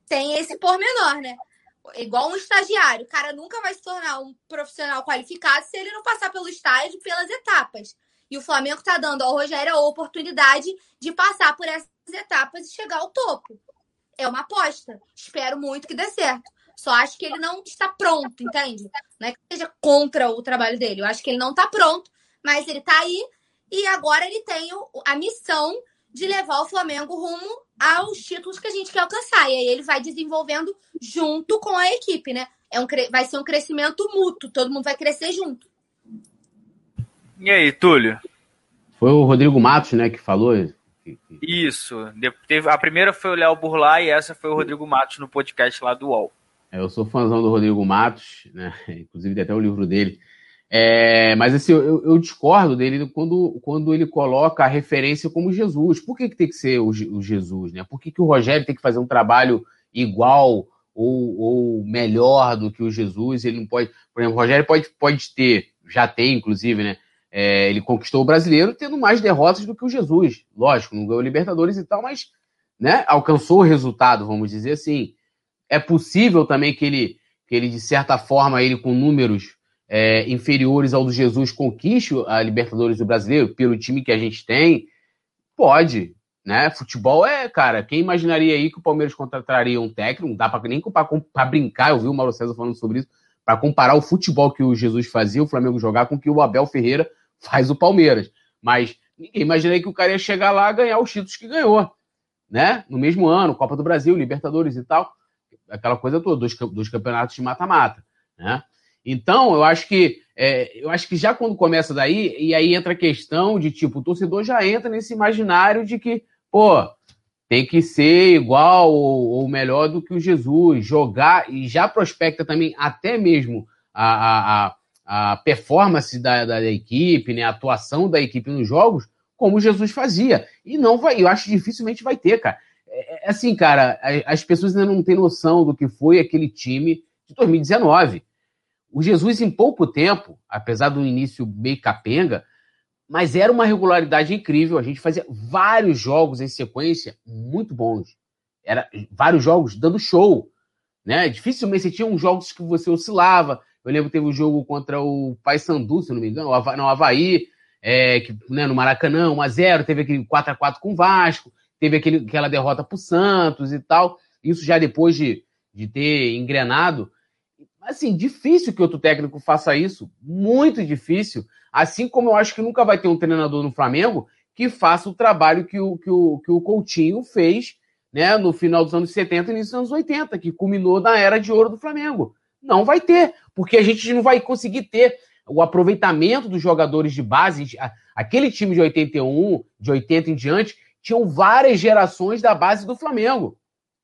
S4: Tem esse pormenor, né? Igual um estagiário. O cara nunca vai se tornar um profissional qualificado se ele não passar pelo estágio, pelas etapas. E o Flamengo tá dando ao Rogério a oportunidade de passar por essas etapas e chegar ao topo. É uma aposta. Espero muito que dê certo. Só acho que ele não está pronto, entende? Não é que seja contra o trabalho dele. Eu acho que ele não está pronto, mas ele está aí e agora ele tem a missão de levar o Flamengo rumo aos títulos que a gente quer alcançar. E aí ele vai desenvolvendo junto com a equipe, né? É um, vai ser um crescimento mútuo, todo mundo vai crescer junto.
S3: E aí, Túlio?
S5: Foi o Rodrigo Matos, né, que falou.
S3: Isso. A primeira foi o Léo Burlai e essa foi o Rodrigo Matos no podcast lá do UOL.
S5: É, eu sou fãzão do Rodrigo Matos, né? Inclusive tem até o livro dele. É, mas assim, eu, eu, discordo dele quando, quando ele coloca a referência como Jesus. Por que, que tem que ser o, o Jesus? Né? Por que, que o Rogério tem que fazer um trabalho igual ou, ou, melhor do que o Jesus? Ele não pode. Por exemplo, o Rogério pode, pode ter, já tem, inclusive, né? É, ele conquistou o brasileiro tendo mais derrotas do que o Jesus. Lógico, não ganhou Libertadores e tal, mas né, alcançou o resultado, vamos dizer assim. É possível também que ele, que ele, de certa forma, ele com números é, inferiores ao do Jesus conquiste a Libertadores do Brasileiro pelo time que a gente tem? Pode, né? Futebol é, cara, quem imaginaria aí que o Palmeiras contrataria um técnico? Não dá para nem para brincar, eu vi o Mauro César falando sobre isso, para comparar o futebol que o Jesus fazia, o Flamengo jogar, com o que o Abel Ferreira faz o Palmeiras. Mas ninguém imaginaria que o cara ia chegar lá e ganhar os títulos que ganhou, né? No mesmo ano, Copa do Brasil, Libertadores e tal, aquela coisa toda, dois, dois campeonatos de mata-mata, né? Então, eu acho que é, eu acho que já quando começa daí, e aí entra a questão de tipo, o torcedor já entra nesse imaginário de que, pô, tem que ser igual ou, ou melhor do que o Jesus, jogar, e já prospecta também até mesmo a, a, a performance da, da, equipe, né, a atuação da equipe nos jogos, como Jesus fazia. E não vai, eu acho que dificilmente vai ter, cara. É, é assim, cara, as pessoas ainda não têm noção do que foi aquele time de 2019. O Jesus, em pouco tempo, apesar do início meio capenga, mas era uma regularidade incrível. A gente fazia vários jogos em sequência muito bons. Era vários jogos dando show. Né? Dificilmente você tinha uns jogos que você oscilava. Eu lembro que teve um jogo contra o Paysandu, se não me engano, não, Havaí, é, que, né, no Maracanã, 1x0, teve aquele 4x4 com o Vasco, teve aquele, aquela derrota pro Santos e tal. Isso já depois de, de ter engrenado. Assim, difícil que outro técnico faça isso, muito difícil. Assim como eu acho que nunca vai ter um treinador no Flamengo que faça o trabalho que o, que o, que o Coutinho fez né, no final dos anos 70 e início dos anos 80, que culminou na era de ouro do Flamengo. Não vai ter, porque a gente não vai conseguir ter o aproveitamento dos jogadores de base. Aquele time de 81, de 80 em diante, tinham várias gerações da base do Flamengo,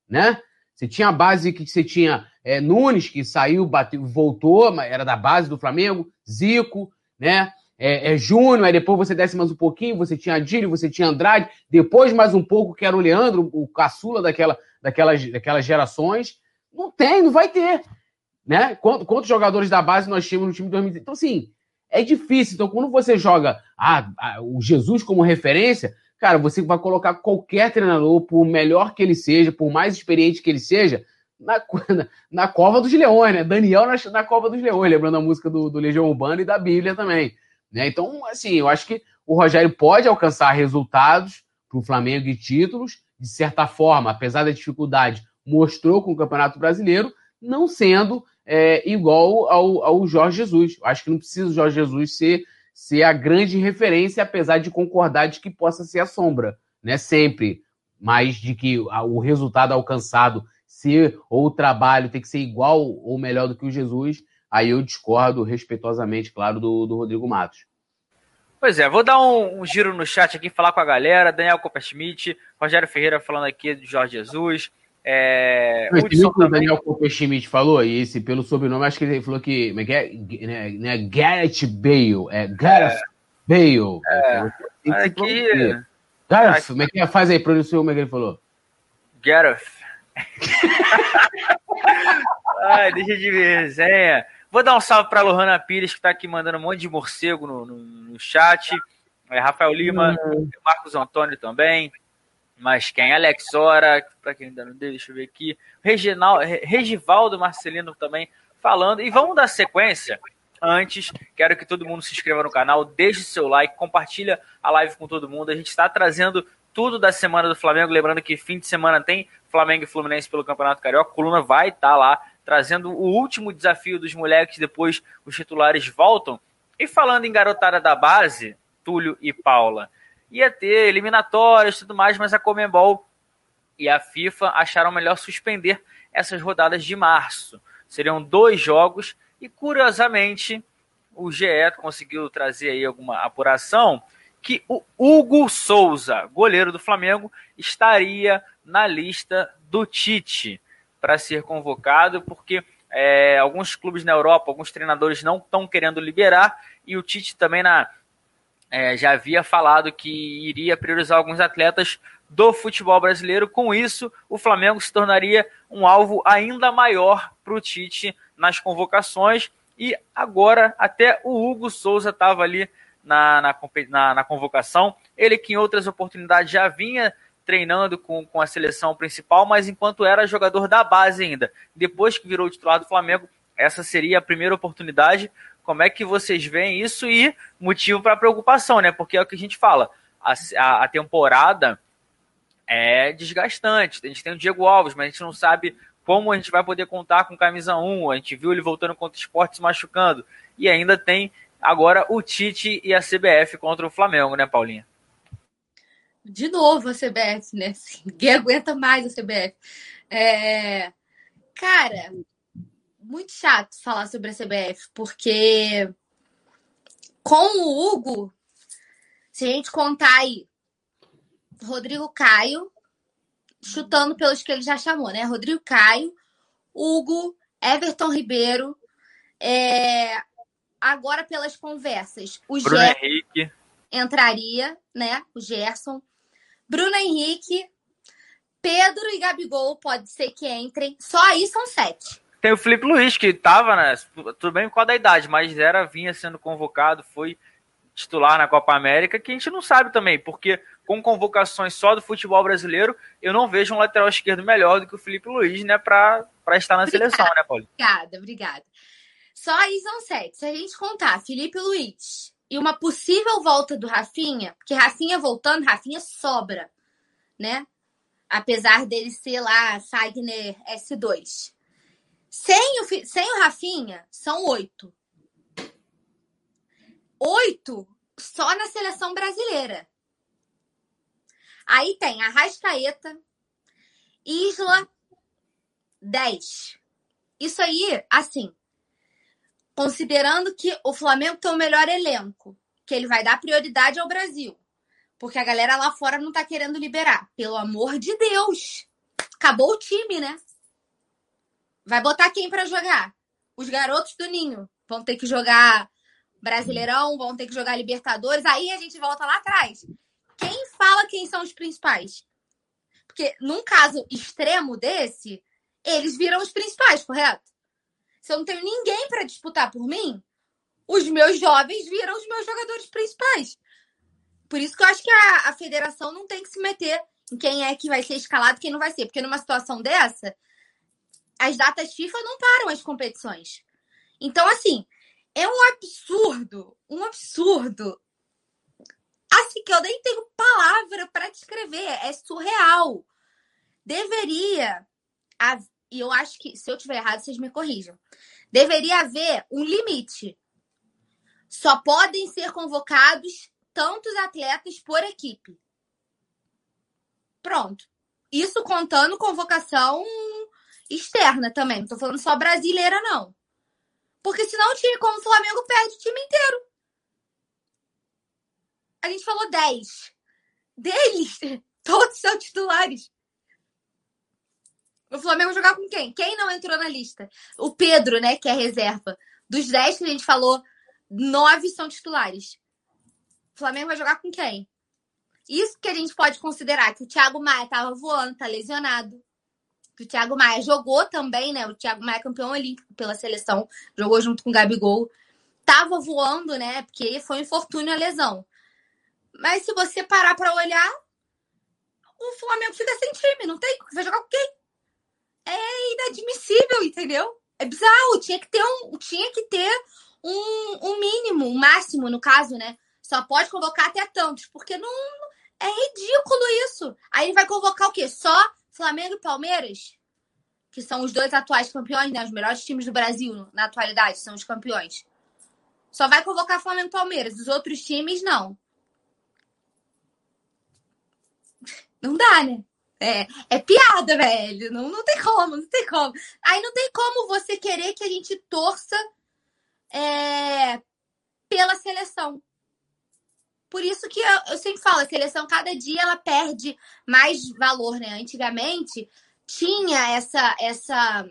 S5: né? Você tinha a base que você tinha é, Nunes, que saiu, bateu, voltou, era da base do Flamengo, Zico, né? É, é, Júnior, aí depois você desce mais um pouquinho, você tinha Adílio, você tinha Andrade, depois mais um pouco que era o Leandro, o caçula daquela, daquelas, daquelas gerações. Não tem, não vai ter. Né? Quantos, quantos jogadores da base nós tínhamos no time de 2020? Então, assim, é difícil. Então, quando você joga ah, o Jesus como referência, cara, você vai colocar qualquer treinador, por melhor que ele seja, por mais experiente que ele seja, na, na, na cova dos leões, né? Daniel na, na cova dos leões, lembrando a música do, do Legião Urbana e da Bíblia também. Né? Então, assim, eu acho que o Rogério pode alcançar resultados para o Flamengo e títulos, de certa forma, apesar da dificuldade, mostrou com o Campeonato Brasileiro, não sendo é, igual ao, ao Jorge Jesus. Eu acho que não precisa o Jorge Jesus ser, ser a grande referência, apesar de concordar de que possa ser a sombra, né? Sempre. Mas de que o resultado alcançado ser ou o trabalho tem que ser igual ou melhor do que o Jesus, Aí eu discordo respeitosamente, claro, do, do Rodrigo Matos.
S3: Pois é, vou dar um, um, giro no chat aqui, falar com a galera. Daniel Copperschmidt, Rogério Ferreira falando aqui do Jorge Jesus. É,
S5: o o Daniel Copperschmidt falou, e esse pelo sobrenome, acho que ele falou que. Como é que é? Né, né, Gareth Bale. É Gareth é, Bale. É,
S3: aqui.
S5: Gareth, como é que é? Faz aí, pronunciou como é que ele falou?
S3: Gareth. Ai, deixa de ver resenha. Vou dar um salve para Lohana Pires, que está aqui mandando um monte de morcego no, no, no chat. É, Rafael Lima, uhum. Marcos Antônio também. Mas quem? Alex Ora, para quem ainda não deu, deixa eu ver aqui. Reginal, Regivaldo Marcelino também falando. E vamos dar sequência. Antes, quero que todo mundo se inscreva no canal, deixe seu like, compartilha a live com todo mundo. A gente está trazendo tudo da semana do Flamengo. Lembrando que fim de semana tem Flamengo e Fluminense pelo Campeonato Carioca. A coluna vai estar tá lá trazendo o último desafio dos moleques, depois os titulares voltam. E falando em garotada da base, Túlio e Paula, ia ter eliminatórias e tudo mais, mas a Comembol e a FIFA acharam melhor suspender essas rodadas de março. Seriam dois jogos e, curiosamente, o GE conseguiu trazer aí alguma apuração que o Hugo Souza, goleiro do Flamengo, estaria na lista do Tite para ser convocado, porque é, alguns clubes na Europa, alguns treinadores não estão querendo liberar, e o Tite também na, é, já havia falado que iria priorizar alguns atletas do futebol brasileiro. Com isso, o Flamengo se tornaria um alvo ainda maior para o Tite nas convocações. E agora, até o Hugo Souza estava ali na, na, na, na convocação. Ele que em outras oportunidades já vinha treinando com, com a seleção principal, mas enquanto era jogador da base ainda. Depois que virou titular do Flamengo, essa seria a primeira oportunidade. Como é que vocês veem isso e motivo para preocupação, né? Porque é o que a gente fala, a, a, a temporada é desgastante. A gente tem o Diego Alves, mas a gente não sabe como a gente vai poder contar com camisa 1. A gente viu ele voltando contra o esporte se machucando. E ainda tem agora o Tite e a CBF contra o Flamengo, né, Paulinha?
S4: de novo a CBF, né? Ninguém aguenta mais a CBF. É... Cara, muito chato falar sobre a CBF, porque com o Hugo, se a gente contar aí, Rodrigo Caio, chutando pelos que ele já chamou, né? Rodrigo Caio, Hugo, Everton Ribeiro, é... agora pelas conversas, o
S3: Bruno
S4: Gerson
S3: Henrique.
S4: entraria, né? O Gerson. Bruno Henrique, Pedro e Gabigol pode ser que entrem. Só aí são sete.
S3: Tem o Felipe Luiz, que tava, né? Tudo bem com a da idade, mas era, vinha sendo convocado, foi titular na Copa América, que a gente não sabe também, porque com convocações só do futebol brasileiro, eu não vejo um lateral esquerdo melhor do que o Felipe Luiz, né, para estar na
S4: Obrigada.
S3: seleção, né, Paulo?
S4: Obrigada, obrigada. Só aí são sete. Se a gente contar Felipe Luiz e uma possível volta do Rafinha, porque Rafinha voltando, Rafinha sobra, né? Apesar dele ser lá Fagner S2. Sem o, sem o Rafinha, são oito. Oito só na seleção brasileira. Aí tem Arrascaeta, Isla, 10. Isso aí, assim, considerando que o Flamengo tem o melhor elenco, que ele vai dar prioridade ao Brasil. Porque a galera lá fora não tá querendo liberar. Pelo amor de Deus! Acabou o time, né? Vai botar quem pra jogar? Os garotos do Ninho vão ter que jogar Brasileirão, vão ter que jogar Libertadores. Aí a gente volta lá atrás. Quem fala quem são os principais? Porque num caso extremo desse, eles viram os principais, correto? Se eu não tenho ninguém para disputar por mim, os meus jovens viram os meus jogadores principais. Por isso que eu acho que a, a federação não tem que se meter em quem é que vai ser escalado e quem não vai ser. Porque numa situação dessa, as datas FIFA não param as competições. Então, assim, é um absurdo, um absurdo. Assim que eu nem tenho palavra para descrever, é surreal. Deveria, e eu acho que, se eu tiver errado, vocês me corrijam. Deveria haver um limite. Só podem ser convocados tantos atletas por equipe. Pronto. Isso contando convocação externa também. Não tô falando só brasileira, não. Porque senão o time como o Flamengo perde o time inteiro. A gente falou 10. Deles, todos são titulares. O Flamengo jogar com quem? Quem não entrou na lista? O Pedro, né, que é reserva. Dos 10 que a gente falou, 9 são titulares. O Flamengo vai jogar com quem? Isso que a gente pode considerar que o Thiago Maia tava voando, tá lesionado. Que o Thiago Maia jogou também, né? O Thiago Maia é campeão olímpico pela seleção, jogou junto com o Gabigol. Tava voando, né? Porque foi um infortúnio a lesão. Mas se você parar pra olhar, o Flamengo fica sem time, não tem? Vai jogar com quem? É inadmissível, entendeu? É bizarro. Tinha que ter um, tinha que ter um, um mínimo, um máximo, no caso, né? Só pode convocar até tantos, porque não é ridículo isso. Aí ele vai convocar o quê? Só Flamengo e Palmeiras? Que são os dois atuais campeões, né? Os melhores times do Brasil na atualidade são os campeões. Só vai convocar Flamengo e Palmeiras. Os outros times, não. Não dá, né? É, é piada, velho. Não, não tem como, não tem como. Aí não tem como você querer que a gente torça é, pela seleção. Por isso que eu, eu sempre falo, a seleção cada dia ela perde mais valor, né? Antigamente tinha essa essa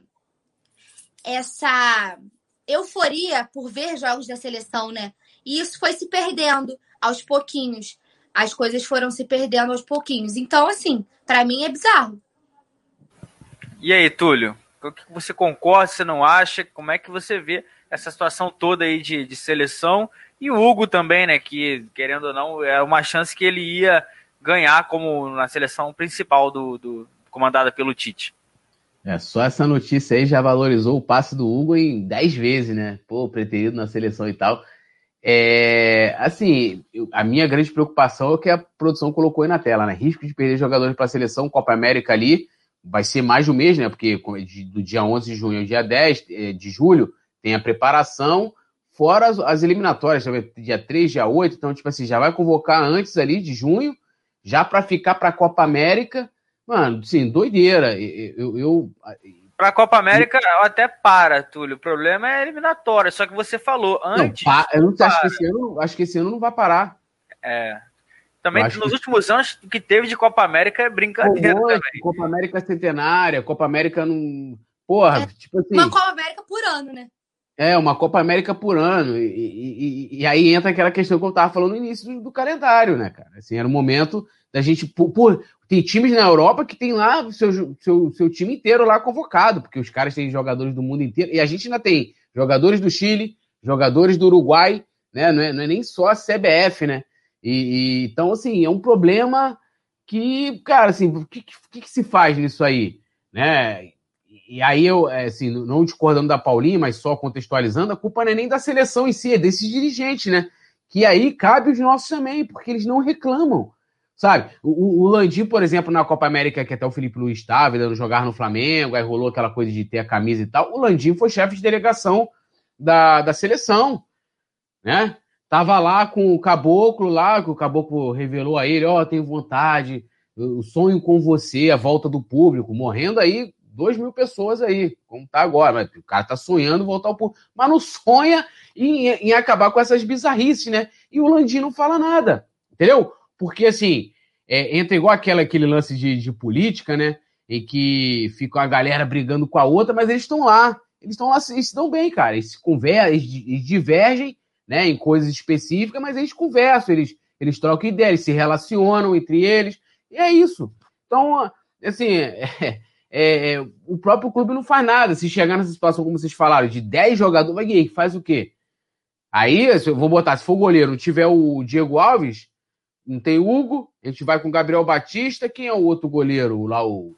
S4: essa euforia por ver jogos da seleção, né? E isso foi se perdendo aos pouquinhos. As coisas foram se perdendo aos pouquinhos. Então, assim, para mim é bizarro.
S3: E aí, Túlio? O que você concorda, você não acha? Como é que você vê essa situação toda aí de, de seleção? E o Hugo também, né? Que, querendo ou não, é uma chance que ele ia ganhar como na seleção principal do, do comandada pelo Tite.
S5: É, só essa notícia aí já valorizou o passe do Hugo em 10 vezes, né? Pô, preterido na seleção e tal. É, assim, a minha grande preocupação é que a produção colocou aí na tela, né? Risco de perder jogadores para a seleção, Copa América ali, vai ser mais um mês, né? Porque de- do dia 11 de junho ao dia 10 eh, de julho tem a preparação, fora as, as eliminatórias, dia 3, dia 8, então, tipo assim, já vai convocar antes ali de junho, já para ficar para a Copa América. Mano, assim, doideira. Eu, eu, eu-
S3: Pra Copa América, até para, Túlio. O problema é eliminatória. Só que você falou
S5: não,
S3: antes.
S5: pa- eu não acho que esse ano, acho que esse ano não vai parar.
S3: É, também nos
S5: que-
S3: últimos anos, o que teve de Copa América é brincadeira
S5: Pô,
S3: também.
S5: Copa América Centenária, Copa América não. Porra,
S4: É,
S5: tipo assim.
S4: Uma Copa América por ano, né?
S5: É, uma Copa América por ano. E, e, e, aí entra aquela questão que eu estava falando no início do, do, calendário, né, cara? Assim, era o momento da gente. Por, por, tem times na Europa que tem lá seu, seu, seu time inteiro lá convocado, porque os caras têm jogadores do mundo inteiro. E a gente ainda tem jogadores do Chile, jogadores do Uruguai, né? Não é, não é nem só a CBF, né? E, então, assim, é um problema que, cara, assim, o que, que, que se faz nisso aí? Né? E aí eu, é, assim, não discordando da Paulinha, mas só contextualizando, a culpa não é nem da seleção em si, é desses dirigentes, né? Que aí cabe os nossos também, porque eles não reclamam, sabe? O, o Landim, por exemplo, na Copa América, que até o Felipe Luiz estava, dando jogar no Flamengo, aí rolou aquela coisa de ter a camisa e tal, o Landim foi chefe de delegação da, da seleção, né? Tava lá com o caboclo lá, que o caboclo revelou a ele, ó, oh, tenho vontade, eu sonho com você, a volta do público, morrendo aí 2 mil pessoas aí, como tá agora. Mas o cara tá sonhando voltar ao público, mas não sonha em, em acabar com essas bizarrices, né? E o Landim não fala nada, entendeu? Porque, assim, é, entra igual aquela, aquele lance de, de política, né? Em que fica a galera brigando com a outra, mas eles estão lá. Eles estão lá, eles se dão bem, cara. Eles se conversam, eles, eles divergem, né, em coisas específicas, mas eles conversam, eles, eles trocam ideias, eles se relacionam entre eles, e é isso. Então, assim, é, é, é, o próprio clube não faz nada. Se chegar nessa situação, como vocês falaram, de 10 jogadores, vai faz o quê? Aí, eu vou botar, se for goleiro, não tiver o Diego Alves, não tem Hugo, a gente vai com o Gabriel Batista, quem é o outro goleiro lá, o.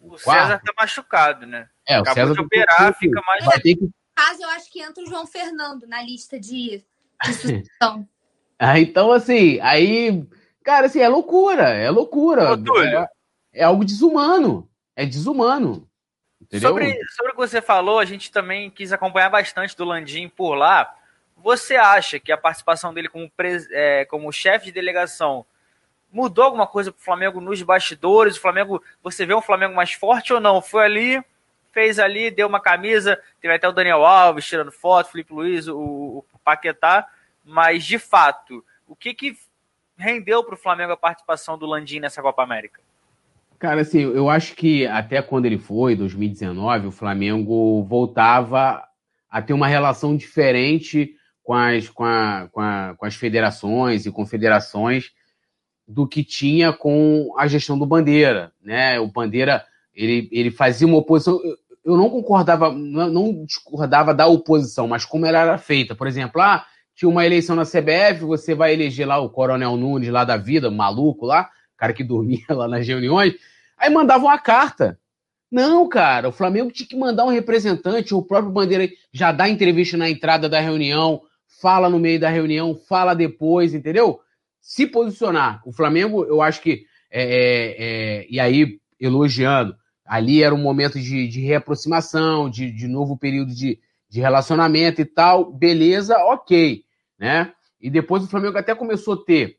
S3: O, o César tá machucado, né?
S5: É, o
S3: Acabou
S5: César
S3: de operar, fica mais.
S4: Vai ter que... caso, eu acho que entra o João Fernando na lista de, de suspensão.
S5: ah, então, assim, aí. Cara, assim, é loucura, é loucura. Ô, é, é algo desumano é desumano.
S3: Sobre, sobre o que você falou, a gente também quis acompanhar bastante do Landim por lá. Você acha que a participação dele como, é, como chefe de delegação mudou alguma coisa para o Flamengo nos bastidores? O Flamengo, você vê um Flamengo mais forte ou não? Foi ali, fez ali, deu uma camisa, teve até o Daniel Alves tirando foto, Felipe Luiz, o, o Paquetá, mas de fato, o que, que rendeu para o Flamengo a participação do Landim nessa Copa América?
S5: Cara, assim, eu acho que até quando ele foi, 2019, o Flamengo voltava a ter uma relação diferente com as, com, a, com, a, com as federações e confederações do que tinha com a gestão do Bandeira, né? O Bandeira, ele, ele fazia uma oposição... Eu não concordava, não discordava da oposição, mas como ela era feita. Por exemplo, ah, tinha uma eleição na CBF, você vai eleger lá o Coronel Nunes lá da vida, maluco lá, cara que dormia lá nas reuniões, aí mandava uma carta. Não, cara, o Flamengo tinha que mandar um representante, o próprio Bandeira já dá entrevista na entrada da reunião, fala no meio da reunião, fala depois, entendeu? Se posicionar. O Flamengo, eu acho que, é, é, é, e aí, elogiando, ali era um momento de, de reaproximação, de, de novo período de, de relacionamento e tal, beleza, ok, né? E depois o Flamengo até começou a ter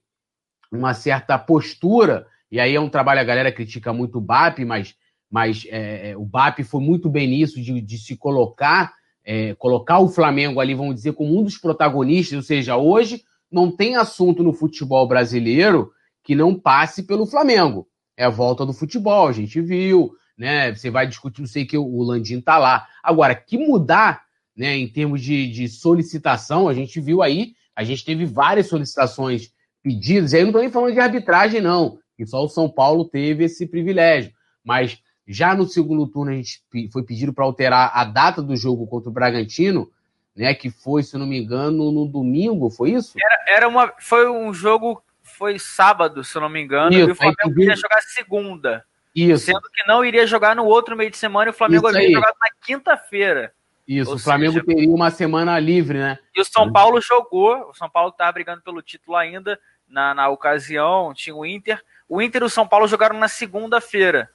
S5: uma certa postura, e aí é um trabalho, a galera critica muito o BAP, mas, mas é, é o BAP foi muito bem nisso, de, de se colocar, é, colocar o Flamengo ali, vamos dizer, como um dos protagonistas, ou seja, hoje não tem assunto no futebol brasileiro que não passe pelo Flamengo. É a volta do futebol, a gente viu, né? Você vai discutir, não sei que o Landim tá lá. Agora, que mudar, né, em termos de, de solicitação, a gente viu aí, a gente teve várias solicitações pedidos, e aí eu não estou nem falando de arbitragem, não, que só o São Paulo teve esse privilégio. Mas já no segundo turno a gente foi pedido para alterar a data do jogo contra o Bragantino, né? Que foi, se não me engano, no domingo, foi isso?
S3: Era, era uma, foi um jogo, foi sábado, se não me engano, isso, e o Flamengo iria jogar segunda. Isso. Sendo que não iria jogar no outro meio de semana e o Flamengo havia jogado na quinta-feira.
S5: Isso, Ou o Flamengo seja, teria uma semana livre, né?
S3: E o São Paulo jogou, o São Paulo estava brigando pelo título ainda, na, na ocasião, tinha o Inter. O Inter e o São Paulo jogaram na segunda-feira.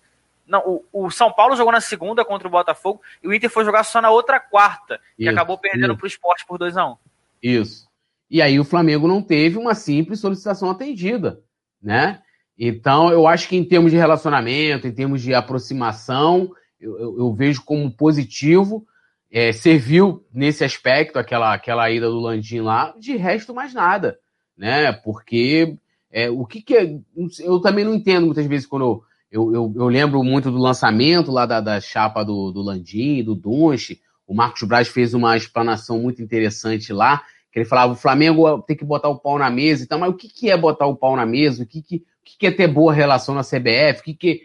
S3: Não, o, o, São Paulo jogou na segunda contra o Botafogo e o Inter foi jogar só na outra quarta, e acabou perdendo para o esporte por 2x1. Um.
S5: Isso. E aí o Flamengo não teve uma simples solicitação atendida, né? Então, eu acho que em termos de relacionamento, em termos de aproximação, eu, eu, eu vejo como positivo é, serviu nesse aspecto aquela, aquela ida do Landim lá, de resto mais nada, né? Porque é, o que, que é. Eu também não entendo muitas vezes quando eu, eu, eu, lembro muito do lançamento lá da, da chapa do, do Landim, do Dunche, o Marcos Braz fez uma explanação muito interessante lá, que ele falava, o Flamengo tem que botar o pau na mesa, então, mas o que, que é botar o pau na mesa? O que, que, o que, que é ter boa relação na CBF? O que, que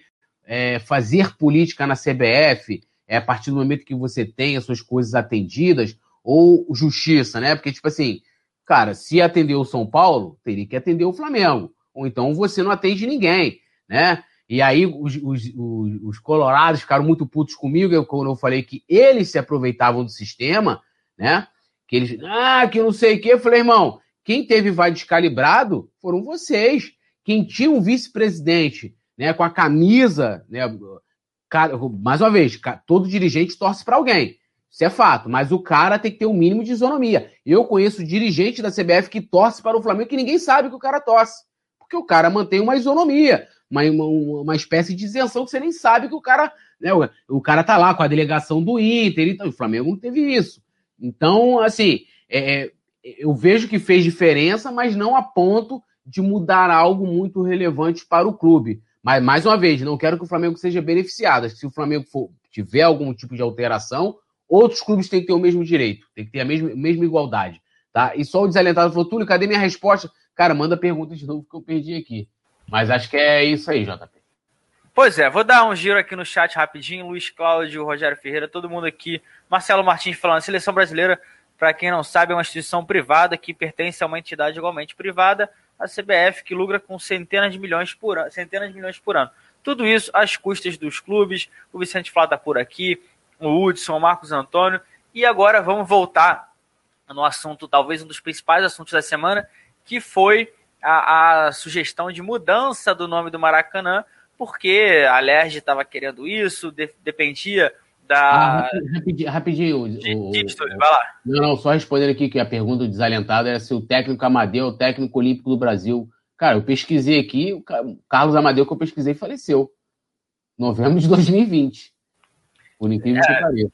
S5: é fazer política na CBF? É a partir do momento que você tem as suas coisas atendidas, ou justiça, né? Porque, tipo assim, cara, se atender o São Paulo, teria que atender o Flamengo. Ou então você não atende ninguém, né? E aí os, os, os, os colorados ficaram muito putos comigo eu, quando eu falei que eles se aproveitavam do sistema, né? Que eles, ah, que não sei o quê. Eu falei, irmão, quem teve vai descalibrado foram vocês. Quem tinha um vice-presidente, né, com a camisa, né, mais uma vez, todo dirigente torce para alguém. Isso é fato, mas o cara tem que ter um mínimo de isonomia. Eu conheço dirigente da CBF que torce para o Flamengo que ninguém sabe que o cara torce. Porque o cara mantém uma isonomia uma, uma, uma espécie de isenção que você nem sabe que o cara. Né, o, o cara tá lá com a delegação do Inter, então o Flamengo não teve isso. Então, assim, é, é, eu vejo que fez diferença, mas não a ponto de mudar algo muito relevante para o clube. Mas, mais uma vez, não quero que o Flamengo seja beneficiado. Se o Flamengo for, tiver algum tipo de alteração, outros clubes têm que ter o mesmo direito, tem que ter a mesma, mesma igualdade. Tá? E só o desalentado falou, Túlio, cadê minha resposta? Cara, manda pergunta de novo que eu perdi aqui. Mas acho que é isso aí, JP.
S3: Pois é, vou dar um giro aqui no chat rapidinho. Luiz Cláudio, Rogério Ferreira, todo mundo aqui. Marcelo Martins falando, seleção brasileira, para quem não sabe, é uma instituição privada que pertence a uma entidade igualmente privada, a CBF, que lucra com centenas de milhões por ano, centenas de milhões por ano. Tudo isso às custas dos clubes. O Vicente Flá está por aqui, o Hudson, o Marcos Antônio. E agora vamos voltar no assunto, talvez um dos principais assuntos da semana, que foi a, a sugestão de mudança do nome do Maracanã, porque a Lerge estava querendo isso, de, dependia da.
S5: Ah, rapidinho, rapidinho o, o, vai lá. Não, não, só respondendo aqui que a pergunta do desalentado era se o técnico Amadeu é o técnico olímpico do Brasil. Cara, eu pesquisei aqui, o Carlos Amadeu que eu pesquisei faleceu. Novembro de 2020. Por incrível é, que pareça.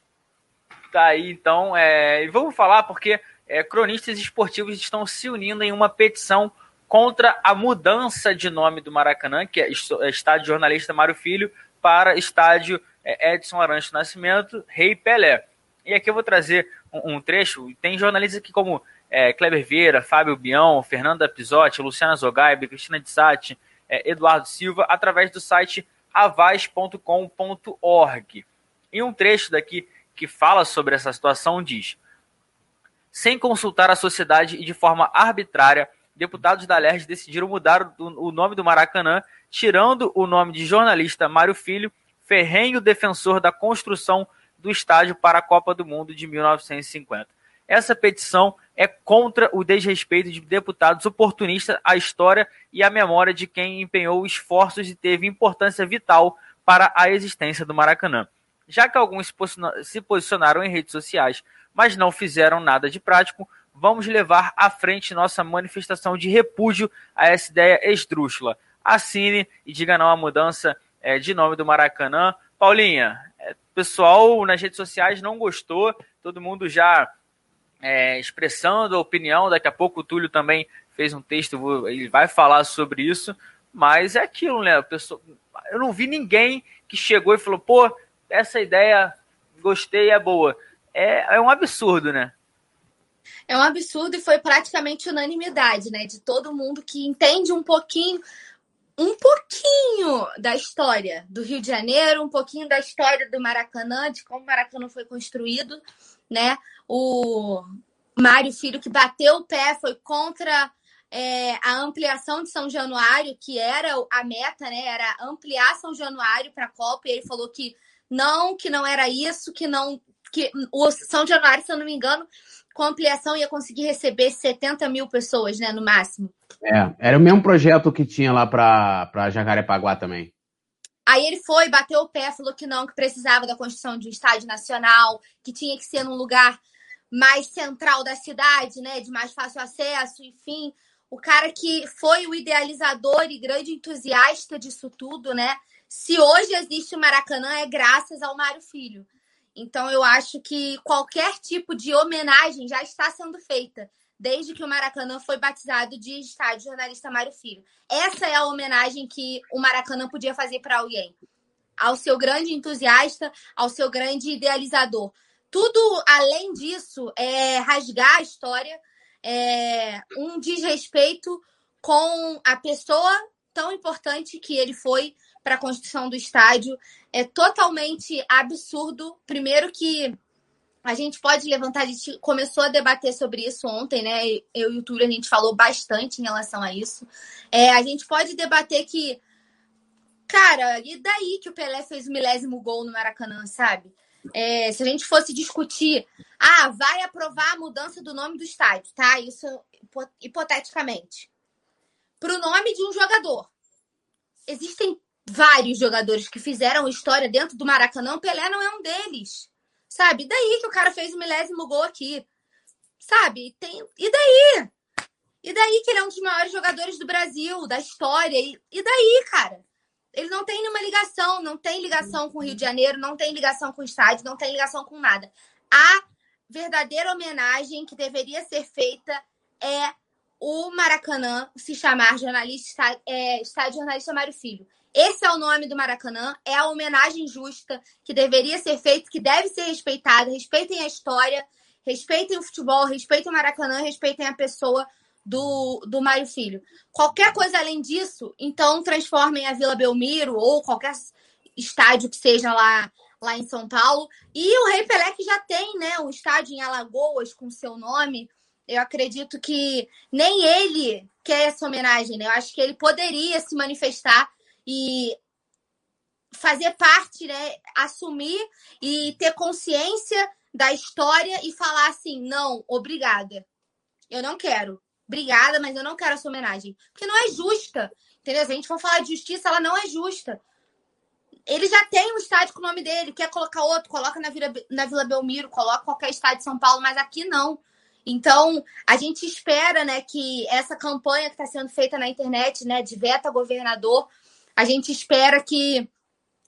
S3: Tá aí, então. É, e vamos falar porque é, cronistas esportivos estão se unindo em uma petição contra a mudança de nome do Maracanã, que é, é estádio jornalista Mário Filho, para estádio é, Edson Arantes Nascimento, Rei Pelé. E aqui eu vou trazer um, um trecho, tem jornalistas aqui como é, Kleber Vieira, Fábio Bião, Fernanda Pisotti, Luciana Zogaib, Cristina de Sati, é, Eduardo Silva, através do site avaz.com.org. E um trecho daqui que fala sobre essa situação diz: sem consultar a sociedade e de forma arbitrária, deputados da LERJ decidiram mudar o nome do Maracanã, tirando o nome de jornalista Mário Filho, ferrenho defensor da construção do estádio para a Copa do Mundo de 1950. Essa petição é contra o desrespeito de deputados oportunistas à história e à memória de quem empenhou esforços e teve importância vital para a existência do Maracanã. Já que alguns se posicionaram em redes sociais, mas não fizeram nada de prático, vamos levar à frente nossa manifestação de repúdio a essa ideia esdrúxula. Assine e diga não à mudança é, de nome do Maracanã. Paulinha, é, pessoal nas redes sociais não gostou, todo mundo já é, expressando a opinião. Daqui a pouco o Túlio também fez um texto, ele vai falar sobre isso, mas é aquilo, né? Pessoa, eu não vi ninguém que chegou e falou, pô, essa ideia gostei, é boa. É, é um absurdo, né?
S4: É um absurdo e foi praticamente unanimidade, né? De todo mundo que entende um pouquinho, um pouquinho da história do Rio de Janeiro, um pouquinho da história do Maracanã, de como o Maracanã foi construído, né? O Mário Filho que bateu o pé foi contra é, a ampliação de São Januário, que era a meta, né? Era ampliar São Januário para a Copa, e ele falou que não, que não era isso, que não. que o São Januário, se eu não me engano, com ampliação ia conseguir receber 70 mil pessoas, né, no máximo.
S5: É, era o mesmo projeto que tinha lá para Jacarepaguá também.
S4: Aí ele foi, bateu o pé, falou que não, que precisava da construção de um estádio nacional, que tinha que ser num lugar mais central da cidade, né, de mais fácil acesso, enfim. O cara que foi o idealizador e grande entusiasta disso tudo, né? Se hoje existe o Maracanã é graças ao Mário Filho. Então, eu acho que qualquer tipo de homenagem já está sendo feita, desde que o Maracanã foi batizado de estádio jornalista Mário Filho. Essa é a homenagem que o Maracanã podia fazer para alguém. Ao seu grande entusiasta, ao seu grande idealizador. tudo além disso é rasgar a história, é um desrespeito com a pessoa tão importante que ele foi para a construção do estádio. É totalmente absurdo. Primeiro que a gente pode levantar, a gente começou a debater sobre isso ontem, né? Eu e o Túlio, a gente falou bastante em relação a isso. É, a gente pode debater que, cara, e daí que o Pelé fez o milésimo gol no Maracanã, sabe? É, se a gente fosse discutir, ah, vai aprovar a mudança do nome do estádio, tá? Isso hipoteticamente. Para o nome de um jogador. Existem vários jogadores que fizeram história dentro do Maracanã, o Pelé não é um deles. Sabe? Daí que o cara fez o milésimo gol aqui. Sabe? Tem... E daí? E daí que ele é um dos maiores jogadores do Brasil, da história? E, e daí, cara? Ele não tem nenhuma ligação, não tem ligação com o Rio de Janeiro, não tem ligação com o estádio, não tem ligação com nada. A verdadeira homenagem que deveria ser feita é o Maracanã se chamar jornalista, é, Estádio Jornalista Mário Filho. Esse é o nome do Maracanã, é a homenagem justa que deveria ser feita, que deve ser respeitada. Respeitem a história, respeitem o futebol, respeitem o Maracanã, respeitem a pessoa do, do Mário Filho. Qualquer coisa além disso, então transformem a Vila Belmiro ou qualquer estádio que seja lá, lá em São Paulo. E o Rei Pelé que já tem né, um estádio em Alagoas com seu nome. Eu acredito que nem ele quer essa homenagem. Né? Eu acho que ele poderia se manifestar e fazer parte, né, assumir e ter consciência da história e falar assim: não, obrigada. Eu não quero. Obrigada, mas eu não quero essa homenagem. Porque não é justa. Entendeu? Se a gente for falar de justiça, ela não é justa. Ele já tem um estádio com o nome dele. Quer colocar outro? Coloca na Vila, na Vila Belmiro, coloca qualquer estádio de São Paulo, mas aqui não. Então, a gente espera né, que essa campanha que está sendo feita na internet, né, de Veta Governador, a gente espera que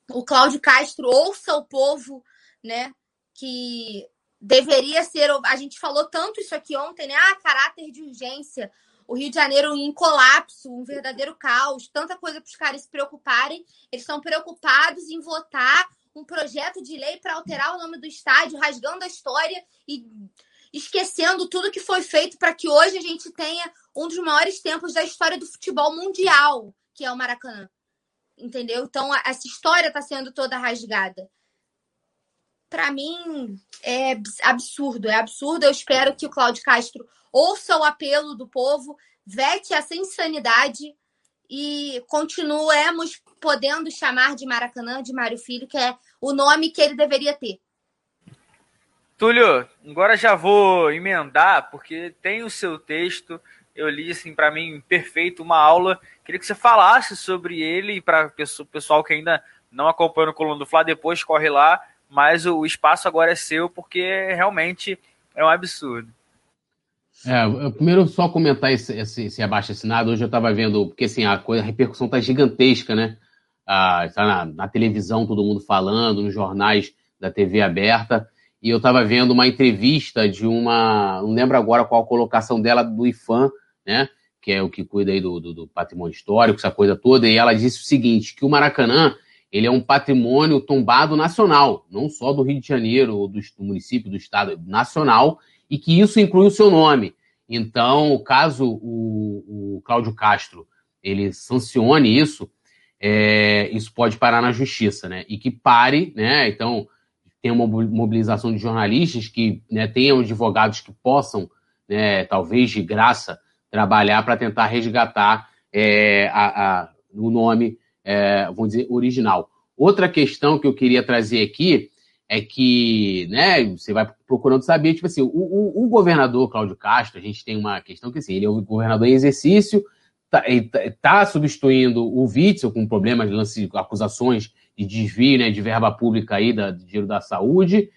S4: o Cláudio Castro ouça o povo, né? Que deveria ser. A gente falou tanto isso aqui ontem, né? Ah, caráter de urgência. O Rio de Janeiro em colapso, um verdadeiro caos, tanta coisa para os caras se preocuparem. Eles estão preocupados em votar um projeto de lei para alterar o nome do estádio, rasgando a história e esquecendo tudo que foi feito para que hoje a gente tenha um dos maiores tempos da história do futebol mundial, que é o Maracanã entendeu? Então, essa história está sendo toda rasgada. Para mim, é absurdo, é absurdo. Eu espero que o Cláudio Castro ouça o apelo do povo, vete essa insanidade e continuemos podendo chamar de Maracanã de Mário Filho, que é o nome que ele deveria ter.
S3: Túlio, agora já vou emendar, porque tem o seu texto, eu li assim para mim perfeito, uma aula. Queria que você falasse sobre ele para o pessoal que ainda não acompanha o Coluna do Fla, depois corre lá, mas o espaço agora é seu porque realmente é um absurdo.
S5: É, primeiro só comentar esse, esse, esse abaixo assinado. Hoje eu estava vendo, porque assim, a, coisa, a repercussão tá gigantesca, né? Ah, tá na, na, televisão, todo mundo falando, nos jornais da TV aberta. E eu estava vendo uma entrevista de uma. Não lembro agora qual a colocação dela do IFAM, né? Que é o que cuida aí do, do, do patrimônio histórico, essa coisa toda, e ela disse o seguinte: que o Maracanã ele é um patrimônio tombado nacional, não só do Rio de Janeiro, ou do, do município, do estado, nacional, e que isso inclui o seu nome. Então, caso o, o Cláudio Castro ele sancione isso, é, isso pode parar na justiça, né? E que pare, né? Então, tem uma mobilização de jornalistas que né, tenham advogados que possam, né, talvez de graça, trabalhar para tentar resgatar é, a, a, o nome, é, vamos dizer, original. Outra questão que eu queria trazer aqui é que, né, você vai procurando saber, tipo assim, o, o, o governador Cláudio Castro, a gente tem uma questão que, assim, ele é o governador em exercício, está tá, tá substituindo o Witzel com problemas lance, acusações de desvio, né, de verba pública aí, da, de dinheiro da saúde,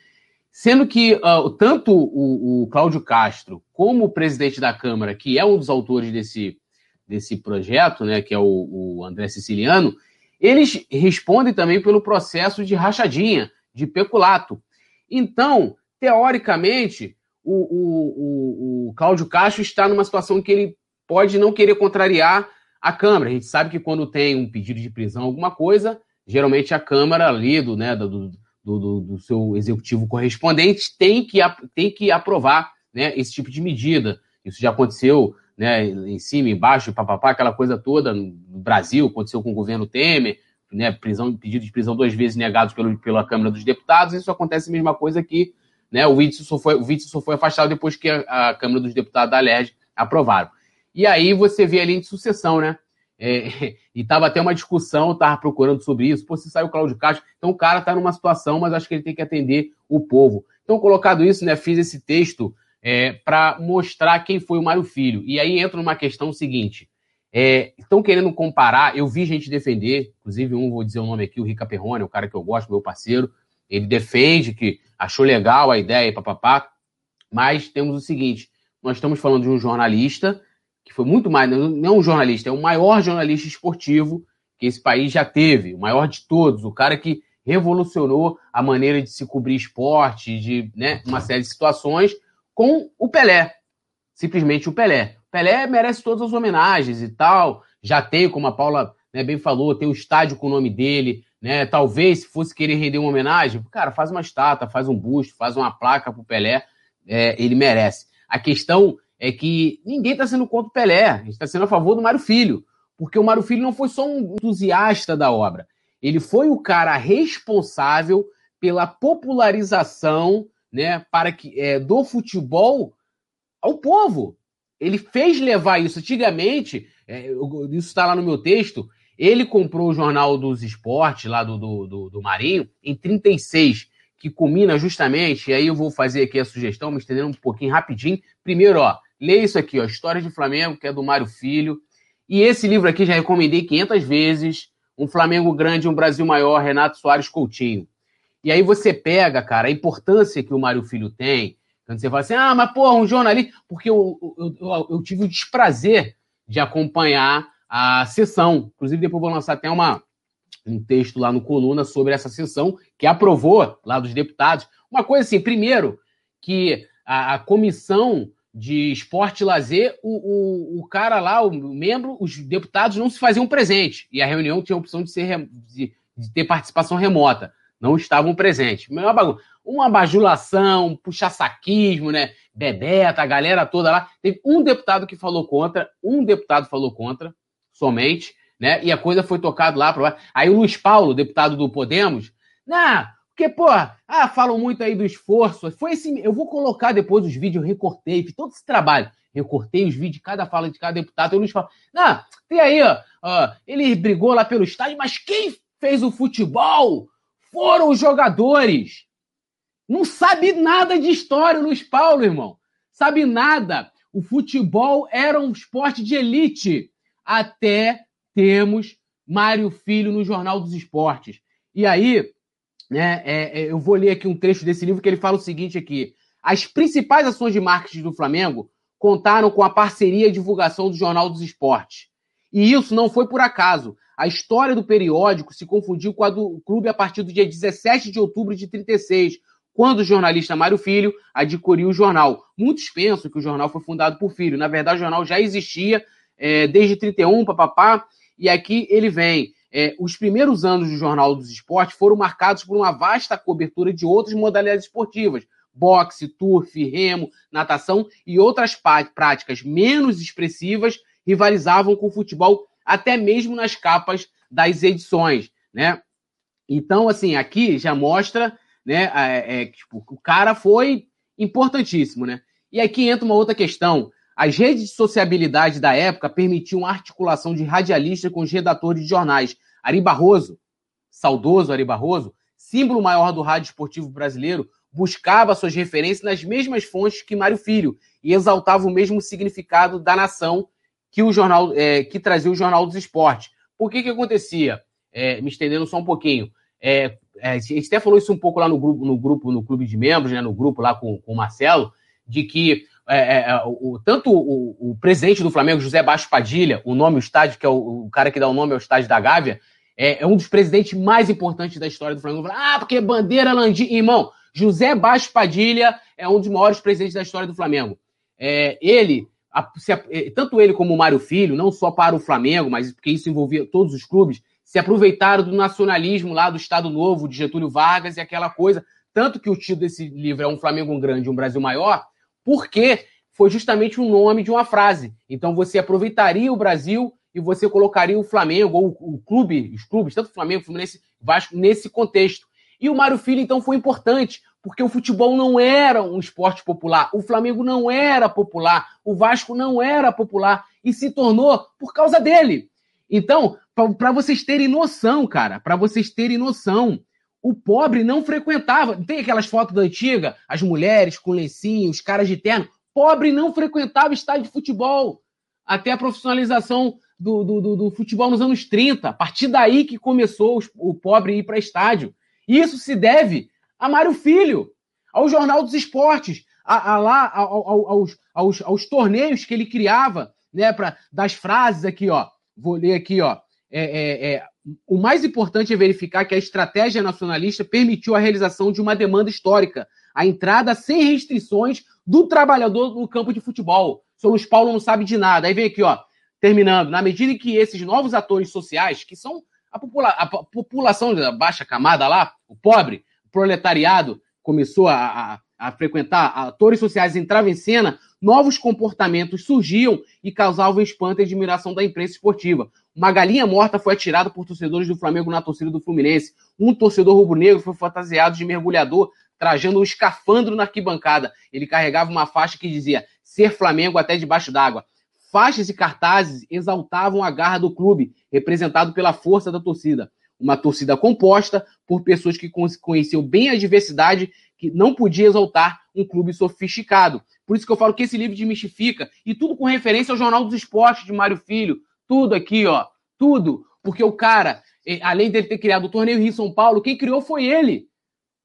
S5: Sendo que uh, tanto o, o Cláudio Castro como o presidente da Câmara, que é um dos autores desse, desse projeto, né, que é o, o André Siciliano, eles respondem também pelo processo de rachadinha, de peculato. Então, teoricamente, o, o, o, Cláudio Castro está numa situação que ele pode não querer contrariar a Câmara. A gente sabe que quando tem um pedido de prisão, alguma coisa, geralmente a Câmara ali do, né, do, do, do, do seu executivo correspondente tem que, tem que aprovar né, esse tipo de medida. Isso já aconteceu né, em cima, embaixo, papapá, aquela coisa toda no Brasil, aconteceu com o governo Temer, né, prisão, pedido de prisão duas vezes negados pelo, pela Câmara dos Deputados, isso acontece a mesma coisa aqui. Né, o Witzel só foi, o Witzel só foi afastado depois que a, a Câmara dos Deputados da LERJ aprovaram. E aí você vê ali de sucessão, né? É, e tava até uma discussão, tava procurando sobre isso. Pô, se saiu o Cláudio Castro, então o cara tá numa situação, mas acho que ele tem que atender o povo. Então, colocado isso, né, fiz esse texto é, para mostrar quem foi o Mário Filho. E aí entra numa questão seguinte: é, estão querendo comparar, eu vi gente defender, inclusive um, vou dizer o nome aqui, o Rica Perrone, o cara que eu gosto, meu parceiro, ele defende que achou legal a ideia, papapá, mas temos o seguinte, nós estamos falando de um jornalista, que foi muito mais, não um jornalista, é o maior jornalista esportivo que esse país já teve, o maior de todos, o cara que revolucionou a maneira de se cobrir esporte, de né, uma série de situações, com o Pelé. Simplesmente o Pelé. Pelé merece todas as homenagens e tal. Já tem, como a Paula né, bem falou, tem o um estádio com o nome dele. Né? Talvez, se fosse querer render uma homenagem, cara, faz uma estátua, faz um busto, faz uma placa pro Pelé. É, ele merece. A questão é que ninguém está sendo contra o Pelé, a gente está sendo a favor do Mário Filho. Porque o Mário Filho não foi só um entusiasta da obra, ele foi o cara responsável pela popularização né, para que é, do futebol ao povo. Ele fez levar isso. Antigamente, é, isso está lá no meu texto, ele comprou o Jornal dos Esportes, lá do, do, do, do Marinho, em 36, que culmina justamente, e aí eu vou fazer aqui a sugestão, me estendendo um pouquinho rapidinho. Primeiro, ó, leia isso aqui, ó, História de Flamengo, que é do Mário Filho. E esse livro aqui já recomendei 500 vezes, Um Flamengo Grande, Um Brasil Maior, Renato Soares Coutinho. E aí você pega, cara, a importância que o Mário Filho tem, quando você fala assim, ah, mas pô, um jornalista. Porque eu, eu, eu, eu tive o desprazer de acompanhar a sessão. Inclusive, depois vou lançar até uma, um texto lá no Coluna sobre essa sessão, que aprovou lá dos deputados. Uma coisa assim, primeiro, que a, a comissão de esporte e lazer, o, o, o, cara lá, o membro, os deputados não se faziam presente. E a reunião tinha a opção de, ser, de, de ter participação remota não estavam presentes. Uma bajulação, puxa-saquismo, né? Bebeta, a galera toda lá. Teve um deputado que falou contra, um deputado falou contra, somente, né? E a coisa foi tocada lá para Aí o Luiz Paulo, deputado do Podemos, não, porque, pô, ah, falam muito aí do esforço. Foi esse. Eu vou colocar depois os vídeos, eu recortei, fiz todo esse trabalho. Recortei os vídeos de cada fala de cada deputado. E o Luiz Paulo, não, tem aí, ó, ó, ele brigou lá pelo estádio, mas quem fez o futebol foram os jogadores. Não sabe nada de história, Luiz Paulo, irmão. Sabe nada. O futebol era um esporte de elite. Até temos Mário Filho no Jornal dos Esportes. E aí, né, é, é, eu vou ler aqui um trecho desse livro que ele fala o seguinte aqui. As principais ações de marketing do Flamengo contaram com a parceria e divulgação do Jornal dos Esportes. E isso não foi por acaso. A história do periódico se confundiu com a do clube a partir do dia 17 de outubro de 36, quando o jornalista Mário Filho adquiriu o jornal. Muitos pensam que o jornal foi fundado por Filho. Na verdade, o jornal já existia é, desde 31, papapá, e aqui ele vem. É, os primeiros anos do Jornal dos Esportes foram marcados por uma vasta cobertura de outras modalidades esportivas, boxe, turf, remo, natação e outras práticas menos expressivas rivalizavam com o futebol até mesmo nas capas das edições, né? Então, assim, aqui já mostra, né, é, é, tipo, o cara foi importantíssimo, né? E aqui entra uma outra questão. As redes de sociabilidade da época permitiam a articulação de radialistas com os redatores de jornais. Ari Barroso, saudoso Ari Barroso, símbolo maior do rádio esportivo brasileiro, buscava suas referências nas mesmas fontes que Mário Filho e exaltava o mesmo significado da nação que o jornal é, que trazia o Jornal dos Esportes. Por que que acontecia? É, me estendendo só um pouquinho. É, é, a gente até falou isso um pouco lá no grupo, no grupo, no clube de membros, né, no grupo lá com, com o Marcelo, de que é, é, o, tanto o, o, presidente do Flamengo, José Baixo Padilha, o nome, o estádio, que é o, o cara que dá o nome ao estádio da Gávea, é, é, um dos presidentes mais importantes da história do Flamengo. Ah, porque bandeira Landim. Irmão, José Baixo Padilha é um dos maiores presidentes da história do Flamengo. É, ele a, se, tanto ele como o Mário Filho, não só para o Flamengo, mas porque isso envolvia todos os clubes, se aproveitaram do nacionalismo lá do Estado Novo, de Getúlio Vargas e aquela coisa. Tanto que o título desse livro é Um Flamengo Grande, Um Brasil Maior, porque foi justamente o nome de uma frase. Então você aproveitaria o Brasil e você colocaria o Flamengo, ou o clube, os clubes, tanto Flamengo, Fluminense, Vasco, nesse contexto. E o Mário Filho, então, foi importante, porque o futebol não era um esporte popular, o Flamengo não era popular, o Vasco não era popular, e se tornou por causa dele. Então, para vocês terem noção, cara, para vocês terem noção, o pobre não frequentava. Tem aquelas fotos da antiga, as mulheres com lencinho, os caras de terno. Pobre não frequentava estádio de futebol. Até a profissionalização do, do, do, do futebol nos anos 30. A partir daí que começou os, o pobre ir para estádio. Isso se deve a Mário Filho, ao Jornal dos Esportes, a, a lá, aos, aos, aos torneios que ele criava, né, pra, das frases aqui, ó. Vou ler aqui, ó. É, é, é, o mais importante é verificar que a estratégia nacionalista permitiu a realização de uma demanda histórica, a entrada sem restrições do trabalhador no campo de futebol. O Luiz Paulo não sabe de nada. Aí vem aqui, ó, terminando. Na medida em que esses novos atores sociais, que são a, popula a população da baixa camada lá, o pobre, o proletariado, começou a, a, a frequentar atores sociais entravam em cena, novos comportamentos surgiam e causavam espanto e admiração da imprensa esportiva. Uma galinha morta foi atirada por torcedores do Flamengo na torcida do Fluminense. Um torcedor rubro-negro foi fantasiado de mergulhador, trajando um escafandro na arquibancada. Ele carregava uma faixa que dizia ser Flamengo até debaixo d'água. Faixas e cartazes exaltavam a garra do clube, representado pela força da torcida. Uma torcida composta por pessoas que conheciam bem a diversidade, que não podia exaltar um clube sofisticado. Por isso que eu falo que esse livro desmistifica, e tudo com referência ao Jornal dos Esportes de Mário Filho, tudo aqui, ó, tudo. Porque o cara, eh, além dele ter criado o Torneio Rio São Paulo, quem criou foi ele.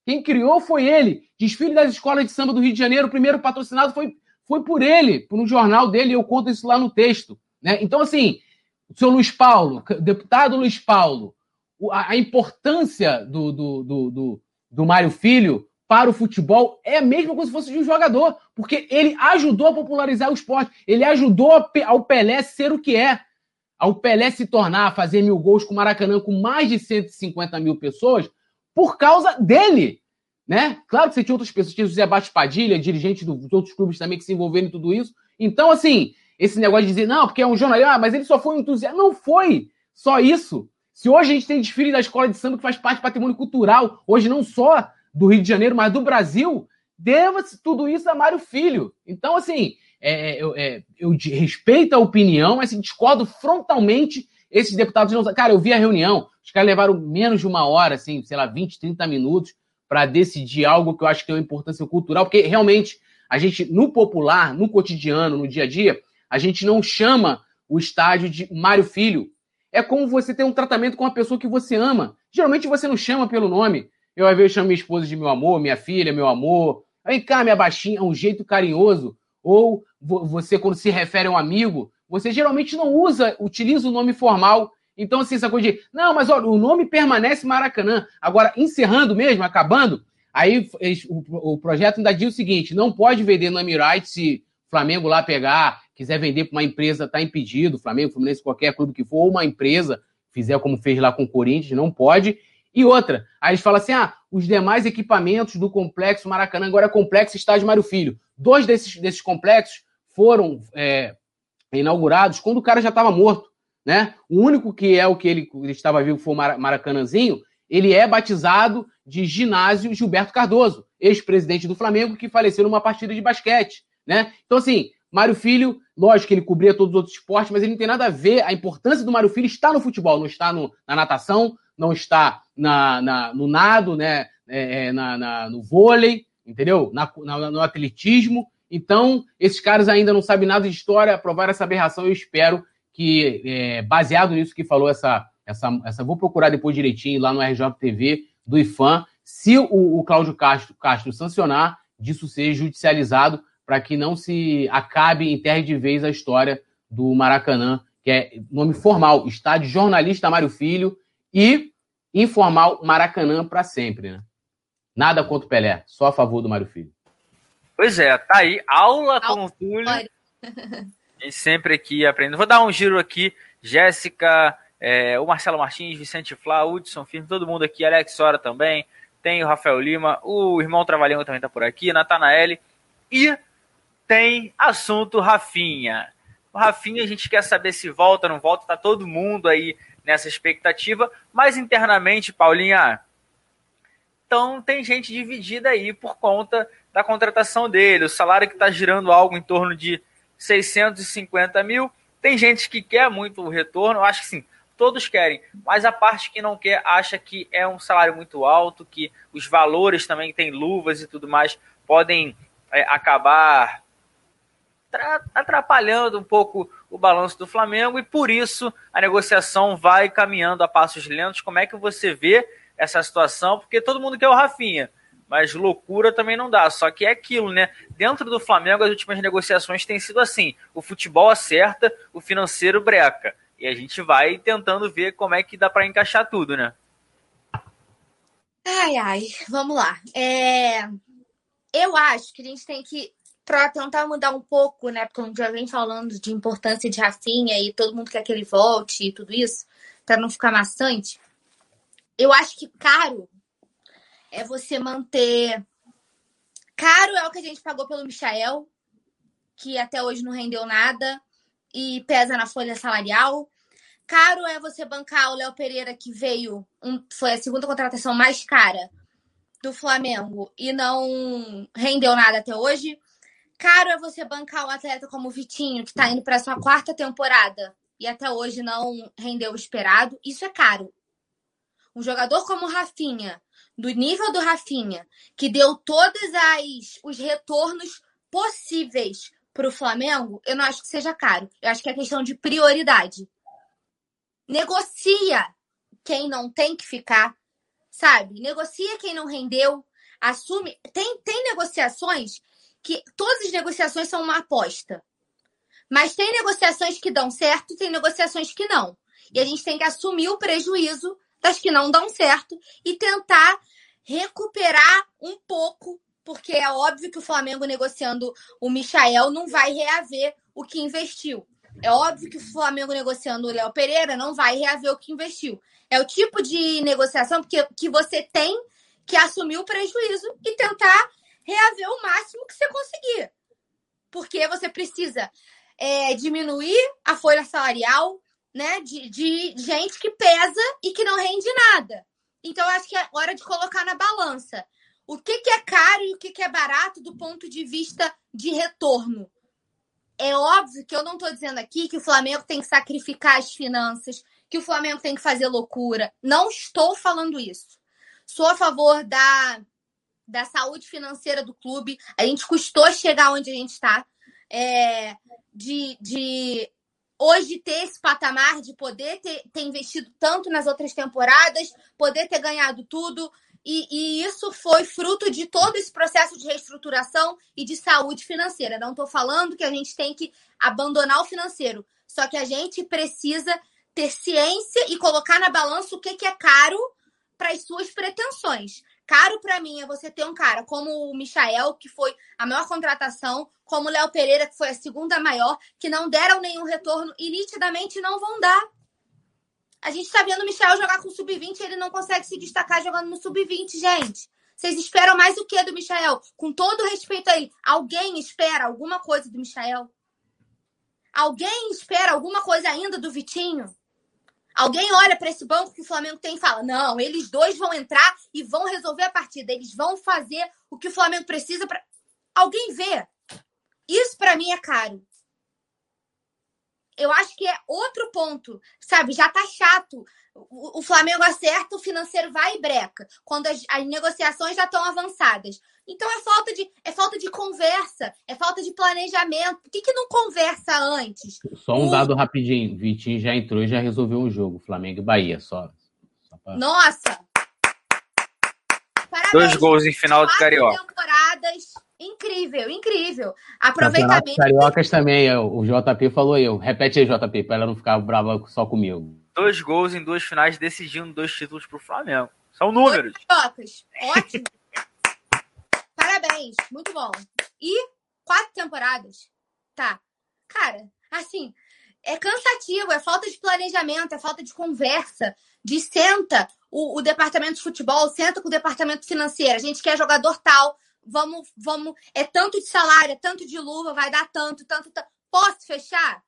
S5: Quem criou foi ele. Desfile das escolas de samba do Rio de Janeiro, o primeiro patrocinado foi foi por ele, por um jornal dele, eu conto isso lá no texto. Né? Então, assim, o senhor Luiz Paulo, deputado Luiz Paulo, a, importância do, do, do, do, do Mário Filho para o futebol é a mesma coisa se fosse de um jogador, porque ele ajudou a popularizar o esporte, ele ajudou ao Pelé ser o que é, ao Pelé se tornar, fazer mil gols com o Maracanã com mais de 150 mil pessoas, por causa dele né? Claro que você tinha outras pessoas, tinha o José Baixo Padilha, dirigente dos outros clubes também que se envolveram em tudo isso. Então, assim, esse negócio de dizer, não, porque é um jornalista, ah, mas ele só foi um entusiasta. Não foi só isso. Se hoje a gente tem desfile da escola de samba que faz parte do patrimônio cultural, hoje não só do Rio de Janeiro, mas do Brasil, deva-se tudo isso a Mário Filho. Então, assim, é, é, eu, é, respeito a opinião, mas assim, discordo frontalmente esses deputados. Não... Cara, eu vi a reunião, os caras levaram menos de uma hora, assim, sei lá, 20, 30 minutos para decidir algo que eu acho que tem uma importância cultural, porque realmente a gente, no popular, no cotidiano, no dia a dia, a gente não chama o estádio de Mário Filho. É como você ter um tratamento com a pessoa que você ama. Geralmente você não chama pelo nome. Eu, às vezes, chamo minha esposa de meu amor, minha filha, meu amor. Vem cá, minha baixinha, é um jeito carinhoso. Ou você, quando se refere a um amigo, você geralmente não usa, utiliza o nome formal. Então, assim, essa coisa de, não, mas olha, o nome permanece Maracanã. Agora, encerrando mesmo, acabando, aí o, o projeto ainda diz o seguinte: não pode vender no Emirates se o Flamengo lá pegar, quiser vender para uma empresa, está impedido, Flamengo, Fluminense, qualquer clube que for, ou uma empresa fizer como fez lá com o Corinthians, não pode. E outra, aí eles falam assim: ah, os demais equipamentos do complexo Maracanã, agora é complexo estádio Mário Filho. Dois desses, desses complexos foram é, inaugurados quando o cara já estava morto né? O único que é o que ele, ele estava vivo foi o Maracanãzinho, ele é batizado de ginásio Gilberto Cardoso, ex-presidente do Flamengo, que faleceu numa partida de basquete, né? Então, assim, Mário Filho, lógico que ele cobria todos os outros esportes, mas ele não tem nada a ver, a importância do Mário Filho está no futebol, não está no, na natação, não está na, na no nado, né? É, é na, na, no vôlei, entendeu? Na, na, no atletismo. Então, esses caras ainda não sabem nada de história, aprovaram essa aberração, eu espero que, é, baseado nisso que falou essa, essa, essa. Vou procurar depois direitinho lá no RJTV do IFAM, se o, o Cláudio Castro, Castro sancionar, disso ser judicializado para que não se acabe em terra de vez a história do Maracanã, que é nome formal, Estádio Jornalista Mário Filho, e informal Maracanã para sempre. Né? Nada contra o Pelé, só a favor do Mário Filho.
S3: Pois é, tá aí, aula com o Túlio. E sempre aqui aprendendo. Vou dar um giro aqui. Jéssica é, o Marcelo Martins, Vicente Flá, Hudson Firme, todo mundo aqui, Alex Sora também, tem o Rafael Lima, o irmão Travalhão também está por aqui, Natanael, e tem assunto Rafinha. O Rafinha a gente quer saber se volta, não volta, tá todo mundo aí nessa expectativa, mas internamente, Paulinha, então tem gente dividida aí por conta da contratação dele, o salário que está girando algo em torno de 650 mil. Tem gente que quer muito o retorno, acho que sim, todos querem, mas a parte que não quer acha que é um salário muito alto, que os valores também tem luvas e tudo mais podem é, acabar atrapalhando um pouco o balanço do Flamengo e por isso a negociação vai caminhando a passos lentos. Como é que você vê essa situação? Porque todo mundo quer o Rafinha, mas loucura também não dá. Só que é aquilo, né? Dentro do Flamengo, as últimas negociações têm sido assim: o futebol acerta, o financeiro breca. E a gente vai tentando ver como é que dá para encaixar tudo, né?
S4: Ai, ai, vamos lá. É... Eu acho que a gente tem que para tentar mudar um pouco, né? Porque gente já vem falando de importância de Rafinha e todo mundo quer que ele volte e tudo isso, para não ficar maçante. Eu acho que caro é você manter. Caro é o que a gente pagou pelo Michael, que até hoje não rendeu nada e pesa na folha salarial. Caro é você bancar o Léo Pereira, que veio, um, foi a segunda contratação mais cara do Flamengo e não rendeu nada até hoje. Caro é você bancar um atleta como o Vitinho, que está indo para sua quarta temporada e até hoje não rendeu o esperado. Isso é caro. Um jogador como o Rafinha, do nível do Rafinha, que deu todos as, os retornos possíveis para o Flamengo, eu não acho que seja caro. Eu acho que é questão de prioridade. Negocia quem não tem que ficar, sabe? Negocia quem não rendeu, assume. Tem, tem negociações que todas as negociações são uma aposta. Mas tem negociações que dão certo, tem negociações que não. E a gente tem que assumir o prejuízo das que não dão certo e tentar recuperar um pouco, porque é óbvio que o Flamengo negociando o Michael não vai reaver o que investiu. É óbvio que o Flamengo negociando o Léo Pereira não vai reaver o que investiu. É o tipo de negociação que, que você tem que assumir o prejuízo e tentar reaver o máximo que você conseguir. Porque você precisa é, diminuir a folha salarial né, de, de gente que pesa e que não rende nada. Então, acho que é hora de colocar na balança o que, que é caro e o que, que é barato do ponto de vista de retorno. É óbvio que eu não estou dizendo aqui que o Flamengo tem que sacrificar as finanças, que o Flamengo tem que fazer loucura. Não estou falando isso. Sou a favor da da saúde financeira do clube. A gente custou chegar onde a gente está. É, de, de hoje ter esse patamar, de poder ter, ter investido tanto nas outras temporadas, poder ter ganhado tudo. E, e, isso foi fruto de todo esse processo de reestruturação e de saúde financeira. Não estou falando que a gente tem que abandonar o financeiro, só que a gente precisa ter ciência e colocar na balança o que, que é caro para as suas pretensões. Caro para mim é você ter um cara como o Michael, que foi a maior contratação, como o Léo Pereira, que foi a segunda maior, que não deram nenhum retorno e nitidamente não vão dar. A gente está vendo o Michael jogar com sub-20 e ele não consegue se destacar jogando no sub-20, gente. Vocês esperam mais o que do Michael? Com todo respeito a ele, alguém espera alguma coisa do Michael? Alguém espera alguma coisa ainda do Vitinho? Alguém olha para esse banco que o Flamengo tem e fala: não, eles dois vão entrar e vão resolver a partida. Eles vão fazer o que o Flamengo precisa para. Alguém vê. Isso para mim é caro. Eu acho que é outro ponto, sabe? Já tá chato. O, Flamengo acerta, o financeiro vai e breca. Quando as, as negociações já estão avançadas. Então é falta de é falta de conversa, é falta de planejamento. Por que, que não conversa antes?
S5: Só um o... dado rapidinho. Vitinho já entrou e já resolveu um jogo. Flamengo e Bahia, só.
S4: só pra... Nossa!
S3: Parabéns. Dois gols em final do Carioca.
S4: temporadas. Incrível, incrível. Aproveitamento.
S5: Cariocas também, o JP falou eu. Repete aí, JP, para ela não ficar brava só comigo.
S3: Dois gols em duas finais decidindo dois títulos para o Flamengo. São números.
S4: Dois cariocas. Ótimo. Parabéns, muito bom. E quatro temporadas. Tá. Cara, assim, é cansativo, é falta de planejamento, é falta de conversa, de senta o, o, departamento de futebol, senta com o departamento financeiro, a gente quer jogador tal, vamos, vamos, é tanto de salário, é tanto de luva, vai dar tanto, tanto, tanto. Posso fechar?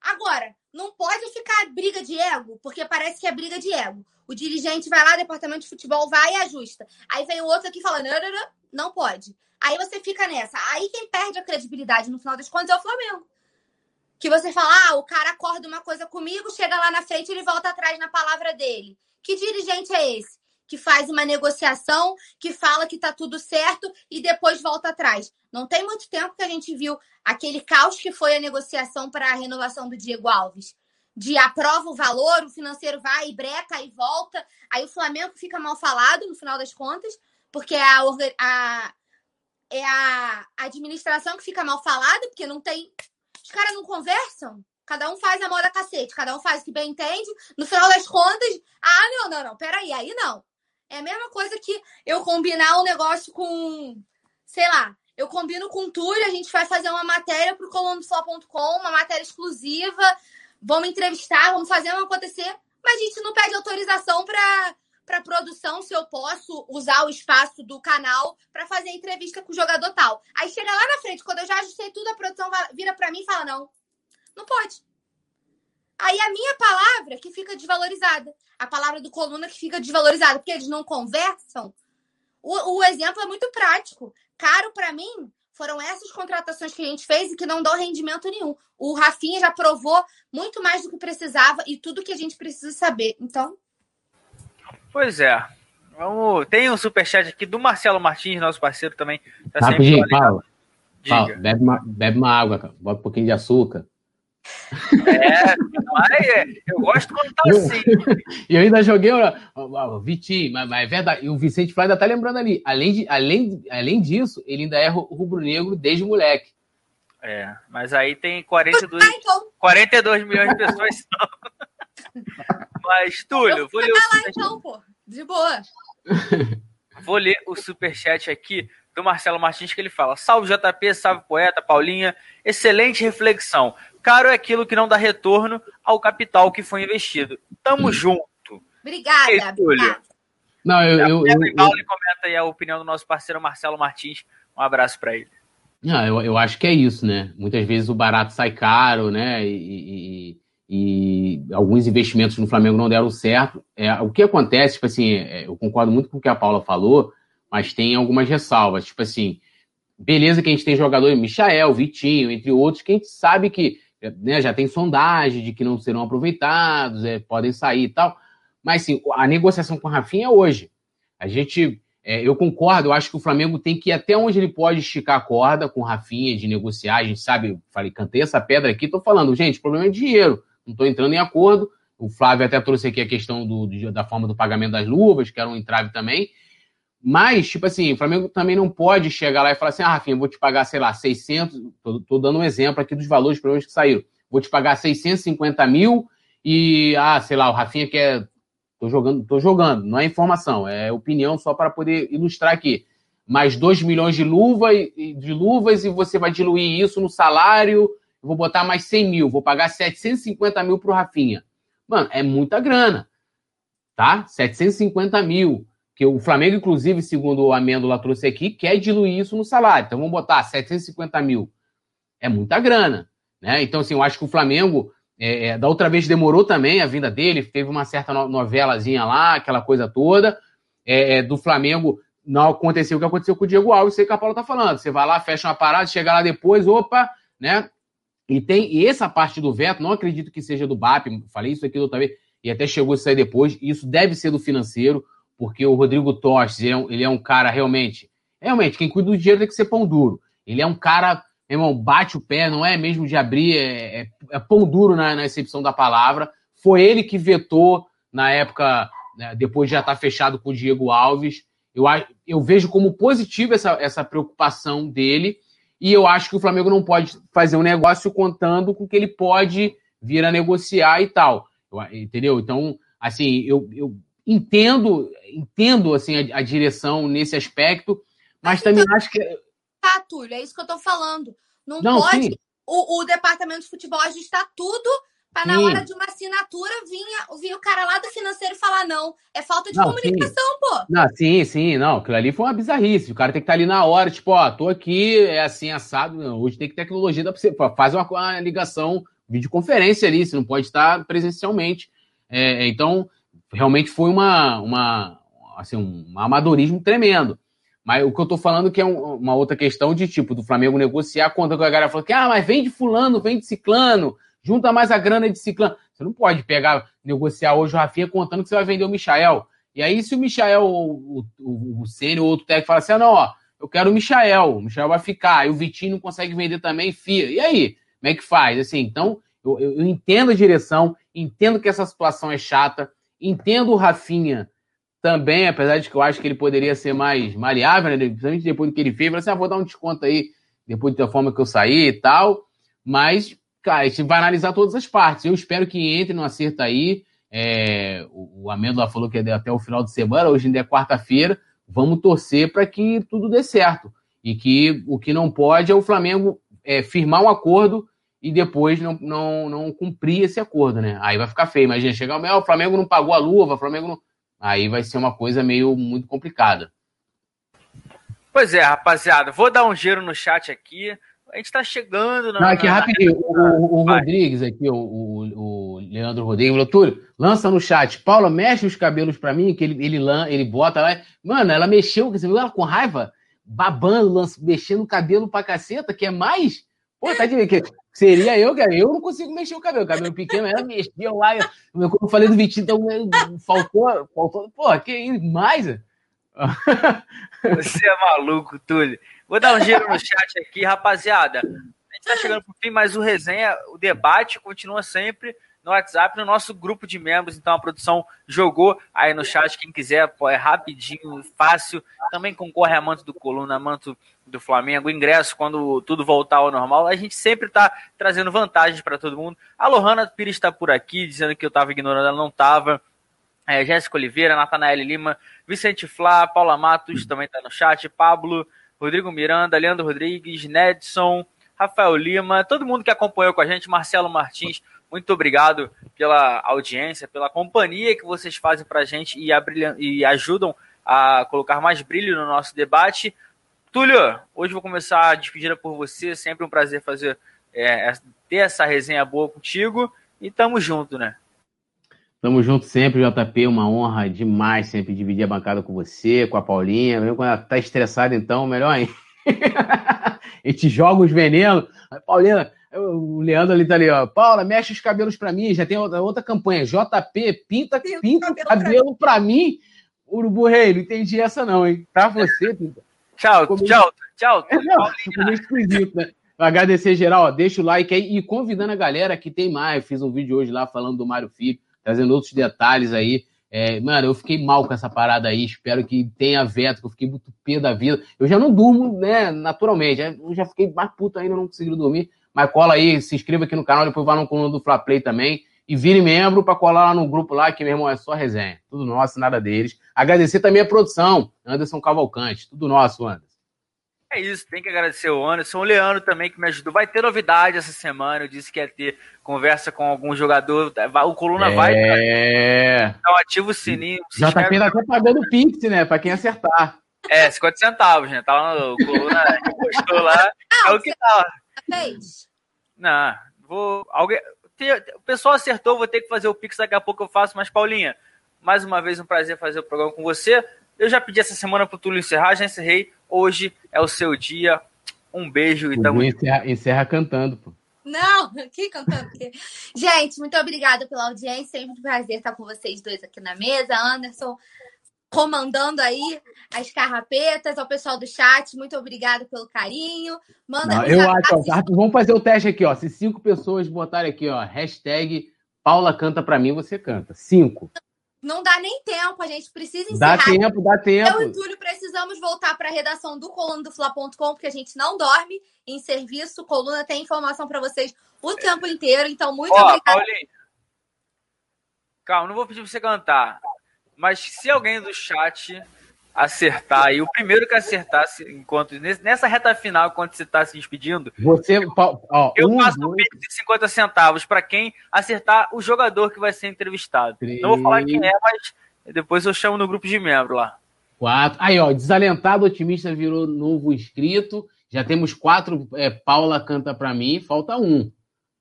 S4: Agora, não pode ficar briga de ego, porque parece que é briga de ego. O dirigente vai lá, departamento de futebol vai e ajusta. Aí vem o outro aqui falando, não, não, não, não pode. Aí você fica nessa. Aí quem perde a credibilidade no final das contas é o Flamengo. Que você fala, ah, o cara acorda uma coisa comigo, chega lá na frente ele volta atrás na palavra dele. Que dirigente é esse? Que faz uma negociação, que fala que tá tudo certo e depois volta atrás. Não tem muito tempo que a gente viu aquele caos que foi a negociação para a renovação do Diego Alves. De aprova o valor, o financeiro vai e breca e volta. Aí o Flamengo fica mal falado no final das contas, porque é a, a, é a administração que fica mal falada, porque não tem. Os caras não conversam. Cada um faz a moda cacete, cada um faz o que bem entende. No final das contas, ah, não, não, não, peraí, aí não. É a mesma coisa que eu combinar um negócio com, sei lá, eu combino com o Túlio, a gente vai fazer uma matéria para o colunofla.com, uma matéria exclusiva, vamos entrevistar, vamos fazer vamos acontecer, mas a gente não pede autorização para para produção se eu posso usar o espaço do canal para fazer entrevista com o jogador tal. Aí chega lá na frente, quando eu já ajustei tudo, a produção vira para mim e fala: não, não pode. Aí a minha palavra que fica desvalorizada. A palavra do coluna que fica desvalorizada, porque eles não conversam. O, o exemplo é muito prático. Caro para mim foram essas contratações que a gente fez e que não dão rendimento nenhum. O Rafinha já provou muito mais do que precisava e tudo que a gente precisa saber. Então.
S3: Pois é. Vamos... Tem um superchat aqui do Marcelo Martins, nosso parceiro também.
S5: Tá Rapidinho, Paulo. Paulo bebe, uma, bebe uma água, bota um pouquinho de açúcar.
S3: É, mas é, eu gosto quando tá assim.
S5: E eu ainda joguei o Vitinho, mas, mas, é verdade. E o Vicente Flávio ainda tá lembrando ali. Além, de, além, além disso, ele ainda é rubro-negro desde moleque.
S3: É, mas aí tem 42, 42 milhões de pessoas. mas, Túlio, vou ler o
S4: lá, então, pô. De boa.
S3: Vou ler o superchat aqui do Marcelo Martins, que ele fala: Salve JP, salve poeta, Paulinha. Excelente reflexão. Caro é aquilo que não dá retorno ao capital que foi investido. Tamo hum. junto.
S4: Obrigada. Ei, obrigada.
S5: Não, eu, eu, eu, eu,
S3: comenta aí a opinião do nosso parceiro Marcelo Martins. Um abraço para ele.
S5: Não, eu, eu acho que é isso, né? Muitas vezes o barato sai caro, né? E, e, e alguns investimentos no Flamengo não deram certo. É, o que acontece, tipo assim, é, eu concordo muito com o que a Paula falou, mas tem algumas ressalvas. Tipo assim, beleza que a gente tem jogador, Michael, Vitinho, entre outros, que a gente sabe que né, já tem sondagem de que não serão aproveitados, é, podem sair e tal. Mas sim, a negociação com o Rafinha é hoje. A gente, é, eu concordo, eu acho que o Flamengo tem que ir até onde ele pode esticar a corda com o Rafinha, de negociar. A gente sabe, falei, cantei essa pedra aqui, tô falando, gente, o problema é dinheiro, não tô entrando em acordo. O Flávio até trouxe aqui a questão do, da forma do pagamento das luvas, que era um entrave também. Mas, tipo assim, o Flamengo também não pode chegar lá e falar assim, ah, Rafinha, vou te pagar, sei lá, 600, tô, dando um exemplo aqui dos valores problemas que saíram. Vou te pagar 650 mil e, ah, sei lá, o Rafinha quer... Tô jogando, tô jogando, não é informação, é opinião só para poder ilustrar aqui. Mais 2 milhões de, luva, de luvas e você vai diluir isso no salário, vou botar mais 100 mil, vou pagar 750 mil pro Rafinha. Mano, é muita grana, tá? 750 mil que o Flamengo, inclusive, segundo o Amêndola trouxe aqui, quer diluir isso no salário. Então vamos botar 750 mil. É muita grana. Né? Então, assim, eu acho que o Flamengo, é, é, da outra vez demorou também a vinda dele, teve uma certa novelazinha lá, aquela coisa toda. É, é, do Flamengo não aconteceu o que aconteceu com o Diego Alves, sei que a Paula tá falando. Você vai lá, fecha uma parada, chega lá depois, opa, né? E tem e essa parte do veto, não acredito que seja do BAP, falei isso aqui outra vez, e até chegou a sair depois. Isso deve ser do financeiro porque o Rodrigo Tostes, ele é, um, ele é um cara realmente. Realmente, quem cuida do dinheiro tem que ser pão duro. Ele é um cara, irmão, bate o pé, não é mesmo de abrir, é, é, é pão duro na, na excepção da palavra. Foi ele que vetou na época, né, depois de já estar fechado com o Diego Alves. Eu, eu vejo como positivo essa, essa preocupação dele. E eu acho que o Flamengo não pode fazer um negócio contando com que ele pode vir a negociar e tal. Eu, entendeu? Então, assim, eu, eu entendo, entendo assim a, a direção nesse aspecto, mas também então, acho que
S4: tá, Túlio, é isso que eu tô falando. Não, não pode o, o, departamento de futebol ajustar tudo Para na hora de uma assinatura vinha, vinha o cara lá do financeiro falar não. É falta de
S5: Não,
S4: comunicação,
S5: sim.
S4: pô.
S5: Não, sim, sim, não. Aquilo ali foi uma bizarrice. O cara tem que estar ali na hora, tipo, ó, tô aqui, é assim, assado. Não, hoje tem que tecnologia, dá pra você. Faz uma, uma ligação, videoconferência ali, você não pode estar presencialmente. É, então, realmente foi uma, uma, assim, um amadorismo tremendo. Mas o que eu tô falando que é um- uma outra questão de tipo, do Flamengo negociar quando a galera falou que, ah, mas vem de fulano, vem de ciclano, junta mais a grana de ciclano. Você não pode pegar, negociar hoje o Rafinha contando que você vai vender o Michael. E aí, se o Michael, o, o, o Ceni ou outro técnico fala assim, ah, não, ó, eu quero o Michael, o Michael vai ficar, aí o Vitinho não consegue vender também, fia. E aí? Como é que faz? Assim, então, eu, eu, eu entendo a direção, entendo que essa situação é chata, entendo o Rafinha também, apesar de que eu acho que ele poderia ser mais maleável, né? principalmente depois do que ele fez, falou assim, ah, vou dar um desconto aí, depois da forma que eu saí e tal, mas, cara, a gente vai analisar todas as partes. Eu espero que entre no acerto aí, é, o, o Amêndola falou que é até o final de semana, hoje ainda é quarta-feira, vamos torcer para que tudo dê certo. E que o que não pode é o Flamengo é, firmar um acordo e depois não, não, não cumprir esse acordo, né? Aí vai ficar feio. Imagina, chegar o o Flamengo não pagou a luva, o Flamengo não. Aí vai ser uma coisa meio muito complicada.
S3: Pois é, rapaziada, vou dar um giro no chat aqui. A gente tá chegando na.
S5: Não, aqui
S3: na-
S5: rapidinho, o, o
S3: Vai.
S5: Rodrigues aqui, o, o, o Leandro Rodrigues, falou, Túlio, lança no chat, Paula, mexe os cabelos pra mim, que ele, ele, ele bota lá. Mano, ela mexeu, você viu ela com raiva? Babando, lança, mexendo o cabelo pra caceta, que é mais? Pô, tá de ver que seria eu, cara, eu não consigo mexer o cabelo, cabelo pequeno, ela mexia lá, eu, como eu falei do Vitinho, então faltou, faltou, pô, que mais?
S3: Você é maluco, Túlio. Vou dar um giro no chat aqui, rapaziada. A gente tá chegando pro fim, mas o resenha, o debate continua sempre no WhatsApp, no nosso grupo de membros. Então a produção jogou aí no chat. Quem quiser, pô, é rapidinho, fácil. Também concorre a manto do Coluna, manto do Flamengo, ingresso quando tudo voltar ao normal. A gente sempre tá trazendo vantagens para todo mundo. A Lohana Pires está por aqui, dizendo que eu tava ignorando, ela não tava. É, Jéssica Oliveira, Natanael Lima, Vicente Flá, Paula Matos também está no chat, Pablo, Rodrigo Miranda, Leandro Rodrigues, Nedson, Rafael Lima, todo mundo que acompanhou com a gente, Marcelo Martins, muito obrigado pela audiência, pela companhia que vocês fazem para a gente e, e ajudam a colocar mais brilho no nosso debate. Túlio, hoje vou começar a despedida por você, sempre um prazer fazer é, ter essa resenha boa contigo e tamo junto, né?
S5: Tamo junto sempre, JP. Uma honra demais sempre dividir a bancada com você, com a Paulinha. Mesmo quando ela tá estressada, então, melhor ainda. a gente joga os venenos. A Paulinha, o Leandro ali tá ali, ó. Paula, mexe os cabelos pra mim. Já tem outra, outra campanha. JP, pinta,
S4: Pinta cabelo pra
S5: cabelo pra mim. Urubu Rei, não entendi essa não, hein? Pra você, pinta.
S3: Tchau,
S5: Como-
S3: tchau, tchau.
S5: É, não, ficou meio esquisito, né? Agradecer geral, ó, deixa o like aí e convidando a galera que tem mais. Eu fiz um vídeo hoje lá falando do Mário Filho, trazendo outros detalhes aí. É, mano, eu fiquei mal com essa parada aí. Espero que tenha veto, que eu fiquei muito pé da vida. Eu já não durmo, né, naturalmente. Eu já fiquei mais puto ainda, não consegui dormir. Mas cola aí, se inscreva aqui no canal, depois vá no coluna do Fla Play também. E vire membro pra colar lá no grupo lá, que, meu irmão, é só resenha. Tudo nosso, nada deles. Agradecer também a produção, Anderson Cavalcante. Tudo nosso, Anderson.
S3: É isso, tem que agradecer o Anderson, o Leandro também que me ajudou. Vai ter novidade essa semana. Eu disse que ia ter conversa com algum jogador. O Coluna vai
S5: É.
S3: então ativa o sininho. se
S5: JP
S3: inscreve.
S5: tá até pagando Pix, né? Pra quem acertar.
S3: É, 50 centavos, né? Tá lá o Coluna postou lá. É o que tá.
S4: Fez.
S3: Não, vou. Alguém. Tem- O pessoal acertou, vou ter que fazer o Pix daqui a pouco eu faço, mas Paulinha, mais uma vez um prazer fazer o programa com você. Eu já pedi essa semana pro Túlio encerrar, já encerrei. Hoje é o seu dia. Um beijo e tamo
S5: encerra, encerra cantando, pô.
S4: Não, que cantando aqui. Gente, muito obrigada pela audiência. Sempre um prazer estar com vocês dois aqui na mesa. Anderson comandando aí as carrapetas, ao pessoal do chat, muito obrigada pelo carinho. Manda
S5: Não, eu acho, ó, vamos fazer o teste aqui, ó. Se cinco pessoas botarem aqui, ó, hashtag Paula canta pra mim, você canta. Cinco.
S4: Não dá nem tempo, a gente precisa
S5: Dá
S4: encerrar.
S5: tempo, dá
S4: Eu e
S5: tempo.
S4: Túlio precisamos voltar para a redação do coluna do Fla.com, porque a gente não dorme em serviço. Coluna tem informação para vocês o tempo inteiro. Então, muito
S3: Ó. Paulinho. Calma, não vou pedir pra você cantar. Mas se alguém do chat acertar e o primeiro que acertar enquanto nessa reta final quando você está se despedindo
S5: você ó,
S3: eu um, faço um dois... de 50 centavos para quem acertar o jogador que vai ser entrevistado. Três... não vou falar quem é mas depois eu chamo no grupo de membro lá.
S5: Quatro. Aí ó desalentado otimista virou novo inscrito. Já temos quatro é, Paula canta para mim falta um.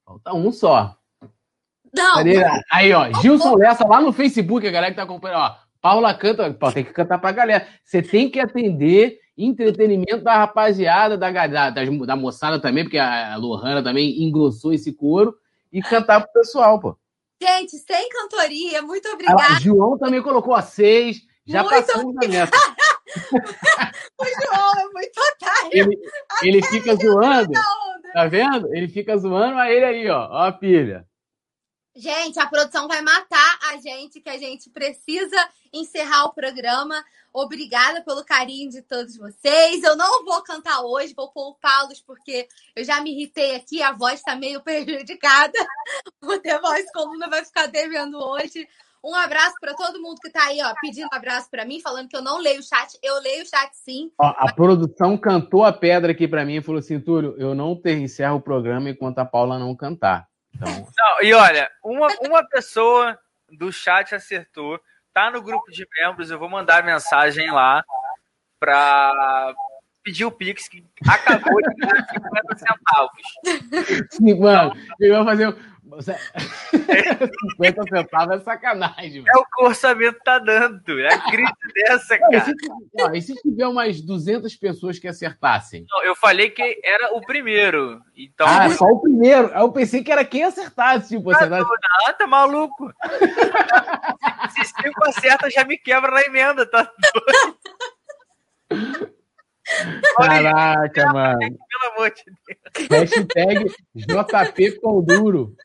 S5: Falta um só
S4: não.
S5: Aí, ó, Gilson Lessa lá no Facebook, a galera que tá acompanhando, ó. Paula canta, tem que cantar pra galera. Você tem que atender entretenimento da rapaziada, da, da, da moçada também, porque a Lohana também engrossou esse coro, e cantar pro pessoal, pô.
S4: Gente, sem cantoria, muito obrigada.
S5: João também colocou a seis, já muito passamos na meta.
S4: o João é muito otário.
S5: Ele, ele fica zoando, tá vendo? Ele fica zoando, a ele aí, ó, ó a pilha.
S4: Gente, a produção vai matar a gente, que a gente precisa encerrar o programa. Obrigada pelo carinho de todos vocês. Eu não vou cantar hoje, vou poupá-los, porque eu já me irritei aqui, a voz está meio prejudicada. O The Voice Coluna vai ficar devendo hoje. Um abraço para todo mundo que está aí, ó, pedindo um abraço para mim, falando que eu não leio o chat. Eu leio o chat sim.
S5: Ó, a mas... produção cantou a pedra aqui para mim e falou assim: Túlio, eu não encerro o programa enquanto a Paula não cantar. Então...
S3: Não, e olha, uma, uma pessoa do chat acertou, tá no grupo de membros, eu vou mandar mensagem lá para pedir o Pix, que acabou de ganhar 50 centavos.
S5: Sim, mano, ele vai fazer 50 centavos é sacanagem.
S3: É o que o orçamento tá dando. É a crise dessa, cara. E se,
S5: ó, e se tiver umas 200 pessoas que acertassem?
S3: Não, eu falei que era o primeiro. Então...
S5: Ah, só o primeiro. Eu pensei que era quem acertasse. Tipo,
S3: ah, não, não, tá maluco. se cinco acerta, já me quebra na emenda, tá
S5: doido. Caraca, Olha, mano. Pelo amor de Deus. Hashtag JP com duro.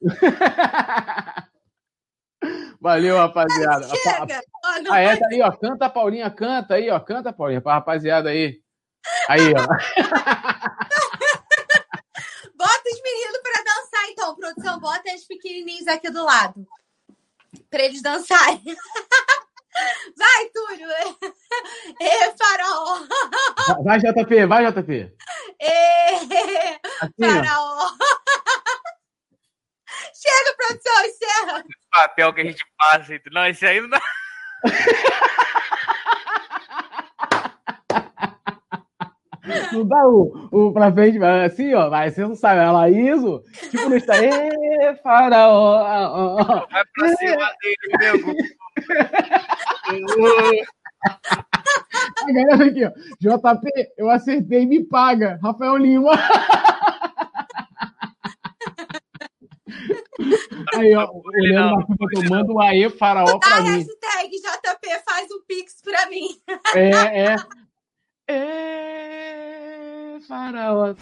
S5: Valeu, rapaziada. Chega. Ah, é, tá aí, ó. Canta, Paulinha, canta aí, ó. Canta, Paulinha, pra rapaziada aí. Aí, ó.
S4: Bota os meninos pra dançar, então, produção. Bota os pequenininhos aqui do lado. Pra eles dançarem. Vai, Túlio! Ê, farol!
S5: Vai, JP, vai, JP!
S4: Ê, assim, farol! Chega, produção, encerra!
S3: O papel que a gente passa, não, isso aí não dá.
S5: Não dá o, o pra frente, mas assim, ó, mas você não sabe, ela ISO, tipo no Instagram, faraó.
S3: Vai pra cima dele, meu.
S5: A galera aqui, ó. JP, eu acertei, me paga. Rafael Lima. Aí, ó, o Leandro Martins tomando o AE faraó pra mim.
S4: hashtag JP faz um pix pra mim.
S5: É, é. É, faraó.